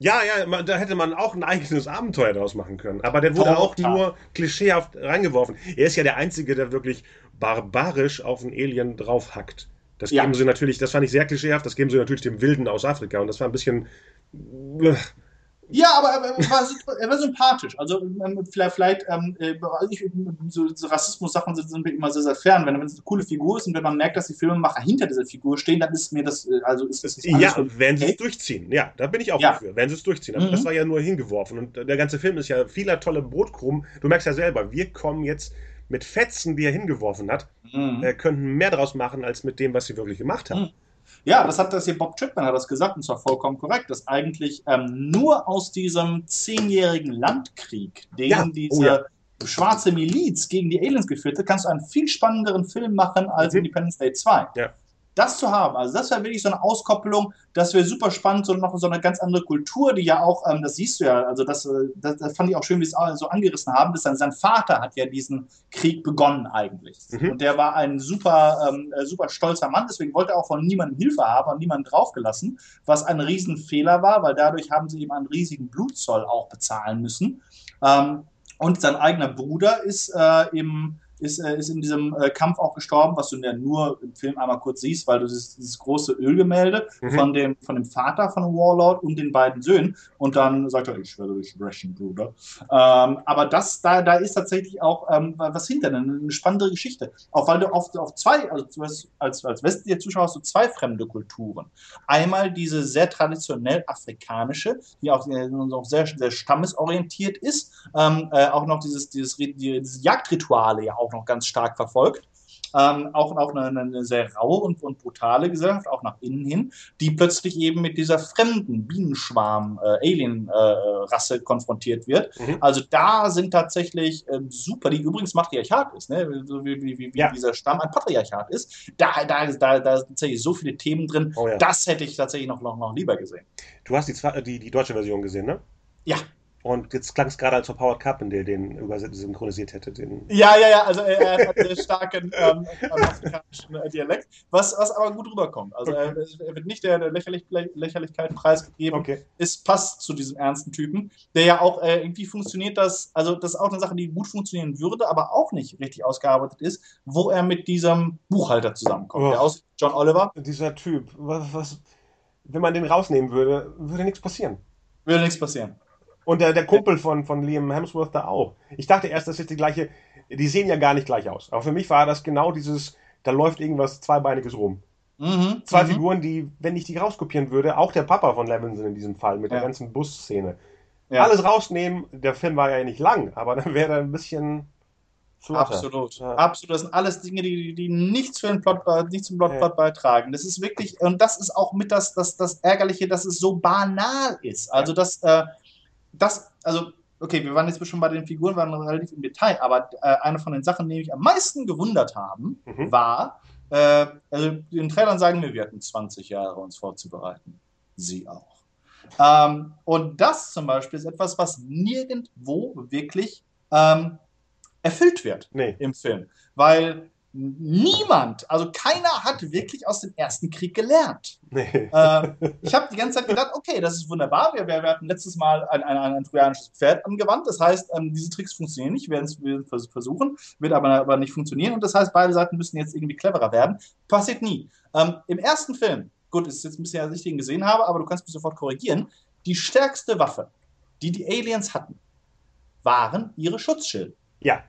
Ja, ja, da hätte man auch ein eigenes Abenteuer daraus machen können. Aber der wurde auch nur klischeehaft reingeworfen. Er ist ja der Einzige, der wirklich barbarisch auf einen Alien draufhackt. Das geben ja. sie natürlich, das fand ich sehr klischeehaft, das geben sie natürlich dem Wilden aus Afrika. Und das war ein bisschen. Ja, aber er, war, er war sympathisch. Also ähm, vielleicht, vielleicht ähm, äh, ich, so, so Rassismus-Sachen sind, mir immer sehr, sehr fern. Wenn, es eine coole Figur ist und wenn man merkt, dass die Filmemacher hinter dieser Figur stehen, dann ist mir das, äh, also ist, ist Ja, wenn sie es durchziehen. Ja, da bin ich auch ja. dafür. Wenn sie es durchziehen. Aber mhm. das war ja nur hingeworfen. Und der ganze Film ist ja vieler tolle Brotkrumen. Du merkst ja selber, wir kommen jetzt mit Fetzen, die er hingeworfen hat, mhm. äh, könnten mehr draus machen, als mit dem, was sie wirklich gemacht haben. Mhm. Ja, das hat das hier Bob Chipman hat das gesagt und zwar vollkommen korrekt, dass eigentlich ähm, nur aus diesem zehnjährigen Landkrieg, den ja. diese oh, ja. schwarze Miliz gegen die Aliens geführt hat, kannst du einen viel spannenderen Film machen als mhm. Independence Day 2. Ja das zu haben, also das wäre wirklich so eine Auskopplung, das wäre super spannend, so noch so eine ganz andere Kultur, die ja auch, ähm, das siehst du ja, also das, äh, das, das, fand ich auch schön, wie sie es so angerissen haben, dass sein, sein Vater hat ja diesen Krieg begonnen eigentlich. Mhm. Und der war ein super, ähm, äh, super stolzer Mann, deswegen wollte er auch von niemandem Hilfe haben und niemanden draufgelassen, was ein Riesenfehler war, weil dadurch haben sie ihm einen riesigen Blutzoll auch bezahlen müssen. Ähm, und sein eigener Bruder ist äh, im ist, äh, ist in diesem äh, Kampf auch gestorben, was du ja nur im Film einmal kurz siehst, weil du dieses, dieses große Ölgemälde mhm. von, dem, von dem Vater von Warlord und den beiden Söhnen und dann sagt er, ich werde dich rächen, Bruder. Ähm, aber das, da, da ist tatsächlich auch ähm, was hinter, eine, eine spannende Geschichte. Auch weil du auf, auf zwei, also als, als westlicher Zuschauer hast du zwei fremde Kulturen. Einmal diese sehr traditionell afrikanische, die auch, die auch sehr, sehr stammesorientiert ist, ähm, äh, auch noch dieses, dieses, dieses Jagdrituale ja auch auch noch ganz stark verfolgt. Ähm, auch, auch eine, eine, sehr raue und, und, brutale Gesellschaft, auch nach innen hin, die plötzlich eben mit dieser fremden Bienenschwarm-Alien-Rasse äh, äh, konfrontiert wird. Mhm. Also da sind tatsächlich äh, super, die übrigens Matriarchat ist, ne? so wie, wie, wie ja. dieser Stamm ein Patriarchat ist. Da, da, da, da sind tatsächlich so viele Themen drin, oh, ja. das hätte ich tatsächlich noch, noch, noch lieber gesehen. Du hast die, die, die deutsche Version gesehen, ne? Ja. Und jetzt klang es gerade, als ob Howard Carpendale den synchronisiert hätte. Den ja, ja, ja, also er, er hat einen starken ähm, afrikanischen äh, Dialekt, was, was aber gut rüberkommt. Also okay. er, er, wird nicht der, der Lächerlich Lächerlichkeit preisgegeben. Okay. Es passt zu diesem ernsten Typen, der ja auch äh, irgendwie funktioniert, das, also das ist auch eine Sache, die gut funktionieren würde, aber auch nicht richtig ausgearbeitet ist, wo er mit diesem Buchhalter zusammenkommt, oh. der aus John Oliver. Dieser Typ, was, was, wenn man den rausnehmen würde, würde nichts passieren. Würde nichts passieren. Und der, der Kumpel von, von Liam Hemsworth da auch. Ich dachte erst, das ist die gleiche. die sehen ja gar nicht gleich aus. Aber für mich war das genau dieses, da läuft irgendwas Zweibeiniges rum. Mhm, Zwei mhm. Figuren, die, wenn ich die rauskopieren würde, auch der Papa von Levinson in diesem Fall mit der Ja. ganzen Busszene, Ja. alles rausnehmen. Der Film war ja nicht lang, aber dann wäre er ein bisschen flotter. Absolut, Ja. absolut. Das sind alles Dinge, die, die nichts für den Plot, bei- nichts zum Plot, Ja. Plot beitragen. Das ist wirklich, und das ist auch mit das, das, das Ärgerliche, dass es so banal ist. Also, dass, äh, das, also, okay, wir waren jetzt schon bei den Figuren, waren relativ im Detail, aber äh, eine von den Sachen, die mich am meisten gewundert haben, Mhm. war, äh, also in den Trailern sagen wir, wir hatten 20 Jahre uns vorzubereiten. Sie auch. Ähm, und das zum Beispiel ist etwas, was nirgendwo wirklich ähm, erfüllt wird Nee. im Film. Weil niemand, also keiner hat wirklich aus dem Ersten Krieg gelernt. Nee. Äh, ich habe die ganze Zeit gedacht, okay, das ist wunderbar. Wir, wir, hatten letztes Mal ein, ein, ein trojanisches Pferd angewandt. Das heißt, ähm, diese Tricks funktionieren nicht. Wir werden es wir werden es versuchen, wird aber, aber nicht funktionieren. Und das heißt, beide Seiten müssen jetzt irgendwie cleverer werden. Passiert nie. Ähm, Im ersten Film, gut, ist jetzt ein bisschen, als ich den gesehen habe, aber du kannst mich sofort korrigieren. Die stärkste Waffe, die die Aliens hatten, waren ihre Schutzschilde. Ja,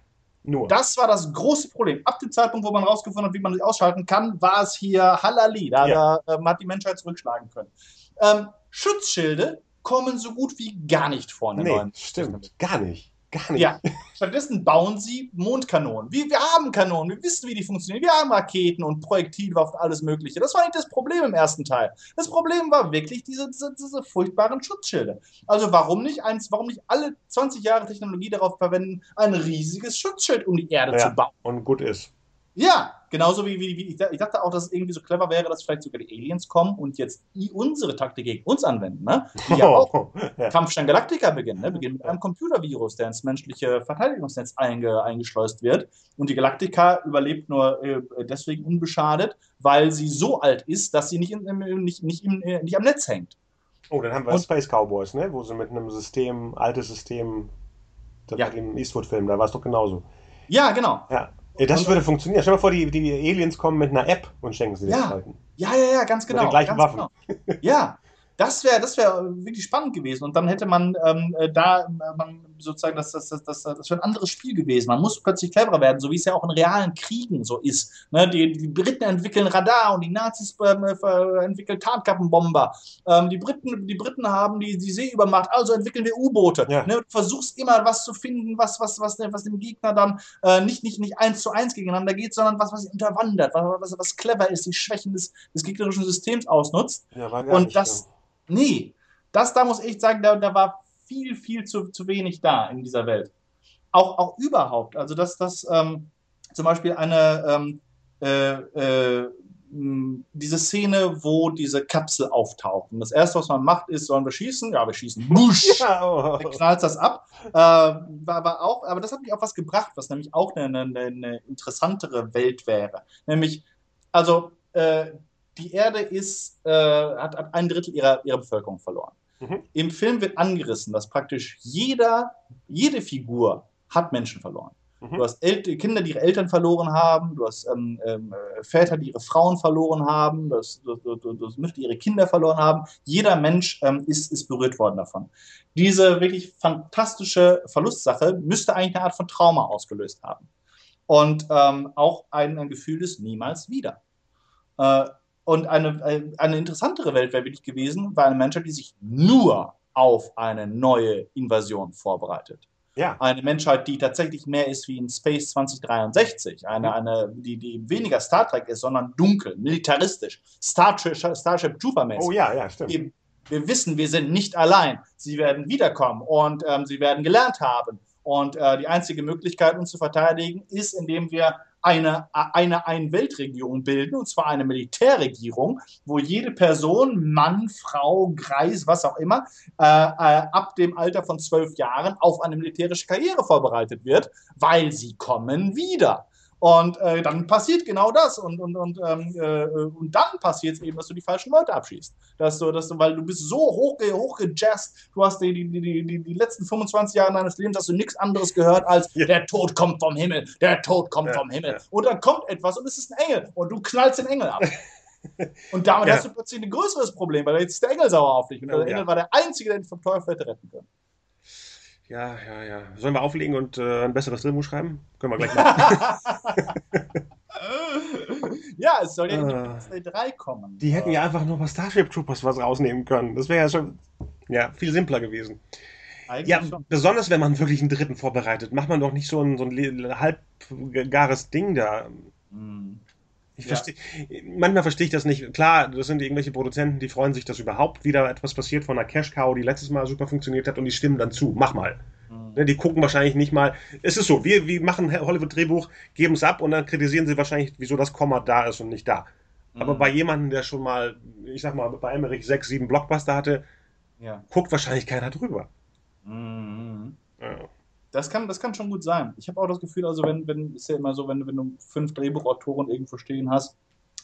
nur. Das war das große Problem. Ab dem Zeitpunkt, wo man rausgefunden hat, wie man sie ausschalten kann, war es hier Halali. Da, Ja. da ähm, hat die Menschheit zurückschlagen können. Ähm, Schutzschilde kommen so gut wie gar nicht vor nee, stimmt. Gar nicht. Gar nicht. Ja, stattdessen bauen sie Mondkanonen. Wir, wir haben Kanonen, wir wissen, wie die funktionieren. Wir haben Raketen und Projektilwaffen, alles Mögliche. Das war nicht das Problem im ersten Teil. Das Problem war wirklich diese, diese, diese furchtbaren Schutzschilde. Also warum nicht eins, warum nicht alle 20 Jahre Technologie darauf verwenden, ein riesiges Schutzschild um die Erde Ja. zu bauen? Und gut ist. Ja, genauso wie, wie, wie ich, ich dachte auch, dass es irgendwie so clever wäre, dass vielleicht sogar die Aliens kommen und jetzt unsere Taktik gegen uns anwenden. Ne? Die ja auch ja. Kampfstein Galactica beginnen. Ne? Beginnen mit einem Computervirus, der ins menschliche Verteidigungsnetz einge eingeschleust wird. Und die Galactica überlebt nur äh, deswegen unbeschadet, weil sie so alt ist, dass sie nicht, in, nicht, nicht, im, äh, nicht am Netz hängt. Oh, dann haben wir Und- Space Cowboys, ne? Wo sie mit einem System, altes System, Ja. dem Eastwood-Film, da war es doch genauso. Ja, genau. Ja. Das würde funktionieren. Stell dir mal vor, die, die Aliens kommen mit einer App und schenken sie den Ja. Leuten. Ja, ja, ja, ganz Mit genau. den gleichen Waffen. Genau. Ja, das wäre das wär wirklich spannend gewesen. Und dann hätte man ähm, äh, da äh, man sozusagen, das, das, das, das, das wäre ein anderes Spiel gewesen. Man muss plötzlich cleverer werden, so wie es ja auch in realen Kriegen so ist. Ne, die, die Briten entwickeln Radar und die Nazis ähm, äh, entwickeln Tarnkappenbomber. Ähm, die, Briten, die Briten haben die, die Seeübermacht, also entwickeln wir U-Boote. Ja. Ne, du versuchst immer was zu finden, was, was, was, was dem Gegner dann äh, nicht, nicht, nicht eins zu eins gegeneinander geht, sondern was, was unterwandert, was, was, was clever ist, die Schwächen des, des gegnerischen Systems ausnutzt. Ja, Und das, nee, das da muss ich sagen, da, da war viel, viel zu, zu wenig da in dieser Welt. Auch, auch überhaupt. Also, dass das ähm, zum Beispiel eine, ähm, äh, äh, diese Szene, wo diese Kapsel auftaucht. Und das erste, was man macht, ist, sollen wir schießen? Ja, wir schießen. Busch! Ja, oh. Dann knallt das ab. Äh, war aber auch, aber das hat mich auch was gebracht, was nämlich auch eine, eine, eine interessantere Welt wäre. Nämlich, also äh, die Erde ist, äh, hat, hat ein Drittel ihrer, ihrer Bevölkerung verloren. Mhm. Im Film wird angerissen, dass praktisch jeder, jede Figur hat Menschen verloren. Mhm. Du hast El Kinder, die ihre Eltern verloren haben, du hast ähm, ähm, äh, Väter, die ihre Frauen verloren haben, du hast, du, du, du, du hast Mütter, die ihre Kinder verloren haben. Jeder Mensch ähm, ist, ist berührt worden davon. Diese wirklich fantastische Verlustsache müsste eigentlich eine Art von Trauma ausgelöst haben. Und ähm, auch ein, ein Gefühl des Niemals wieder. Äh, und eine, eine- eine interessantere Welt wäre wirklich gewesen, war eine Menschheit, die sich nur auf eine neue Invasion vorbereitet ja. eine Menschheit, die tatsächlich mehr ist wie in Space 2063, eine, eine, die, die weniger Star Trek ist, sondern dunkel, militaristisch, Starship Trooper mäßig. Oh ja, ja, stimmt. wir, wir wissen, wir sind nicht allein. Sie werden wiederkommen und ähm, sie werden gelernt haben. Und äh, die einzige Möglichkeit, uns zu verteidigen, ist, indem wir eine, eine Ein-Weltregierung bilden, und zwar eine Militärregierung, wo jede Person, Mann, Frau, Greis, was auch immer, äh, äh, ab dem Alter von zwölf Jahren auf eine militärische Karriere vorbereitet wird, weil sie kommen wieder. Und äh, dann passiert genau das. Und, und, und, ähm, äh, und dann passiert es eben, dass du die falschen Leute abschießt. Dass du, dass du, weil du bist so hoch, hochgejazzt, du hast die, die, die, die, die letzten 25 Jahre deines Lebens hast du nichts anderes gehört als der Tod kommt vom Himmel, der Tod kommt Ja, vom Himmel. ja. Und dann kommt etwas und es ist ein Engel und du knallst den Engel ab. Und damit Ja. hast du plötzlich ein größeres Problem, weil jetzt ist der Engel sauer auf dich. Und Oh, der ja. Engel war der Einzige, der dich vom Teufel hätte retten können. Ja, ja, ja. Sollen wir auflegen und äh, ein besseres Drehbuch schreiben? Können wir gleich machen. ja, es soll ja in Ah. Day 3 kommen. Die hätten ja einfach nur bei Starship Troopers was rausnehmen können. Das wäre ja schon ja, viel simpler gewesen. Eigentlich Ja, schon. besonders wenn man wirklich einen dritten vorbereitet, macht man doch nicht so ein, so ein halbgares Ding da. Hm. Ich Ja. verstehe, manchmal verstehe ich das nicht. Klar, das sind irgendwelche Produzenten, die freuen sich, dass überhaupt wieder etwas passiert von einer Cash Cow, die letztes Mal super funktioniert hat und die stimmen dann zu. Mach mal. Hm. Ne, Die gucken wahrscheinlich nicht mal. Es ist so, wir, wir machen ein Hollywood-Drehbuch, geben es ab und dann kritisieren sie wahrscheinlich, wieso das Komma da ist und nicht da. Aber Hm. bei jemandem, der schon mal, ich sag mal, bei Emmerich sechs, sieben Blockbuster hatte, Ja. guckt wahrscheinlich keiner drüber. Mhm. Ja. Das kann, das kann schon gut sein. Ich habe auch das Gefühl, also wenn, wenn, ist ja immer so, wenn, wenn du fünf Drehbuchautoren irgendwo stehen hast,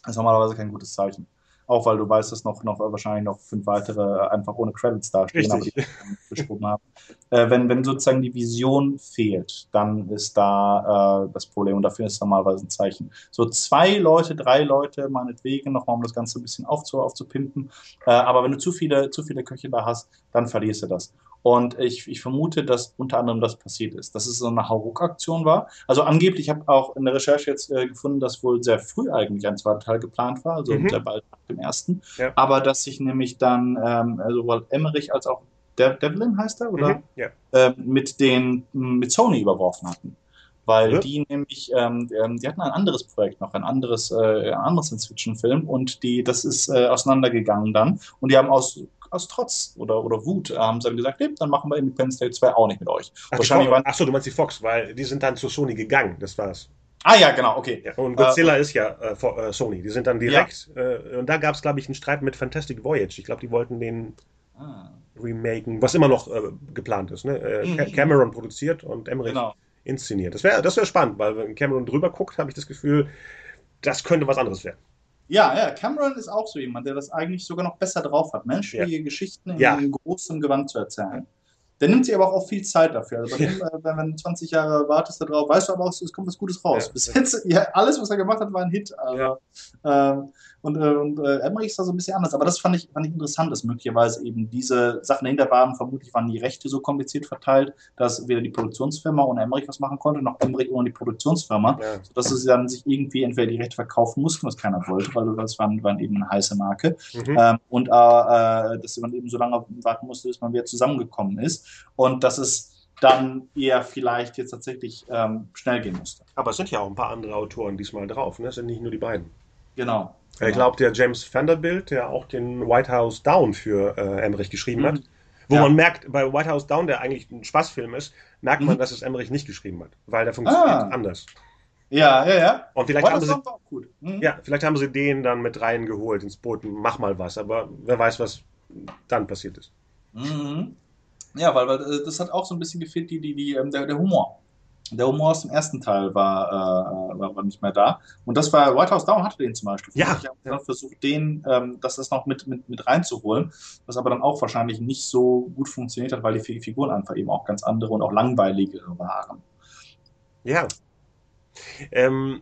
ist normalerweise kein gutes Zeichen. Auch weil du weißt, dass noch, noch wahrscheinlich noch fünf weitere einfach ohne Credits dastehen, aber Richtig. die nicht geschrieben haben. Äh, wenn, wenn sozusagen die Vision fehlt, dann ist da äh, das Problem und dafür ist normalerweise ein Zeichen. So zwei Leute, drei Leute, meinetwegen, nochmal, um das Ganze ein bisschen aufzu, aufzupimpen. Äh, aber wenn du zu viele, zu viele Köche da hast, dann verlierst du das. Und ich, ich vermute, dass unter anderem das passiert ist, dass es so eine Hauruck-Aktion war. Also angeblich, ich habe auch in der Recherche jetzt äh, gefunden, dass wohl sehr früh eigentlich ein zweiter Teil geplant war, also Mhm. sehr bald nach dem ersten. Ja. Aber dass sich nämlich dann ähm, sowohl Emmerich als auch De Devlin heißt er, oder? Mhm. Ja. äh, mit den mit Sony überworfen hatten. Weil Ja. die nämlich, ähm, ähm, die hatten ein anderes Projekt noch, ein anderes, äh, ein anderes Science-Fiction-Film und die, das ist äh, auseinandergegangen dann und die haben aus, aus Trotz oder, oder Wut äh, haben sie dann gesagt, nee, dann machen wir Independence Day 2 auch nicht mit euch. Ach, Wahrscheinlich waren, ach so, du meinst die Fox, weil die sind dann zu Sony gegangen, das war's. ah ja, genau, okay. Ja, und Godzilla ist ja äh, vor- äh, Sony. Die sind dann direkt, äh, und da gab es, glaube ich, einen Streit mit Fantastic Voyage. Ich glaube, die wollten den Ah, remaken, was immer noch äh, geplant ist. Ne? Äh, Mhm. Ca- Cameron produziert und Emmerich genau. inszeniert. Das wäre das wär spannend, weil wenn Cameron drüber guckt, habe ich das Gefühl, das könnte was anderes werden. Ja, ja, Cameron ist auch so jemand, der das eigentlich sogar noch besser drauf hat, menschliche Geschichten in Ja. großen Gewand zu erzählen. Der nimmt sich aber auch viel Zeit dafür. Also bei dem, äh, wenn, du 20 Jahre wartest da drauf, weißt du aber auch, es kommt was Gutes raus. Ja. Bis jetzt, ja, alles, was er gemacht hat, war ein Hit. Also, ähm, und äh, und äh, Emmerich ist da so ein bisschen anders. Aber das fand ich, fand ich interessant, dass möglicherweise eben diese Sachen dahinter waren. Vermutlich waren die Rechte so kompliziert verteilt, dass weder die Produktionsfirma ohne Emmerich was machen konnte, noch Emmerich ohne die Produktionsfirma Ja. dass sie dann sich irgendwie entweder die Rechte verkaufen mussten, was keiner wollte, weil das waren, waren eben eine heiße Marke. Mhm. Ähm, und äh, äh, dass man eben so lange warten musste, bis man wieder zusammengekommen ist. Und dass es dann eher vielleicht jetzt tatsächlich ähm, schnell gehen musste. Aber es sind ja auch ein paar andere Autoren diesmal drauf. Ne? Es sind nicht nur die beiden. Genau. Ich glaube, der James Vanderbilt, der auch den White House Down für äh, Emmerich geschrieben Mhm. hat, wo Ja. man merkt, bei White House Down, der eigentlich ein Spaßfilm ist, merkt man, Mhm. dass es Emmerich nicht geschrieben hat, weil der funktioniert Ah. anders. Ja, ja, ja. Und vielleicht White haben, House sie. Mhm. ja, vielleicht haben sie den dann mit reingeholt ins Boot, mach mal was, aber wer weiß, was dann passiert ist. Mhm. Ja, weil, weil äh, das hat auch so ein bisschen gefehlt, die, die, die, ähm, der, der Humor. Der Humor aus dem ersten Teil war, äh, war, war nicht mehr da. Und das war, White House Down hatte den zum Beispiel. Ja, Ich habe dann versucht, den, ähm, das, das noch mit, mit, mit reinzuholen, was aber dann auch wahrscheinlich nicht so gut funktioniert hat, weil die Fi- Figuren einfach eben auch ganz andere und auch langweiligere waren. Ja. Ähm,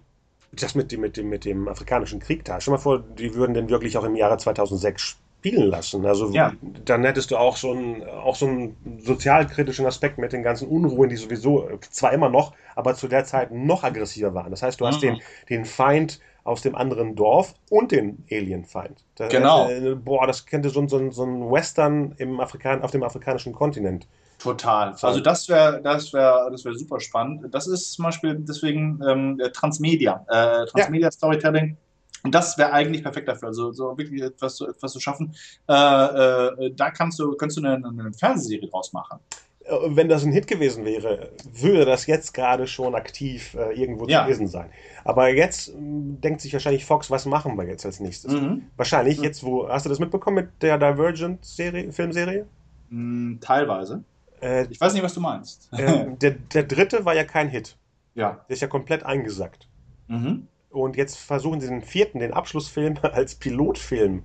das mit dem, mit, dem, mit dem afrikanischen Krieg da. Stell mal vor, die würden den wirklich auch im Jahre 2006 spielen lassen. Also Ja. dann hättest du auch so einen, auch so einen sozialkritischen Aspekt mit den ganzen Unruhen, die sowieso zwar immer noch, aber zu der Zeit noch aggressiver waren. Das heißt, du hast Mhm. den, den Feind aus dem anderen Dorf und den Alien-Feind. Da- Genau. Äh, boah, das könnte so, ein- so, ein- so ein Western im Afrikan auf dem afrikanischen Kontinent. Total. So. Also das wäre das wäre das wäre super spannend. Das ist zum Beispiel deswegen ähm, Transmedia, äh, Transmedia Storytelling. Und das wäre eigentlich perfekt dafür. Also so wirklich etwas, zu- etwas zu schaffen. Äh, äh, da kannst du kannst du eine, eine Fernsehserie draus machen. Äh, Wenn das ein Hit gewesen wäre, würde das jetzt gerade schon aktiv äh, irgendwo Ja. zu lesen sein. Aber jetzt mh, denkt sich wahrscheinlich Fox, was machen wir jetzt als nächstes? Mhm. Wahrscheinlich Mhm. jetzt, wo, hast du das mitbekommen mit der Divergent-Serie, Filmserie? Mm, teilweise. Äh, Ich weiß nicht, was du meinst. äh, der, der dritte war ja kein Hit. ja. Der ist ja komplett eingesackt. Mhm. Und jetzt versuchen sie den vierten, den Abschlussfilm, als Pilotfilm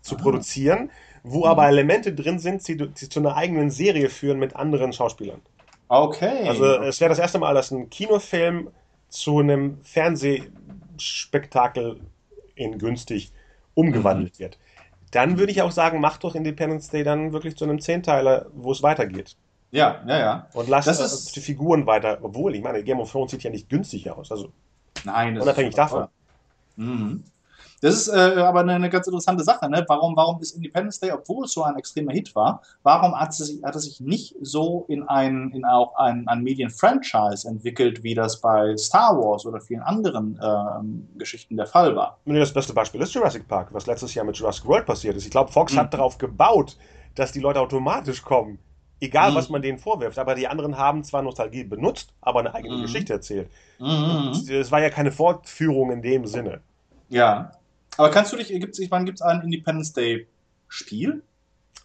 zu Ah. produzieren, wo Mhm. aber Elemente drin sind, die, die zu einer eigenen Serie führen mit anderen Schauspielern. Okay. Also es wäre das erste Mal, dass ein Kinofilm zu einem Fernsehspektakel in günstig umgewandelt wird. Dann würde ich auch sagen, mach doch Independence Day dann wirklich zu einem Zehnteiler, wo es weitergeht. Ja, ja, ja. Und lass Das ist- die Figuren weiter, obwohl, ich meine, Game of Thrones sieht ja nicht günstig aus. Also Nein, das unabhängig ist davon. Mhm. Das ist äh, aber eine, eine ganz interessante Sache. Ne? Warum, warum ist Independence Day, obwohl es so ein extremer Hit war, warum hat es sich, hat es sich nicht so in ein, in auch ein, ein Medien-Franchise entwickelt, wie das bei Star Wars oder vielen anderen ähm, Geschichten der Fall war? Nur Das beste Beispiel ist Jurassic Park, was letztes Jahr mit Jurassic World passiert ist. Ich glaube, Fox Mhm. hat darauf gebaut, dass die Leute automatisch kommen. Egal, Mhm. was man denen vorwirft. Aber die anderen haben zwar Nostalgie benutzt, aber eine eigene Mhm. Geschichte erzählt. Mhm. Es war ja keine Fortführung in dem Sinne. Ja. Aber kannst du dich, gibt's, wann gibt es ein Independence Day Spiel?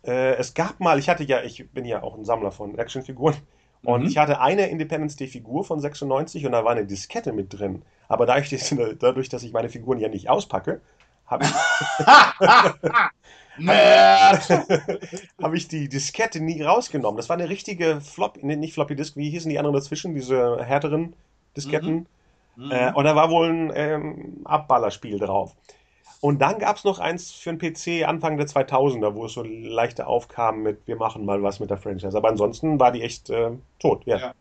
Äh, es gab mal, ich hatte ja, ich bin ja auch ein Sammler von Actionfiguren. Und Mhm. ich hatte eine Independence Day-Figur von 96 und da war eine Diskette mit drin. Aber dadurch, dass- dadurch dass ich meine Figuren ja nicht auspacke, habe ich! habe ich die Diskette nie rausgenommen. Das war eine richtige Flop, nee, nicht Floppy Disk, wie hießen die anderen dazwischen, diese härteren Disketten. Mhm. Äh, und da war wohl ein ähm, Abballerspiel drauf. Und dann gab es noch eins für den PC Anfang der 2000er, wo es so leichte aufkam mit, wir machen mal was mit der Franchise. Aber ansonsten war die echt äh, tot. Ja. Ja.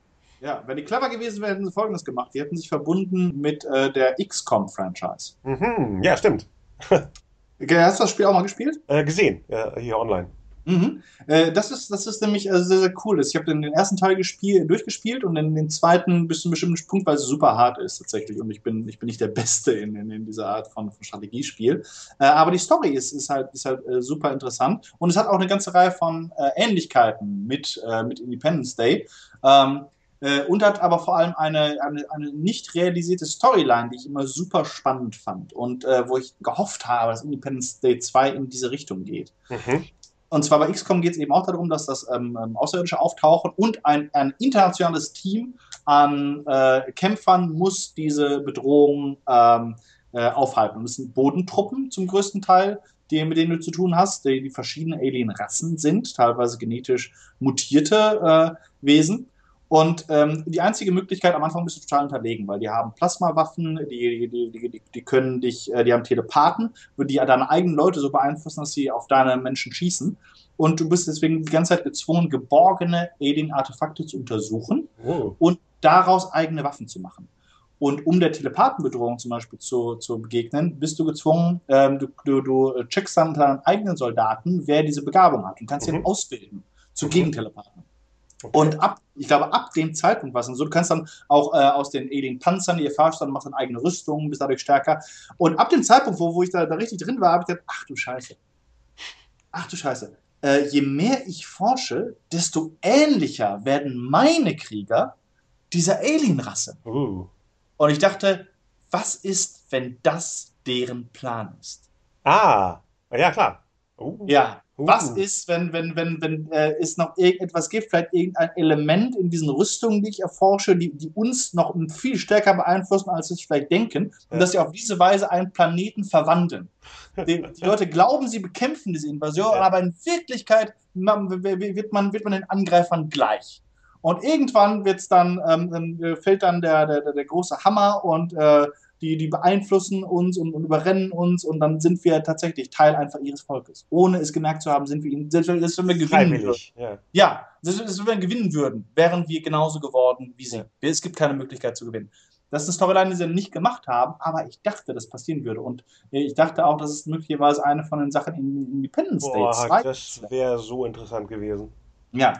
Ja, wenn die clever gewesen wären, hätten sie Folgendes gemacht. Die hätten sich verbunden mit äh, der XCOM-Franchise. Mhm, ja, stimmt. Hast du das Spiel auch mal gespielt? Äh, gesehen, äh, hier online. Mhm. Äh, das, ist, das ist nämlich äh, sehr, sehr cool. Ich habe den, den ersten Teil gespiel, durchgespielt und den, den zweiten bis zu einem bestimmten Punkt, weil es super hart ist tatsächlich. Und ich bin, ich bin nicht der Beste in, in, in dieser Art von, von Strategiespiel. Äh, aber die Story ist, ist halt, ist halt äh, super interessant. Und es hat auch eine ganze Reihe von äh, Ähnlichkeiten mit, äh, mit Independence Day. Ähm, äh, und hat aber vor allem eine, eine, eine nicht realisierte Storyline, die ich immer super spannend fand und äh, wo ich gehofft habe, dass Independence Day 2 in diese Richtung geht. Mhm. Und zwar bei XCOM geht es eben auch darum, dass das ähm, ähm, Außerirdische auftauchen und ein, ein internationales Team an äh, Kämpfern muss diese Bedrohung ähm, äh, aufhalten. Und es sind Bodentruppen zum größten Teil, die, mit denen du zu tun hast, die, die verschiedene Alien-Rassen sind, teilweise genetisch mutierte äh, Wesen. Und ähm, die einzige Möglichkeit, am Anfang bist du total unterlegen, weil die haben Plasmawaffen, die, die, die, die, die können dich, äh, die haben Telepathen, die deine eigenen Leute so beeinflussen, dass sie auf deine Menschen schießen. Und du bist deswegen die ganze Zeit gezwungen, geborgene Alien-Artefakte zu untersuchen Oh. und daraus eigene Waffen zu machen. Und um der Telepathenbedrohung zum Beispiel zu, zu begegnen, bist du gezwungen, ähm, du, du, du checkst dann deinen eigenen Soldaten, wer diese Begabung hat und kannst Mhm. ihn ausbilden zu Mhm. Gegentelepathen. Okay. Und ab, ich glaube, ab dem Zeitpunkt war es dann so, du kannst dann auch äh, aus den Alien-Panzern, die erfahrst, dann machst dann eigene Rüstungen, bist dadurch stärker. Und ab dem Zeitpunkt, wo, wo ich da, da richtig drin war, habe ich gedacht, ach du Scheiße. Ach du Scheiße. Äh, je mehr ich forsche, desto ähnlicher werden meine Krieger dieser Alien-Rasse. Uh. Und ich dachte, was ist, wenn das deren Plan ist? Ah, ja klar. Uh. Ja, Uh. was ist, wenn, wenn, wenn, wenn äh, es noch irgendetwas gibt, vielleicht irgendein Element in diesen Rüstungen, die ich erforsche, die, die uns noch viel stärker beeinflussen, als wir es vielleicht denken, und Ja. dass sie auf diese Weise einen Planeten verwandeln. Die, die Leute glauben, sie bekämpfen diese Invasion, Ja. aber in Wirklichkeit ma- wird man, wird man den Angreifern gleich. Und irgendwann wird's dann, ähm, fällt dann der, der, der, der große Hammer und äh, die, die beeinflussen uns und, und überrennen uns und dann sind wir tatsächlich Teil einfach ihres Volkes. Ohne es gemerkt zu haben, sind wir ihnen, selbst wenn selbst wenn wir gewinnen würden. Ja. Ja, selbst wenn wir gewinnen würden, wären wir genauso geworden wie sie. Ja. Es gibt keine Möglichkeit zu gewinnen. Das ist eine Storyline, die sie nicht gemacht haben, aber ich dachte, das passieren würde. Und äh, ich dachte auch, dass es möglicherweise eine von den Sachen in Independence Day Boah, 2 das wäre so interessant gewesen. ja.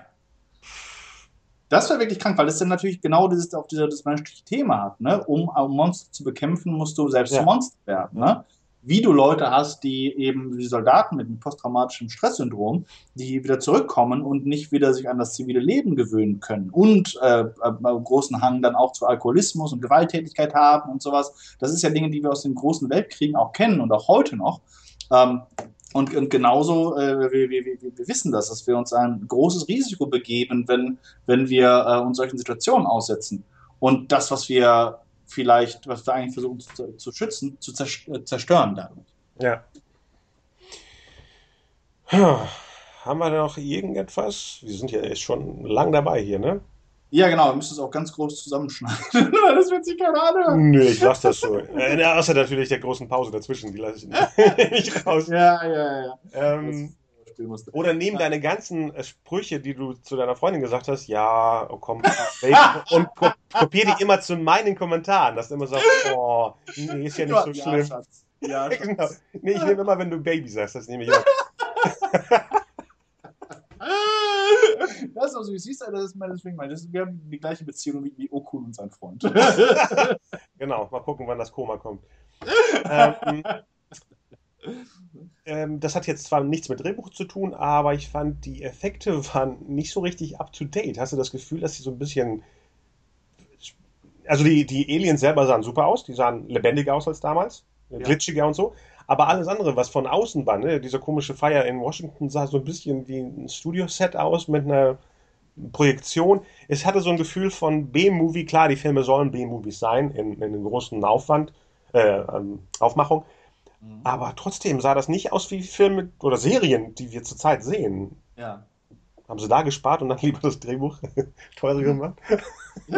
Das wäre wirklich krank, weil es dann natürlich genau dieses, auf dieser, das menschliche Thema hat. Ne? Um, um Monster zu bekämpfen, musst du selbst Ja. Monster werden. Ne? Wie du Leute hast, die eben wie Soldaten mit einem posttraumatischem Stresssyndrom, die wieder zurückkommen und nicht wieder sich an das zivile Leben gewöhnen können und äh, äh, großen Hang dann auch zu Alkoholismus und Gewalttätigkeit haben und sowas. Das ist ja Dinge, die wir aus den großen Weltkriegen auch kennen und auch heute noch. Ähm, und, und genauso, äh, wir, wir, wir, wissen das, dass wir uns ein großes Risiko begeben, wenn, wenn wir äh, uns solchen Situationen aussetzen. Und das, was wir vielleicht, was wir eigentlich versuchen zu, zu schützen, zu äh, zerstören dadurch. Ja. Haben wir noch irgendetwas? Wir sind ja schon lang dabei hier, ne? Ja, genau, wir müssen es auch ganz groß zusammenschneiden. das wird sich keiner anhören. Nö, ich lasse das so. Äh, außer natürlich der großen Pause dazwischen, die lasse ich nicht, nicht raus. Ja, ja, ja. Ähm. Oder nehmen Ja. deine ganzen äh, Sprüche, die du zu deiner Freundin gesagt hast, ja, oh, komm, und ko kopier die immer zu meinen Kommentaren, dass du immer sagst, oh, nee, ist ja nicht so ja, schlimm. Schatz. Ja, Schatz. genau. Nee, ich nehme immer, wenn du Baby sagst, das nehme ich immer. Das ist auch so, siehst du, das ist mein, deswegen mein, das wir haben die gleiche Beziehung wie, wie Okun und sein Freund. Genau, mal gucken, wann das Koma kommt. ähm, ähm, das hat jetzt zwar nichts mit Drehbuch zu tun, aber ich fand, die Effekte waren nicht so richtig up to date. Hast du das Gefühl, dass sie so ein bisschen. Also die, die Aliens selber sahen super aus, die sahen lebendiger aus als damals, glitschiger und so. Aber alles andere, was von außen war, ne, dieser komische Feier in Washington sah so ein bisschen wie ein Studioset aus mit einer Projektion. Es hatte so ein Gefühl von B-Movie. Klar, die Filme sollen B-Movies sein, in, in einem großen Aufwand, äh, ähm, Aufmachung. Mhm. Aber trotzdem sah das nicht aus wie Filme oder Serien, die wir zurzeit sehen. ja. Haben sie da gespart und dann lieber das Drehbuch teurer gemacht?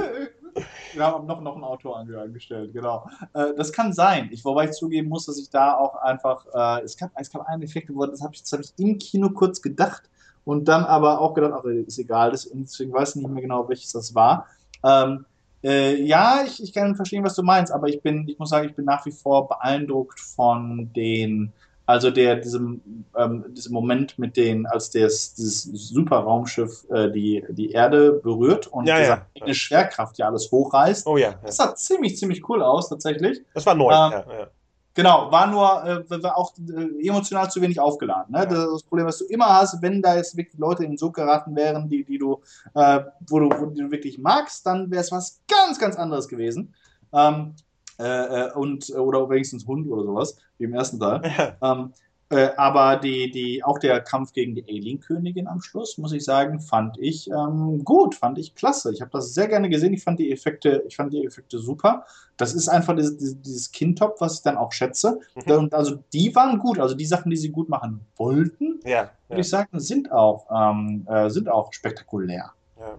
Wir haben noch, noch einen Autor ange- angestellt, genau. Äh, das kann sein. Ich, wobei ich zugeben muss, dass ich da auch einfach, äh, es, gab, es gab einen Effekt, wo- das habe ich, das hab ich im Kino kurz gedacht und dann aber auch gedacht, ach, ist egal, das, deswegen weiß ich nicht mehr genau, welches das war. Ähm, äh, ja, ich, ich kann verstehen, was du meinst, aber ich bin, ich muss sagen, ich bin nach wie vor beeindruckt von den, also der, diesem, ähm, diesem Moment mit den, als das, dieses Superraumschiff äh, die, die Erde berührt und Ja, ja. eigene Schwerkraft ja alles hochreißt. Oh ja, ja. Das sah ziemlich, ziemlich cool aus, tatsächlich. das war neu. Ähm, ja, ja. Genau, war nur äh, war auch äh, emotional zu wenig aufgeladen. Ne? Ja. Das ist das Problem, was du immer hast, wenn da jetzt wirklich Leute in den Sog geraten wären, die, die du, äh, wo du, wo du wirklich magst, dann wäre es was ganz, ganz anderes gewesen. Ähm, äh, äh, und, oder wenigstens Hund oder sowas, wie im ersten Teil. ja. Ähm, äh, aber die, die, auch der Kampf gegen die Alien-Königin am Schluss, muss ich sagen, fand ich ähm, gut, fand ich klasse. Ich habe das sehr gerne gesehen. Ich fand die Effekte, ich fand die Effekte super. Das ist einfach dieses, dieses- Kindtop, was ich dann auch schätze. Mhm. Und also die waren gut. Also die Sachen, die sie gut machen wollten, ja, ja. würde ich sagen, sind auch, ähm, äh, sind auch spektakulär. Ja.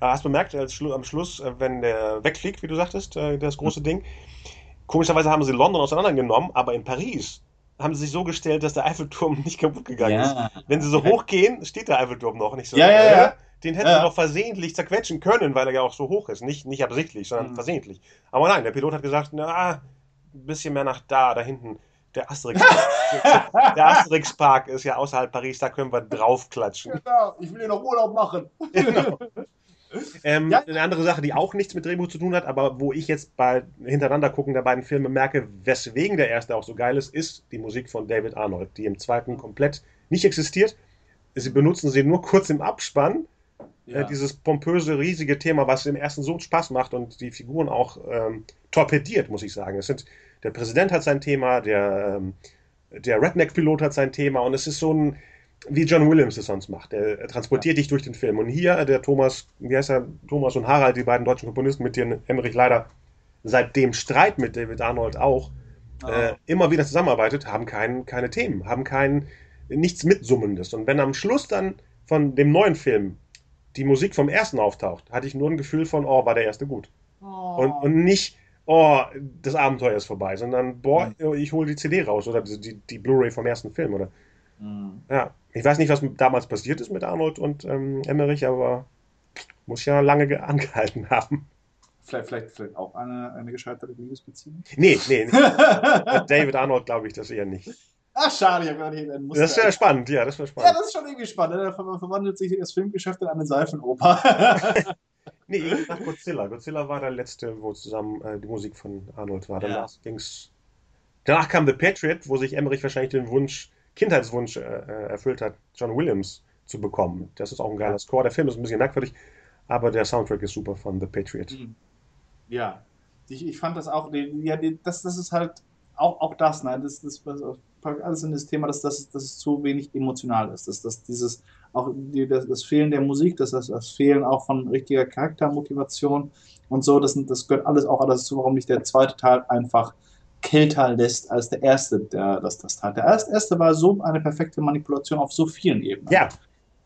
Aber Hast du bemerkt, als Schlu am Schluss, äh, wenn der wegfliegt, wie du sagtest, äh, das große Ding, komischerweise haben sie London auseinandergenommen, aber in Paris haben sie sich so gestellt, dass der Eiffelturm nicht kaputt gegangen ist. Wenn sie so hochgehen, steht der Eiffelturm noch nicht so. Ja, ja, ja. Den hätten Ja. sie doch versehentlich zerquetschen können, weil er ja auch so hoch ist. Nicht, nicht absichtlich, sondern Mhm. versehentlich. Aber nein, der Pilot hat gesagt, na, ein bisschen mehr nach da, da hinten. Der Asterix, der Asterix Park ist ja außerhalb Paris, da können wir draufklatschen. Genau, ich will hier noch Urlaub machen. Genau. Ähm, Ja. Eine andere Sache, die auch nichts mit Drehbuch zu tun hat, aber wo ich jetzt bei hintereinander gucken der beiden Filme merke, weswegen der erste auch so geil ist, ist die Musik von David Arnold, die im zweiten komplett nicht existiert. Sie benutzen sie nur kurz im Abspann. Ja. Äh, dieses pompöse, riesige Thema, was im ersten so Spaß macht und die Figuren auch ähm, torpediert, muss ich sagen. Es sind, der Präsident hat sein Thema, der, ähm, der Redneck-Pilot hat sein Thema und es ist so ein, wie John Williams es sonst macht. Er transportiert dich durch den Film. Und hier, der Thomas, wie heißt er, Thomas und Harald, die beiden deutschen Komponisten, mit denen Emmerich leider seit dem Streit mit David Arnold auch äh, Ah. immer wieder zusammenarbeitet, haben kein, keine Themen, haben kein, nichts Mitsummendes. Und wenn am Schluss dann von dem neuen Film die Musik vom ersten auftaucht, hatte ich nur ein Gefühl von, oh, war der erste gut. Oh. Und, und nicht, oh, das Abenteuer ist vorbei, sondern, boah, ich hole die CD raus oder die, die, die Blu-ray vom ersten Film. Oder, Mhm. ja, ich weiß nicht, was damals passiert ist mit Arnold und ähm, Emmerich, aber muss ja lange ge- angehalten haben. Vielleicht, vielleicht, vielleicht auch eine, eine gescheiterte Liebesbeziehung. Nee, nee, David Arnold glaube ich das eher nicht. Ach, schade, ich habe gar nicht Muster. Das wäre spannend, ja, das wäre ja, spannend. das ist schon irgendwie spannend. ne? Da ver- verwandelt sich das Filmgeschäft in eine Seifenoper. Nee, irgendwie nach Godzilla. Godzilla war der letzte, wo zusammen äh, die Musik von Arnold war. Danach Ja. ging's. Danach kam The Patriot, wo sich Emmerich wahrscheinlich den Wunsch, Kindheitswunsch äh, äh, erfüllt hat, John Williams zu bekommen. Das ist auch ein geiler Score. Der Film ist ein bisschen merkwürdig, aber der Soundtrack ist super von The Patriot. Mhm. ja, ich, ich fand das auch, ja, das, das ist halt auch, auch das, ne? das, das, packt alles in das Thema, dass, dass, dass es zu wenig emotional ist, dass, dass dieses, auch die, das, das Fehlen der Musik, das, das, das Fehlen auch von richtiger Charaktermotivation und so, das, das gehört alles auch alles zu, warum nicht der zweite Teil einfach kälter lässt als der erste, der das, das tat. Der erste, war so eine perfekte Manipulation auf so vielen Ebenen. Ja,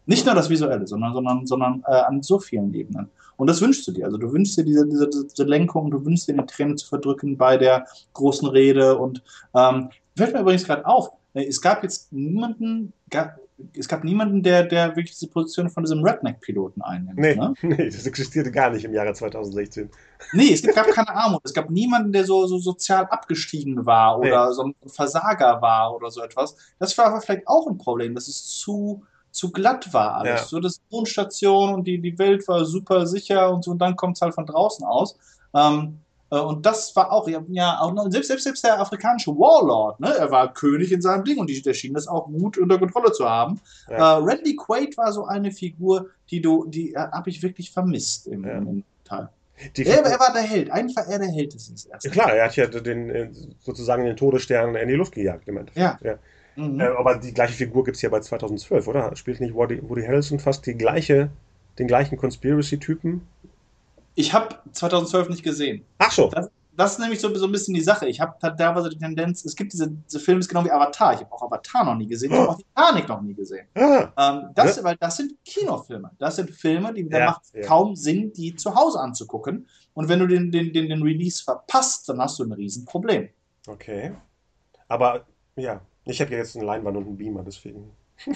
Nicht nur das Visuelle, sondern, sondern, sondern äh, an so vielen Ebenen. Und das wünschst du dir. Also du wünschst dir diese, diese, diese Lenkung, du wünschst dir die Tränen zu verdrücken bei der großen Rede. Und ähm, fällt mir übrigens gerade auf, äh, es gab jetzt niemanden, ga, es gab niemanden, der, der wirklich diese Position von diesem Redneck-Piloten einnimmt. Nee, Ne? nee, das existierte gar nicht im Jahre 2016. Nee, es gab keine Armut. Es gab niemanden, der so, so sozial abgestiegen war Nee. oder so ein Versager war oder so etwas. Das war aber vielleicht auch ein Problem, dass es zu, zu glatt war alles. Ja. So das Wohnstation und die, die Welt war super sicher und so, und dann kommt es halt von draußen aus. Ähm, äh, und das war auch, ja, ja auch noch, selbst, selbst, selbst der afrikanische Warlord, ne, er war König in seinem Ding und die, der schien das auch gut unter Kontrolle zu haben. Ja. Äh, Randy Quaid war so eine Figur, die du, die äh, habe ich wirklich vermisst im, Ja. im, Teil. Die Er, er war der Held. Eigentlich war er der Held des des ersten. Ja, klar, er hat ja den, äh, sozusagen den Todesstern in die Luft gejagt im Endeffekt. Ja. Mhm. Äh, aber die gleiche Figur gibt es ja bei 2012, oder? Spielt nicht Woody, Woody Harrelson fast die gleiche, den gleichen Conspiracy-Typen? Ich habe 2012 nicht gesehen. Ach so. Das, das ist nämlich so, so ein bisschen die Sache. Ich habe teilweise die Tendenz, es gibt diese, diese Filme, ist genau wie Avatar. Ich habe auch Avatar noch nie gesehen. Ich habe auch Titanic noch nie gesehen. Ah, Ähm, das, weil das sind Kinofilme. Das sind Filme, die Ja, macht ja. kaum Sinn, die zu Hause anzugucken. Und wenn du den, den, den, den Release verpasst, dann hast du ein Riesenproblem. okay. Aber ja, ich habe ja jetzt eine Leinwand und einen Beamer, deswegen.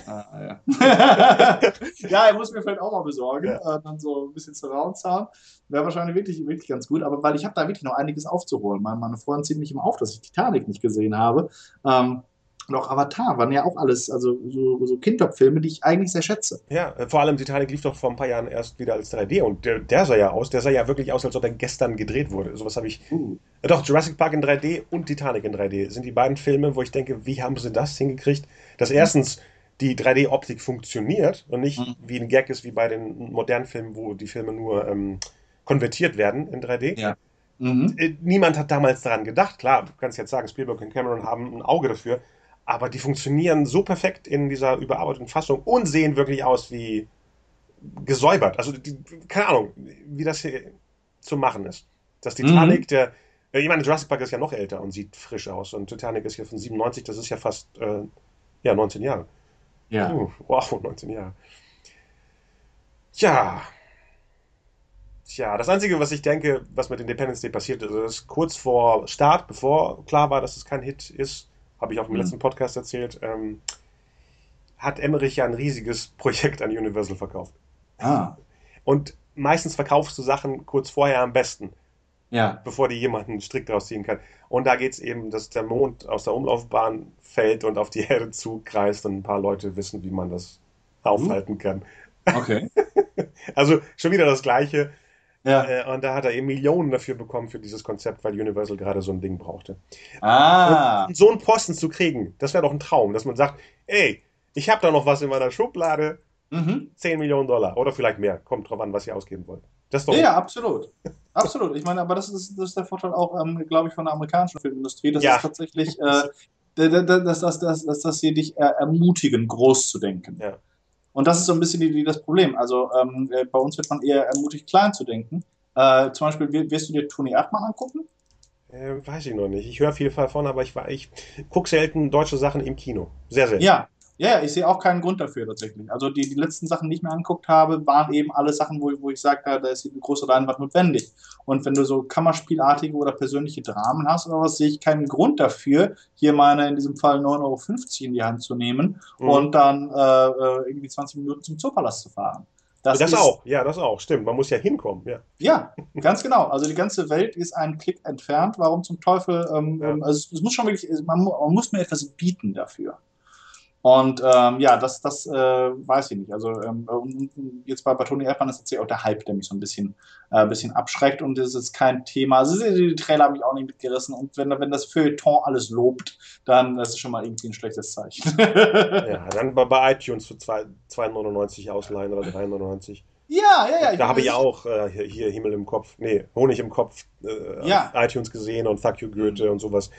Ah, ja. ja, er muss mir vielleicht auch mal besorgen. Äh, dann so ein bisschen Surround Sound. Wäre wahrscheinlich wirklich, wirklich ganz gut. Aber weil ich habe da wirklich noch einiges aufzuholen. Meine, meine Freundin zieht mich immer auf, dass ich Titanic nicht gesehen habe. Ähm, und auch Avatar waren ja auch alles, also so, so Kindtop-Filme, die ich eigentlich sehr schätze. Ja, äh, vor allem Titanic lief doch vor ein paar Jahren erst wieder als 3D und der, der sah ja aus, der sah ja wirklich aus, als ob er gestern gedreht wurde. Sowas habe ich. Uh. Äh, Doch, Jurassic Park in 3D und Titanic in 3D sind die beiden Filme, wo ich denke, wie haben sie das hingekriegt, dass erstens die 3D-Optik funktioniert und nicht Mhm. wie ein Gag ist wie bei den modernen Filmen, wo die Filme nur ähm, konvertiert werden in 3D. Ja. Mhm. Äh, Niemand hat damals daran gedacht. Klar, du kannst jetzt sagen, Spielberg und Cameron haben ein Auge dafür, aber die funktionieren so perfekt in dieser überarbeiteten Fassung und sehen wirklich aus wie gesäubert. Also, die, keine Ahnung, wie das hier zu machen ist. Das Titanic, der, äh, ich meine, Jurassic Park ist ja noch älter und sieht frisch aus und Titanic ist ja von 97, das ist ja fast, äh, ja, 19 Jahre. Ja. Uh, wow, 19 Jahre. Tja. Tja, das Einzige, was ich denke, was mit Independence Day passiert ist, ist kurz vor Start, bevor klar war, dass es kein Hit ist, habe ich auch im Mhm. letzten Podcast erzählt, ähm, hat Emmerich ja ein riesiges Projekt an Universal verkauft. Ah. Und meistens verkaufst du Sachen kurz vorher am besten, Ja. bevor dir jemand einen Strick draus ziehen kann. Und da geht es eben, dass der Mond aus der Umlaufbahn fällt und auf die Erde zukreist und ein paar Leute wissen, wie man das aufhalten kann. Okay. Also schon wieder das Gleiche. Ja. Äh, und da hat er eben Millionen dafür bekommen für dieses Konzept, weil Universal gerade so ein Ding brauchte. Ah. Und so einen Posten zu kriegen, das wäre doch ein Traum, dass man sagt, ey, ich habe da noch was in meiner Schublade, Mhm. 10 Millionen Dollar oder vielleicht mehr, kommt drauf an, was ihr ausgeben wollt. Das doch Ja, ja, absolut. Absolut. Ich meine, aber das ist, das ist der Vorteil auch, ähm, glaube ich, von der amerikanischen Filmindustrie. Das Ja. ist tatsächlich, äh, da- da- da- dass, dass, dass, dass, dass sie dich äh, ermutigen, groß zu denken. Ja. Und das ist so ein bisschen die, die, das Problem. Also ähm, äh, bei uns wird man eher ermutigt, klein zu denken. Äh, zum Beispiel, wir- wirst du dir Toni Erdmann angucken? Äh, weiß ich noch nicht. Ich höre viel davon, aber ich, ich gucke selten deutsche Sachen im Kino. Sehr selten. Ja. Ja, ja, ich sehe auch keinen Grund dafür tatsächlich. Also die, die letzten Sachen, die ich mir angeguckt habe, waren eben alle Sachen, wo, wo ich sagte, da ist eine große Leinwand notwendig. Und wenn du so Kammerspielartige oder persönliche Dramen hast oder was, sehe ich keinen Grund dafür, hier meine in diesem Fall 9,50 Euro in die Hand zu nehmen Mhm. und dann äh, äh, irgendwie 20 Minuten zum Zoopalast zu fahren. Das, ist, auch, ja, das auch, stimmt. Man muss ja hinkommen, ja. Ja, ganz genau. Also die ganze Welt ist einen Klick entfernt. Warum zum Teufel? Ähm, Ja. ähm, also es, muss schon wirklich, man, man muss mir etwas bieten dafür. Und ähm, ja, das, das äh, weiß ich nicht. Also ähm, jetzt bei, bei Tony Erdmann ist tatsächlich auch der Hype, der mich so ein bisschen, äh, bisschen abschreckt und das ist kein Thema. Also die Trailer haben mich auch nicht mitgerissen und wenn, wenn das Feuilleton alles lobt, dann das ist schon mal irgendwie ein schlechtes Zeichen. Ja, dann bei, bei iTunes für zwei- 2,99 ausleihen oder 3,99. ja, ja, ja. Da habe ich auch äh, hier, hier Himmel im Kopf, nee, Honig im Kopf, äh, Ja. iTunes gesehen und Fuck You Goethe und sowas.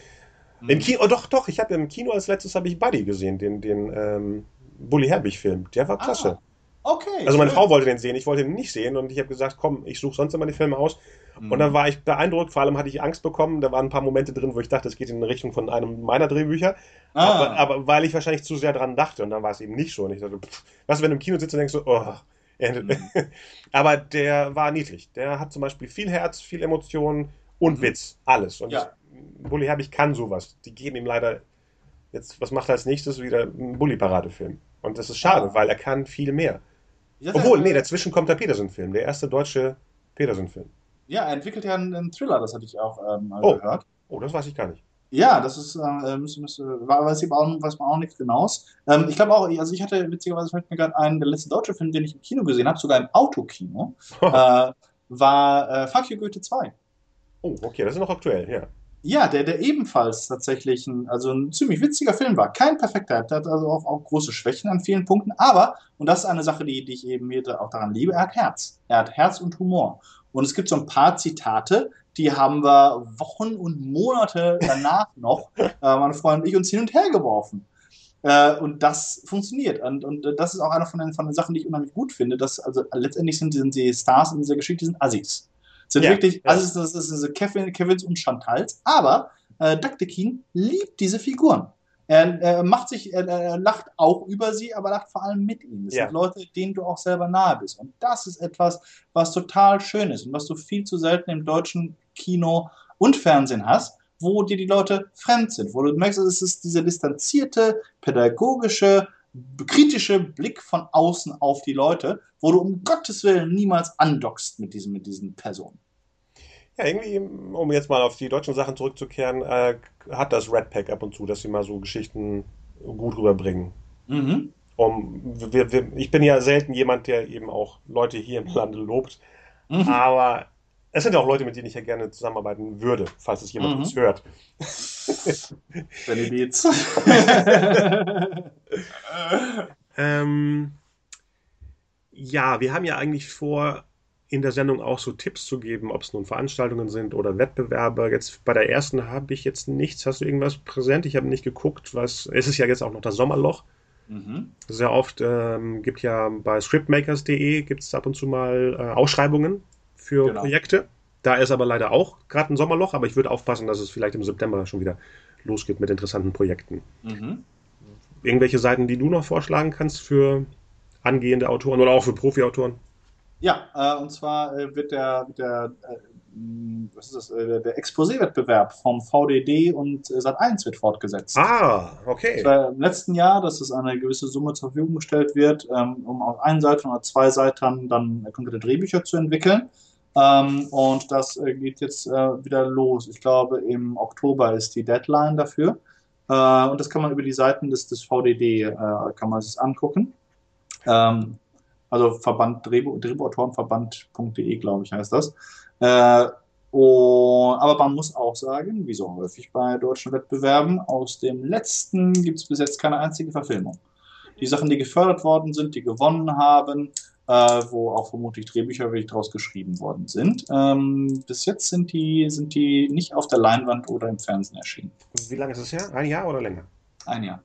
Mhm. Im Kino, oh, doch, doch, ich habe im Kino als letztes habe ich Buddy gesehen, den, den ähm, Bully Herbig-Film. Der war klasse. Ah, okay. also meine schön. Frau wollte den sehen, ich wollte ihn nicht sehen und ich habe gesagt, komm, ich suche sonst immer die Filme aus. Mhm. Und dann war ich beeindruckt, vor allem hatte ich Angst bekommen. Da waren ein paar Momente drin, wo ich dachte, es geht in eine Richtung von einem meiner Drehbücher. Ah. Aber, aber weil ich wahrscheinlich zu sehr dran dachte und dann war es eben nicht so. Und ich dachte, pff, was, wenn du im Kino sitzt und denkst so, oh. Mhm. aber der war niedlich. Der hat zum Beispiel viel Herz, viel Emotionen und Mhm. Witz. Alles. Und Ja. Bully Herbig kann sowas. Die geben ihm leider jetzt, was macht er als nächstes? Wieder ein Bully-Paradefilm. Und das ist schade, weil er kann viel mehr. Ja, Obwohl, nee, dazwischen kommt der Peterson-Film, der erste deutsche Peterson-Film. Ja, er entwickelt ja einen, einen Thriller, das hatte ich auch ähm, mal Oh. gehört. Oh, das weiß ich gar nicht. Ja, das ist, äh, müsste, müsste, war- weiß, ich auch, weiß man auch nichts genaues. Ähm, ich glaube auch, also ich hatte witzigerweise fällt mir gerade ein, der letzte deutsche Film, den ich im Kino gesehen habe, sogar im Autokino, äh, war äh, Fuck You Goethe 2. Oh, okay, das ist noch aktuell, ja. Ja, der, der ebenfalls tatsächlich ein, also ein ziemlich witziger Film war. Kein perfekter, er hat also auch, auch große Schwächen an vielen Punkten, aber, und das ist eine Sache, die, die ich eben hier auch daran liebe, er hat Herz. Er hat Herz und Humor. Und es gibt so ein paar Zitate, die haben wir Wochen und Monate danach noch, äh, meine Freunde und ich, uns hin und her geworfen. Äh, und das funktioniert. Und, und das ist auch eine von den, von den Sachen, die ich unheimlich gut finde. Dass, also letztendlich sind, sind die Stars in dieser Geschichte die sind Assis. Sind Ja, wirklich, also das, das sind Kevin, Kevins und Chantals, aber äh, Daktekin liebt diese Figuren. Er, er macht sich, er, er lacht auch über sie, aber lacht vor allem mit ihnen. Das Ja. sind Leute, denen du auch selber nahe bist. Und das ist etwas, was total schön ist und was du viel zu selten im deutschen Kino und Fernsehen hast, wo dir die Leute fremd sind, wo du merkst, es ist dieser distanzierte, pädagogische, kritische Blick von außen auf die Leute, wo du um Gottes Willen niemals andockst mit diesen, mit diesen Personen. Ja, irgendwie, um jetzt mal auf die deutschen Sachen zurückzukehren, äh, hat das Red Pack ab und zu, dass sie mal so Geschichten gut rüberbringen. Mhm. Um, wir, wir, ich bin ja selten jemand, der eben auch Leute hier im Lande lobt, Mhm. aber es sind ja auch Leute, mit denen ich ja gerne zusammenarbeiten würde, falls es jemand Mhm. hört. Benny Beats. Ähm, ja, wir haben ja eigentlich vor, in der Sendung auch so Tipps zu geben, ob es nun Veranstaltungen sind oder Wettbewerbe. Jetzt bei der ersten habe ich jetzt nichts. Hast du irgendwas präsent? Ich habe nicht geguckt, was. Es ist ja jetzt auch noch das Sommerloch. mhm. Sehr oft ähm, gibt ja bei scriptmakers.de gibt es ab und zu mal äh, Ausschreibungen für Genau. Projekte. Da ist aber leider auch gerade ein Sommerloch, aber ich würde aufpassen, dass es vielleicht im September schon wieder losgeht mit interessanten Projekten. Mhm. Irgendwelche Seiten, die du noch vorschlagen kannst für angehende Autoren oder auch für Profi-Autoren? Ja, äh, und zwar äh, wird der, der, äh, was ist das, äh, der- Exposé-Wettbewerb vom VDD und äh, Sat1 wird fortgesetzt. Ah, Das okay. war im letzten Jahr, dass es eine gewisse Summe zur Verfügung gestellt wird, ähm, um auf einer Seite oder zwei Seiten dann konkrete Drehbücher zu entwickeln. Ähm, und das äh, geht jetzt äh, wieder los. Ich glaube, im Oktober ist die Deadline dafür. Äh, und das kann man über die Seiten des, des VDD äh, kann man sich angucken. Ähm, also Verband Drehbuch, Drehbuchautorenverband.de, glaube ich, heißt das. Äh, und, aber man muss auch sagen, wie so häufig bei deutschen Wettbewerben, aus dem letzten gibt es bis jetzt keine einzige Verfilmung. Die Sachen, die gefördert worden sind, die gewonnen haben, äh, wo auch vermutlich Drehbücher wirklich draus geschrieben worden sind, ähm, bis jetzt sind die, sind die nicht auf der Leinwand oder im Fernsehen erschienen. Wie lange ist es her? Ein Jahr oder länger? Ein Jahr.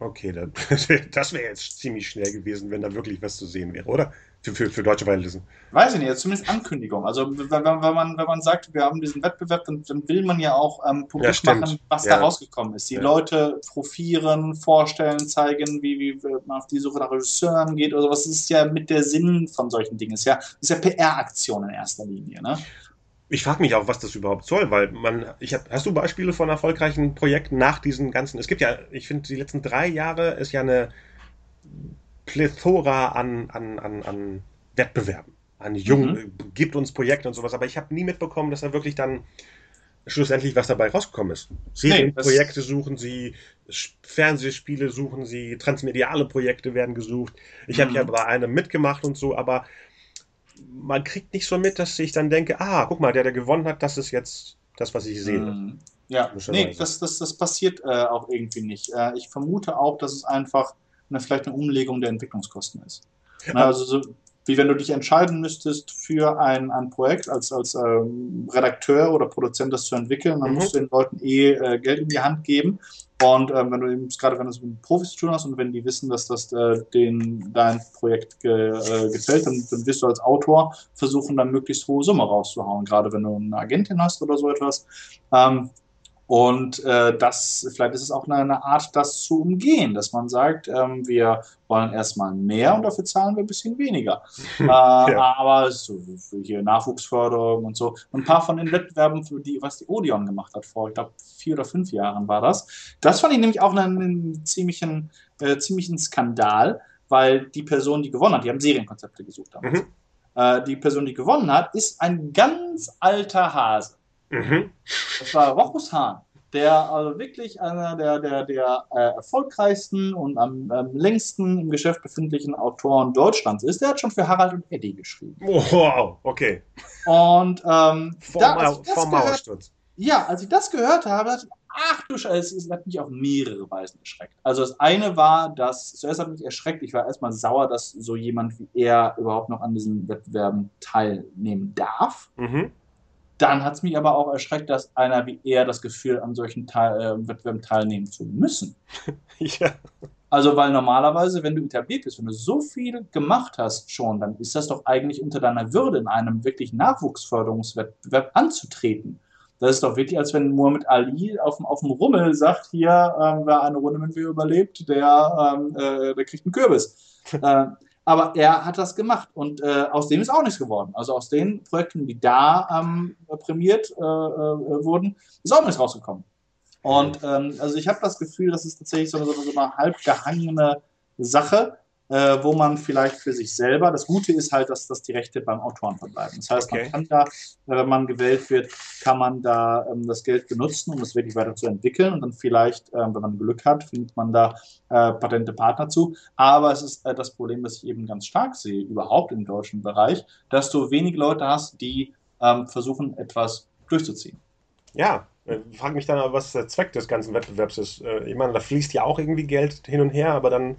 Okay, dann, das wäre jetzt ziemlich schnell gewesen, wenn da wirklich was zu sehen wäre, oder? Für, für, für deutsche Verhältnisse. Weiß ich nicht, also zumindest Ankündigung. Also wenn, wenn, man, wenn man sagt, wir haben diesen Wettbewerb, dann, dann will man ja auch ähm, publik Ja, machen, was Ja. da rausgekommen ist. Die Ja. Leute profieren, vorstellen, zeigen, wie, wie man auf die Suche nach Regisseuren geht oder sowas. Das ist ja mit der Sinn von solchen Dingen. Das ist ja, das ist ja PR-Aktion in erster Linie. Ne? Ich frage mich auch, was das überhaupt soll, weil man, ich hab, hast du Beispiele von erfolgreichen Projekten nach diesen ganzen, es gibt ja, ich finde, die letzten drei Jahre ist ja eine Plethora an, an, an, an Wettbewerben, an Jungen, Mhm. gibt uns Projekte und sowas, aber ich habe nie mitbekommen, dass da wirklich dann schlussendlich was dabei rausgekommen ist. Serienprojekte suchen sie, Fernsehspiele suchen sie, transmediale Projekte werden gesucht. Ich habe Mhm. ja bei einem mitgemacht und so, aber man kriegt nicht so mit, dass ich dann denke, ah, guck mal, der, der gewonnen hat, das ist jetzt das, was ich sehe. Mhm. Ja, nee, das, das, das passiert äh, auch irgendwie nicht. Äh, ich vermute auch, dass es einfach eine, vielleicht eine Umlegung der Entwicklungskosten ist. Na, also so, wie wenn du dich entscheiden müsstest für ein, ein Projekt als, als ähm, Redakteur oder Produzent das zu entwickeln, dann Mhm. musst du den Leuten eh äh, Geld in die Hand geben. Und ähm, wenn du eben, gerade wenn du es mit Profis zu tun hast und wenn die wissen, dass das äh, den, dein Projekt ge, äh, gefällt, dann, dann wirst du als Autor versuchen, dann möglichst hohe Summe rauszuhauen, gerade wenn du eine Agentin hast oder so etwas. Ähm, Und äh, das, vielleicht ist es auch eine, eine, Art, das zu umgehen, dass man sagt, ähm, wir wollen erstmal mehr und dafür zahlen wir ein bisschen weniger. äh, ja. Aber so hier Nachwuchsförderung und so. Und ein paar von den Wettbewerben, die, was die Odeon gemacht hat vor, ich glaube, vier oder fünf Jahren war das. Das fand ich nämlich auch einen, einen ziemlichen, äh, ziemlichen Skandal, weil die Person, die gewonnen hat, die haben Serienkonzepte gesucht damals. Mhm. Äh, die Person, die gewonnen hat, ist ein ganz alter Hase. Mhm. Das war Rochus Hahn, der also wirklich einer der, der, der äh, erfolgreichsten und am, am, längsten im Geschäft befindlichen Autoren Deutschlands ist. Der hat schon für Harald und Eddie geschrieben. Wow, okay. Und ähm, vor, da, als vor Mauersturz. Ja, als ich das gehört habe, dachte ich, ach du Scheiße, es hat mich auf mehrere Weisen erschreckt. Also das eine war, dass, zuerst hat mich erschreckt, ich war erstmal sauer, dass so jemand wie er überhaupt noch an diesen Wettbewerben teilnehmen darf. Mhm. Dann hat es mich aber auch erschreckt, dass einer wie er das Gefühl, an solchen Teil, äh, Wettbewerben teilnehmen zu müssen. ja. Also, weil normalerweise, wenn du etabliert bist, wenn du so viel gemacht hast schon, dann ist das doch eigentlich unter deiner Würde, in einem wirklich Nachwuchsförderungswettbewerb anzutreten. Das ist doch wirklich, als wenn Muhammad Ali auf, auf dem Rummel sagt, hier, ähm, wer eine Runde mit mir überlebt, der, ähm, äh, der kriegt einen Kürbis. äh, aber er hat das gemacht und äh, aus dem ist auch nichts geworden. Also aus den Projekten, die da ähm, prämiert äh, äh, wurden, ist auch nichts rausgekommen. Und ähm, also ich habe das Gefühl, das ist tatsächlich so, so, so eine halb gehangene Sache äh, wo man vielleicht für sich selber, das Gute ist halt, dass, dass die Rechte beim Autoren verbleiben. Das heißt, okay. man kann da, wenn man gewählt wird, kann man da ähm, das Geld benutzen, um es wirklich weiter zu entwickeln und dann vielleicht, ähm, wenn man Glück hat, findet man da äh, patente Partner zu. Aber es ist äh, das Problem, das ich eben ganz stark sehe, überhaupt im deutschen Bereich, dass du wenig Leute hast, die ähm, versuchen, etwas durchzuziehen. Ja, äh, ich frage mich dann, was der Zweck des ganzen Wettbewerbs ist. Äh, ich meine, da fließt ja auch irgendwie Geld hin und her, aber dann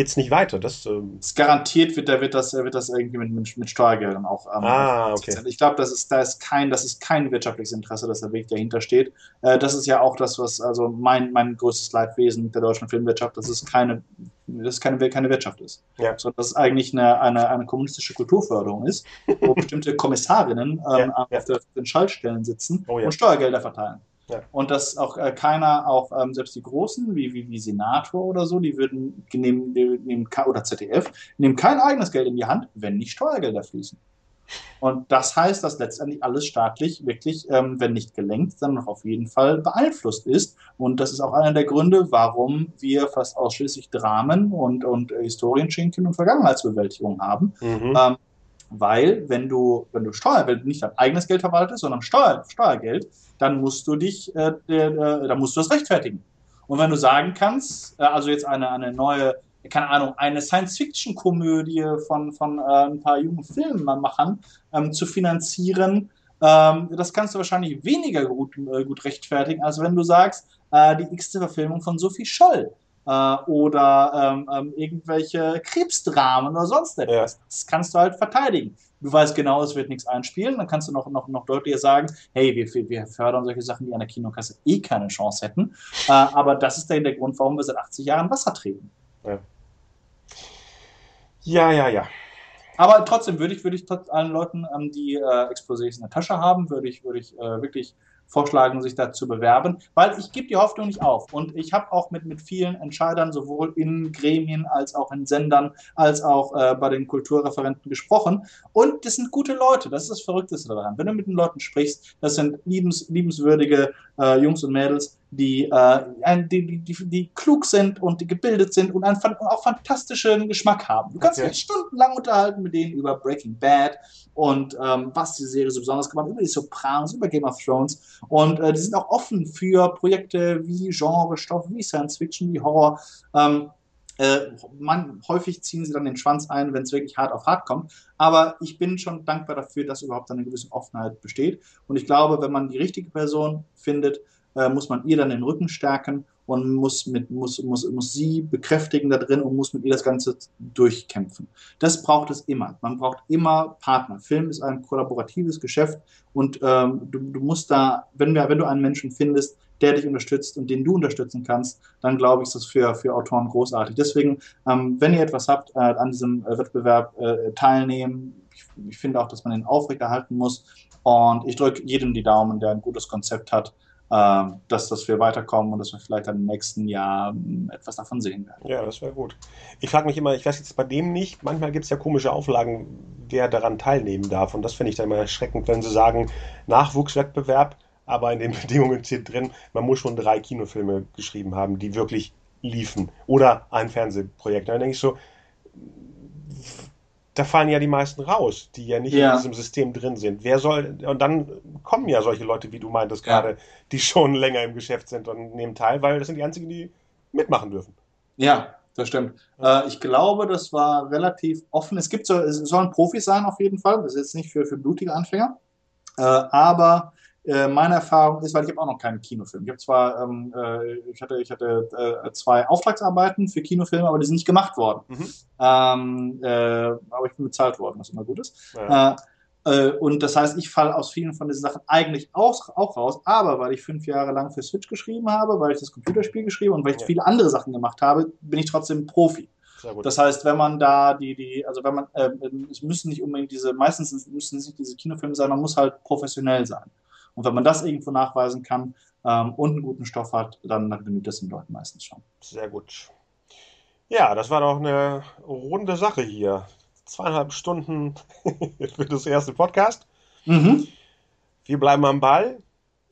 geht es nicht weiter. Das, ähm das garantiert wird, da wird das, wird das irgendwie mit, mit, mit Steuergeldern auch. Ähm, ah, okay. Ich glaube, das ist, da ist kein, das ist kein wirtschaftliches Interesse, dass der Weg dahinter steht. Äh, das ist ja auch das, was, also mein, mein größtes Leidwesen der deutschen Filmwirtschaft, dass es keine, dass es keine, keine Wirtschaft ist. Ja. Sondern dass es eigentlich eine, eine, eine kommunistische Kulturförderung ist, wo bestimmte Kommissarinnen ähm, ja, ja. auf den Schaltstellen sitzen oh, und Steuergelder verteilen. Ja. Und dass auch äh, keiner, auch ähm, selbst die Großen, wie, wie, wie Senator oder so, die würden nehmen, nehmen, oder ZDF, nehmen kein eigenes Geld in die Hand, wenn nicht Steuergelder fließen. Und das heißt, dass letztendlich alles staatlich wirklich, ähm, wenn nicht gelenkt, dann noch auf jeden Fall beeinflusst ist. Und das ist auch einer der Gründe, warum wir fast ausschließlich Dramen und, und äh, Historienschinken und Vergangenheitsbewältigung haben. Mhm. Ähm, weil wenn du, wenn du Steuer, wenn du nicht dein eigenes Geld verwaltest, sondern Steuer, Steuergeld, dann musst du dich, äh, äh, dann musst du das rechtfertigen. Und wenn du sagen kannst, äh, also jetzt eine, eine neue, keine Ahnung, eine Science-Fiction-Komödie von, von äh, ein paar jungen Filmemachern ähm, zu finanzieren, ähm, das kannst du wahrscheinlich weniger gut, äh, gut rechtfertigen, als wenn du sagst, äh, die x-te Verfilmung von Sophie Scholl äh, oder ähm, ähm, irgendwelche Krebsdramen oder sonst etwas. Ja. Das kannst du halt verteidigen. Du weißt genau, es wird nichts einspielen, dann kannst du noch, noch, noch deutlicher sagen, hey, wir, wir fördern solche Sachen, die an der Kinokasse eh keine Chance hätten. Äh, aber das ist der, der Grund, warum wir seit 80 Jahren Wasser treten. Ja, ja, ja. ja. Aber trotzdem würde ich, würde ich allen Leuten, ähm, die äh, Exposés in der Tasche haben, würde ich, würde ich äh, wirklich vorschlagen, sich da zu bewerben, weil ich gebe die Hoffnung nicht auf. Und ich habe auch mit, mit vielen Entscheidern, sowohl in Gremien als auch in Sendern, als auch äh, bei den Kulturreferenten gesprochen. Und das sind gute Leute, das ist das Verrückteste daran. Wenn du mit den Leuten sprichst, das sind liebens, liebenswürdige äh, Jungs und Mädels, die, äh, die, die, die, klug sind und die gebildet sind und einen auch fantastischen Geschmack haben. Du kannst okay. dich stundenlang unterhalten mit denen über Breaking Bad und ähm, was die Serie so besonders gemacht hat, über die Sopranos, über Game of Thrones. Und äh, die sind auch offen für Projekte wie Genre-Stoff, wie Science Fiction, wie Horror. Ähm, äh, man, häufig ziehen sie dann den Schwanz ein, wenn es wirklich hart auf hart kommt. Aber ich bin schon dankbar dafür, dass überhaupt eine gewisse Offenheit besteht. Und ich glaube, wenn man die richtige Person findet, äh, muss man ihr dann den Rücken stärken und muss, mit, muss, muss, muss sie bekräftigen da drin und muss mit ihr das Ganze durchkämpfen. Das braucht es immer. Man braucht immer Partner. Film ist ein kollaboratives Geschäft und ähm, du, du musst da, wenn, wenn du einen Menschen findest, der dich unterstützt und den du unterstützen kannst, dann glaube ich, ist das für, für Autoren großartig. Deswegen, ähm, wenn ihr etwas habt, äh, an diesem äh, Wettbewerb äh, teilnehmen. Ich, ich finde auch, dass man den aufrechterhalten muss. Und ich drücke jedem die Daumen, der ein gutes Konzept hat, dass, dass wir weiterkommen und dass wir vielleicht im nächsten Jahr äh, etwas davon sehen werden. Ja, das wäre gut. Ich frage mich immer, ich weiß jetzt bei dem nicht, manchmal gibt es ja komische Auflagen, wer daran teilnehmen darf. Und das finde ich dann immer erschreckend, wenn sie sagen, Nachwuchswettbewerb, aber in den Bedingungen steht drin, man muss schon drei Kinofilme geschrieben haben, die wirklich liefen. Oder ein Fernsehprojekt. Dann denke ich so, da fallen ja die meisten raus, die ja nicht Ja. in diesem System drin sind. Wer soll, und dann kommen ja solche Leute, wie du meintest Ja. gerade, die schon länger im Geschäft sind und nehmen teil, weil das sind die einzigen, die mitmachen dürfen. Ja, das stimmt. Äh, ich glaube, das war relativ offen. Es gibt so, es sollen Profis sein auf jeden Fall. Das ist jetzt nicht für, für blutige Anfänger. Äh, aber äh, meine Erfahrung ist, weil ich habe auch noch keinen Kinofilm. Ich habe zwar, ähm, äh, ich hatte, ich hatte äh, zwei Auftragsarbeiten für Kinofilme, aber die sind nicht gemacht worden. Mhm. Ähm, äh, aber ich bin bezahlt worden, was immer gut ist. Ja. Äh, und das heißt, ich falle aus vielen von diesen Sachen eigentlich auch, auch raus, aber weil ich fünf Jahre lang für Switch geschrieben habe, weil ich das Computerspiel geschrieben und weil ich Ja. viele andere Sachen gemacht habe, bin ich trotzdem Profi. Das heißt, wenn man da die, die, also wenn man, äh, es müssen nicht unbedingt diese, meistens müssen es nicht diese Kinofilme sein, man muss halt professionell sein. Und wenn man das irgendwo nachweisen kann ähm, und einen guten Stoff hat, dann, dann genügt das den Leuten meistens schon. Sehr gut. Ja, das war doch eine runde Sache hier. Zweieinhalb Stunden für das erste Podcast. Mhm. Wir bleiben am Ball.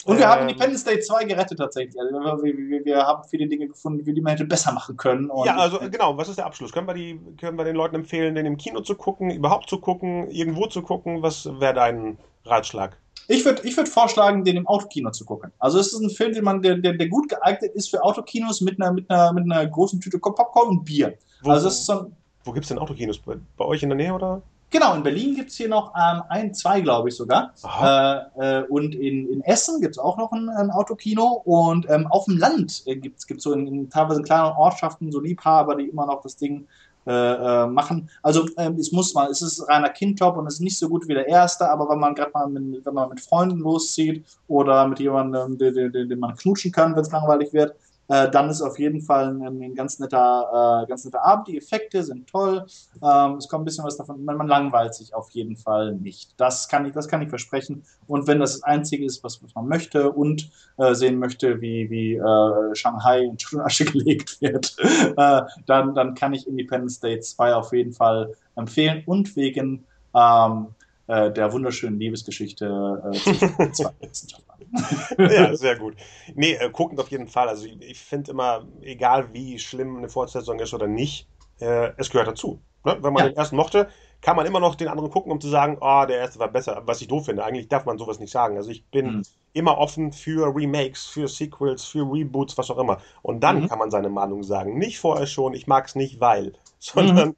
Und wir haben Ähm, Independence Day 2 gerettet tatsächlich. Also wir, wir, wir haben viele Dinge gefunden, wie die man hätte besser machen können. Ja, also genau, was ist der Abschluss? Können wir, die, können wir den Leuten empfehlen, den im Kino zu gucken, überhaupt zu gucken, irgendwo zu gucken? Was wäre dein Ratschlag? Ich würde ich würd vorschlagen, den im Autokino zu gucken. Also es ist ein Film, den man, der, der, der gut geeignet ist für Autokinos mit einer, mit einer, mit einer großen Tüte Popcorn und Bier. Wo, Also es ist so ein, wo gibt es denn Autokinos? Bei, bei euch in der Nähe oder? Genau, in Berlin gibt es hier noch ähm, ein, zwei, glaube ich sogar. Äh, äh, und in, in Essen gibt es auch noch ein, ein Autokino. Und ähm, auf dem Land äh, gibt es so in, in teilweise in kleineren Ortschaften so Liebhaber, die immer noch das Ding äh, äh, machen. Also ähm, es muss mal, es ist reiner Kindtop und es ist nicht so gut wie der erste, aber wenn man gerade mal mit, wenn man mit Freunden loszieht oder mit jemandem, den, den, den, man knutschen kann, wenn es langweilig wird, äh, dann ist auf jeden Fall ein, ein ganz netter, äh, ganz netter Abend. Die Effekte sind toll. Ähm, es kommt ein bisschen was davon. Man, man langweilt sich auf jeden Fall nicht. Das kann ich, das kann ich versprechen. Und wenn das das Einzige ist, was, was man möchte und äh, sehen möchte, wie, wie äh, Shanghai in Schutt und Asche gelegt wird, äh, dann, dann kann ich Independence Day 2 auf jeden Fall empfehlen. Und wegen ähm, äh, der wunderschönen Liebesgeschichte äh, zwischen zwei Wissenschaftlern. ja, sehr gut. Nee, äh, gucken auf jeden Fall. Also ich, ich finde immer, egal wie schlimm eine Fortsetzung ist oder nicht, äh, es gehört dazu. Ne? Wenn man Ja. den ersten mochte, kann man immer noch den anderen gucken, um zu sagen, oh, der erste war besser. Was ich doof finde. Eigentlich darf man sowas nicht sagen. Also ich bin Mhm. immer offen für Remakes, für Sequels, für Reboots, was auch immer. Und dann Mhm. kann man seine Meinung sagen. Nicht vorher schon, ich mag es nicht, weil. Sondern,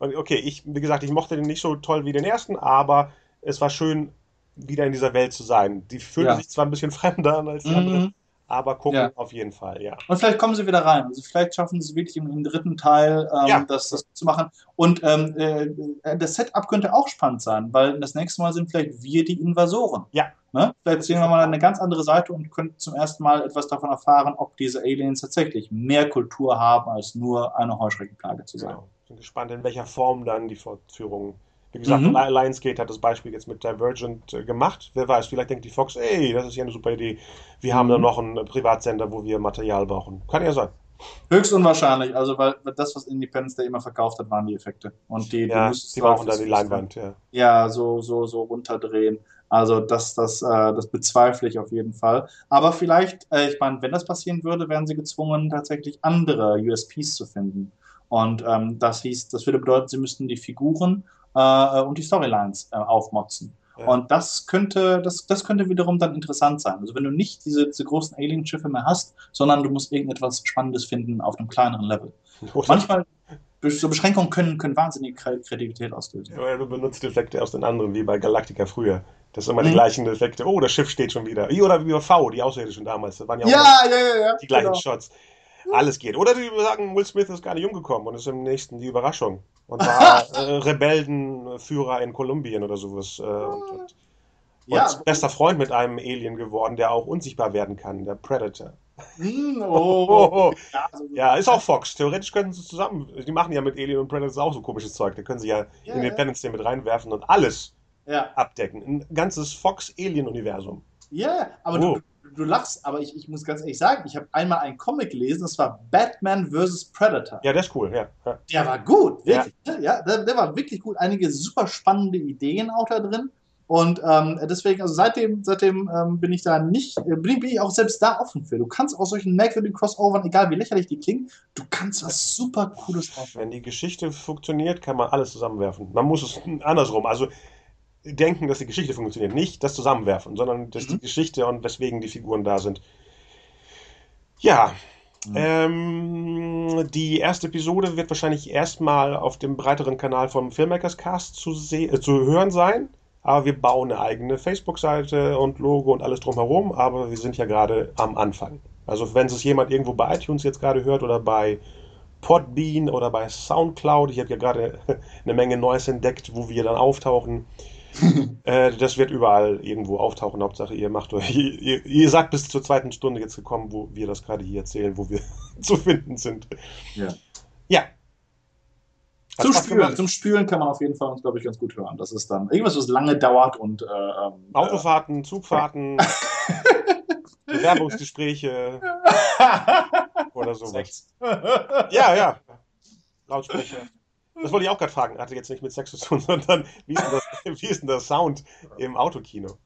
okay, ich, wie gesagt, ich mochte den nicht so toll wie den ersten, aber es war schön, wieder in dieser Welt zu sein. Die fühlte Ja. sich zwar ein bisschen fremder an als die andere, Mhm. aber gucken Ja. auf jeden Fall, ja. Und vielleicht kommen sie wieder rein. Also vielleicht schaffen sie es wirklich im, im dritten Teil, ähm, Ja. das, das zu machen. Und ähm, äh, das Setup könnte auch spannend sein, weil das nächste Mal sind vielleicht wir die Invasoren. Ja. Ne? Vielleicht sehen wir mal eine ganz andere Seite und können zum ersten Mal etwas davon erfahren, ob diese Aliens tatsächlich mehr Kultur haben, als nur eine Heuschreckenplage zu sein. Genau. Bin gespannt, in welcher Form dann die Fortführung. Wie gesagt, Mhm. Lionsgate hat das Beispiel jetzt mit Divergent äh, gemacht. Wer weiß, vielleicht denkt die Fox, ey, das ist ja eine super Idee. Wir haben Mhm. da noch einen äh, Privatsender, wo wir Material brauchen. Kann ja sein. Höchst unwahrscheinlich, also weil das, was Independence Day immer verkauft hat, waren die Effekte. Und die, Ja, die du halt brauchen dann die Leinwand, ja. ja, so, so, so runterdrehen. Also das, das, äh, das bezweifle ich auf jeden Fall. Aber vielleicht, äh, ich meine, wenn das passieren würde, wären sie gezwungen, tatsächlich andere USPs zu finden. Und ähm, das hieß, das würde bedeuten, sie müssten die Figuren äh, und die Storylines äh, aufmotzen. Ja. Und das könnte, das, das könnte wiederum dann interessant sein. Also wenn du nicht diese, diese großen Alien-Schiffe mehr hast, sondern du musst irgendetwas Spannendes finden auf einem kleineren Level. Oder, Manchmal, so Beschränkungen können, können wahnsinnige Kre- Kreativität auslösen. oder du benutzt Effekte aus den anderen, wie bei Galactica früher. Das sind immer die Mhm. gleichen Effekte. Oh, das Schiff steht schon wieder. Oder wie bei V, die Außerirdischen damals. Das waren ja auch Ja, ja, ja, ja. die gleichen genau. Shots. Alles geht. Oder die sagen, Will Smith ist gar nicht umgekommen und ist im nächsten die Überraschung. Und war äh, Rebellenführer in Kolumbien oder sowas. Äh, und, und, Ja, und bester Freund mit einem Alien geworden, der auch unsichtbar werden kann, der Predator. Hm, Oh. Ja, ist auch Fox. Theoretisch könnten sie zusammen. Die machen ja mit Alien und Predator auch so komisches Zeug. Da können sie ja, ja. Independence Day mit reinwerfen und alles ja, abdecken. Ein ganzes Fox-Alien-Universum. ja, aber Oh. du, du lachst, aber ich, ich muss ganz ehrlich sagen, ich habe einmal einen Comic gelesen, das war Batman vs. Predator. Ja, der ist cool, ja. ja. Der war gut, wirklich. Ja, ja der, der, war wirklich gut. Einige super spannende Ideen auch da drin. Und ähm, deswegen, also seitdem, seitdem ähm, bin ich da nicht, äh, bin, ich auch selbst da offen für. Du kannst aus solchen merkwürdigen Crossovern, egal wie lächerlich die klingen, du kannst was super Cooles aufbauen. Wenn die Geschichte funktioniert, kann man alles zusammenwerfen. Man muss es andersrum, also denken, dass die Geschichte funktioniert. Nicht das Zusammenwerfen, sondern dass mhm. die Geschichte und weswegen die Figuren da sind. Ja, Mhm. Ähm, die erste Episode wird wahrscheinlich erstmal auf dem breiteren Kanal vom Filmmakers Cast zu, äh, zu hören sein. Aber wir bauen eine eigene Facebook-Seite und Logo und alles drumherum. Aber wir sind ja gerade am Anfang. Also wenn es jemand irgendwo bei iTunes jetzt gerade hört oder bei Podbean oder bei Soundcloud, ich habe ja gerade eine Menge Neues entdeckt, wo wir dann auftauchen. äh, das wird überall irgendwo auftauchen. Hauptsache, ihr macht euch. Ihr, ihr, sagt bis zur zweiten Stunde jetzt gekommen, wo wir das gerade hier erzählen, wo wir zu finden sind. Ja. Ja, zum Spülen, zum Spülen kann man auf jeden Fall uns, glaube ich, ganz gut hören. Das ist dann irgendwas, was lange dauert und äh, ähm, Autofahrten, Zugfahrten, Bewerbungsgespräche oder sowas. Ja, ja. Lautsprecher. Das wollte ich auch gerade fragen. Hatte jetzt nicht mit Sex zu tun, sondern wie ist denn, das, wie ist denn der Sound im Autokino?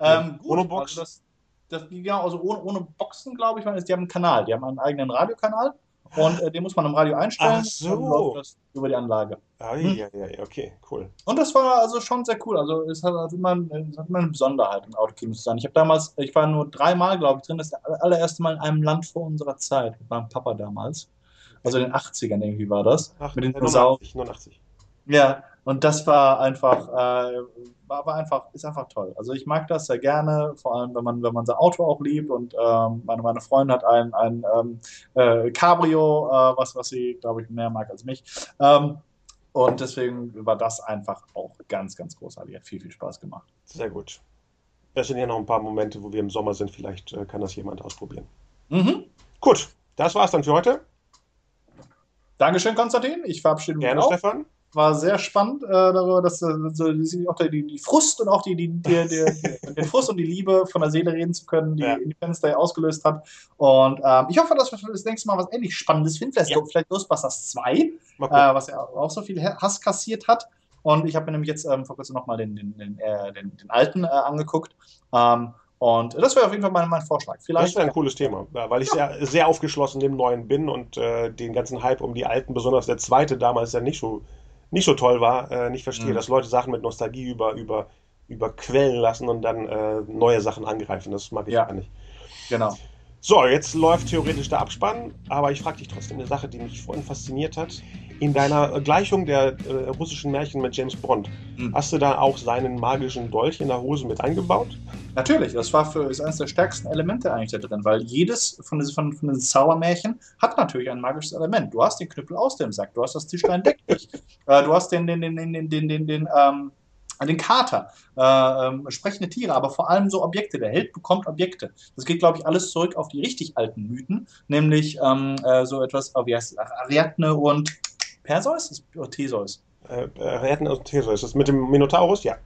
Ähm, gut, ohne Box? Also das, das, genau, also ohne, ohne Boxen, glaube ich, die haben einen Kanal. Die haben einen eigenen Radiokanal und äh, den muss man im Radio einstellen. Ach so. Das über die Anlage. Ah, hm? ja, ja, ja, okay, cool. Und das war also schon sehr cool. Also es hat, also immer, es hat immer eine Besonderheit, im Autokino zu sein. Ich habe damals, ich war nur dreimal, glaube ich, drin, das allererste Mal in einem Land vor unserer Zeit, mit meinem Papa damals. Also in den 80ern irgendwie war das. Ach, mit den 89, 89. Ja, und das war einfach, äh, war, war einfach, ist einfach toll. Also ich mag das sehr gerne, vor allem wenn man, wenn man sein Auto auch liebt und ähm, meine, meine Freundin hat ein, ein ähm, äh, Cabrio, äh, was, was sie, glaube ich, mehr mag als mich. Ähm, und deswegen war das einfach auch ganz, ganz großartig. Hat viel, viel Spaß gemacht. Sehr gut. Es sind ja noch ein paar Momente, wo wir im Sommer sind. Vielleicht äh, kann das jemand ausprobieren. Mhm. Gut, das war's dann für heute. Dankeschön, Konstantin. Ich verabschiede mich Gerne, auch. Stefan war sehr spannend äh, darüber, dass äh, so, auch die, die, Frust und auch die, die, die, den Frust und die Liebe von der Seele reden zu können, die ja. Independence Day ausgelöst hat. Und ähm, ich hoffe, dass wir das nächste Mal was ähnlich Spannendes finden. Vielleicht, ja. vielleicht Ghostbusters 2, äh, was ja auch so viel Hass kassiert hat. Und ich habe mir nämlich jetzt ähm, vor kurzem nochmal den, den, den, äh, den alten äh, angeguckt. Ähm, und das wäre auf jeden Fall mein, mein Vorschlag. Vielleicht, das wäre ein cooles Thema, weil ich ja. sehr, sehr aufgeschlossen dem Neuen bin und äh, den ganzen Hype um die Alten, besonders der zweite damals ja nicht so nicht so toll war, äh, nicht verstehe, mhm. dass Leute Sachen mit Nostalgie über, über, überquellen lassen und dann äh, neue Sachen angreifen. Das mag ich ja. gar nicht. Genau. So, jetzt läuft theoretisch der Abspann, aber ich frage dich trotzdem eine Sache, die mich vorhin fasziniert hat. In deiner Gleichung der äh, russischen Märchen mit James Bond, mhm. hast du da auch seinen magischen Dolch in der Hose mit eingebaut? Natürlich, das war für, ist eines der stärksten Elemente eigentlich da drin, weil jedes von diesen, von, von diesen Zaubermärchen hat natürlich ein magisches Element. Du hast den Knüppel aus dem Sack, du hast das Tischlein deck dich, äh, du hast den, den, den, den, den, den, den, den ähm, den Kater, äh, ähm, sprechende Tiere, aber vor allem so Objekte. Der Held bekommt Objekte. Das geht, glaube ich, alles zurück auf die richtig alten Mythen, nämlich ähm, äh, so etwas, oh, wie heißt es, Ariadne und Perseus? Oder Theseus? Äh, Ariadne und Theseus. Das mit dem Minotaurus, ja.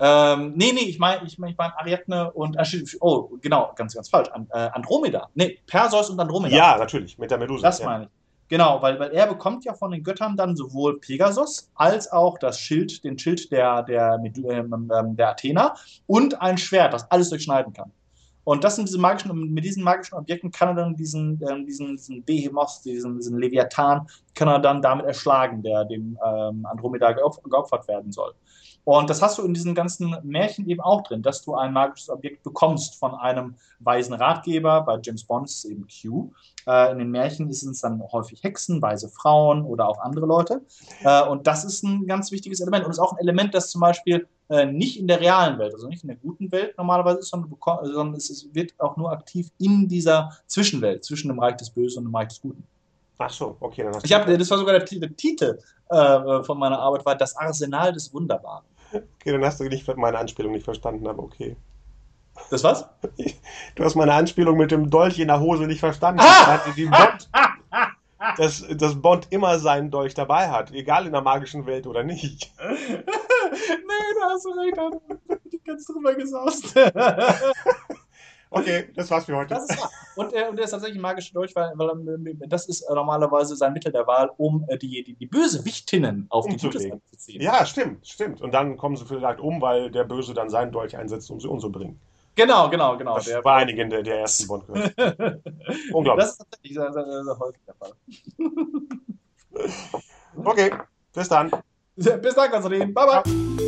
Ähm, nee, nee, ich meine ich mein, ich mein Ariadne und, oh, genau, ganz, ganz falsch, And, äh, Andromeda. Nee, Perseus und Andromeda. Ja, natürlich, mit der Medusa. Das ja. meine ich. Genau, weil, weil er bekommt ja von den Göttern dann sowohl Pegasus als auch das Schild, den Schild der, der, ähm, ähm, der Athener und ein Schwert, das alles durchschneiden kann. Und das sind diese magischen, mit diesen magischen Objekten kann er dann diesen, ähm, diesen, diesen Behemoth, diesen, diesen Leviathan, kann er dann damit erschlagen, der dem ähm, Andromeda geopfert werden soll. Und das hast du in diesen ganzen Märchen eben auch drin, dass du ein magisches Objekt bekommst von einem weisen Ratgeber. Bei James Bond ist es eben Q. Äh, in den Märchen sind es dann häufig Hexen, weise Frauen oder auch andere Leute. Äh, und das ist ein ganz wichtiges Element. Und es ist auch ein Element, das zum Beispiel äh, nicht in der realen Welt, also nicht in der guten Welt normalerweise ist, sondern, sondern es wird auch nur aktiv in dieser Zwischenwelt, zwischen dem Reich des Bösen und dem Reich des Guten. Ach so, okay. Dann hast ich hab, das war sogar der, der Titel äh, von meiner Arbeit, war Das Arsenal des Wunderbaren. Okay, dann hast du nicht meine Anspielung nicht verstanden, aber okay. Das was? Du hast meine Anspielung mit dem Dolch in der Hose nicht verstanden. Ah! Bond, dass, dass Bond immer seinen Dolch dabei hat, egal in der magischen Welt oder nicht. nee, da hast du recht, ich ganz drüber gesaust. Okay, das war's für heute. Das ist wahr. Und, äh, und er ist tatsächlich magische Dolch, weil, weil äh, das ist äh, normalerweise sein Mittel der Wahl, um äh, die, die, die Bösewichtinnen auf die Gute. Seite zu ziehen. Ja, stimmt, stimmt. Und dann kommen sie vielleicht um, weil der Böse dann seinen Dolch einsetzt, um sie umzubringen. Genau, genau, genau. Das Der, war einigen der, der ersten Bond gehört. Unglaublich. das ist tatsächlich sehr, sehr, sehr, sehr häufig der Fall. Okay, bis dann. Bis dann, Konstantin. Bye, bye.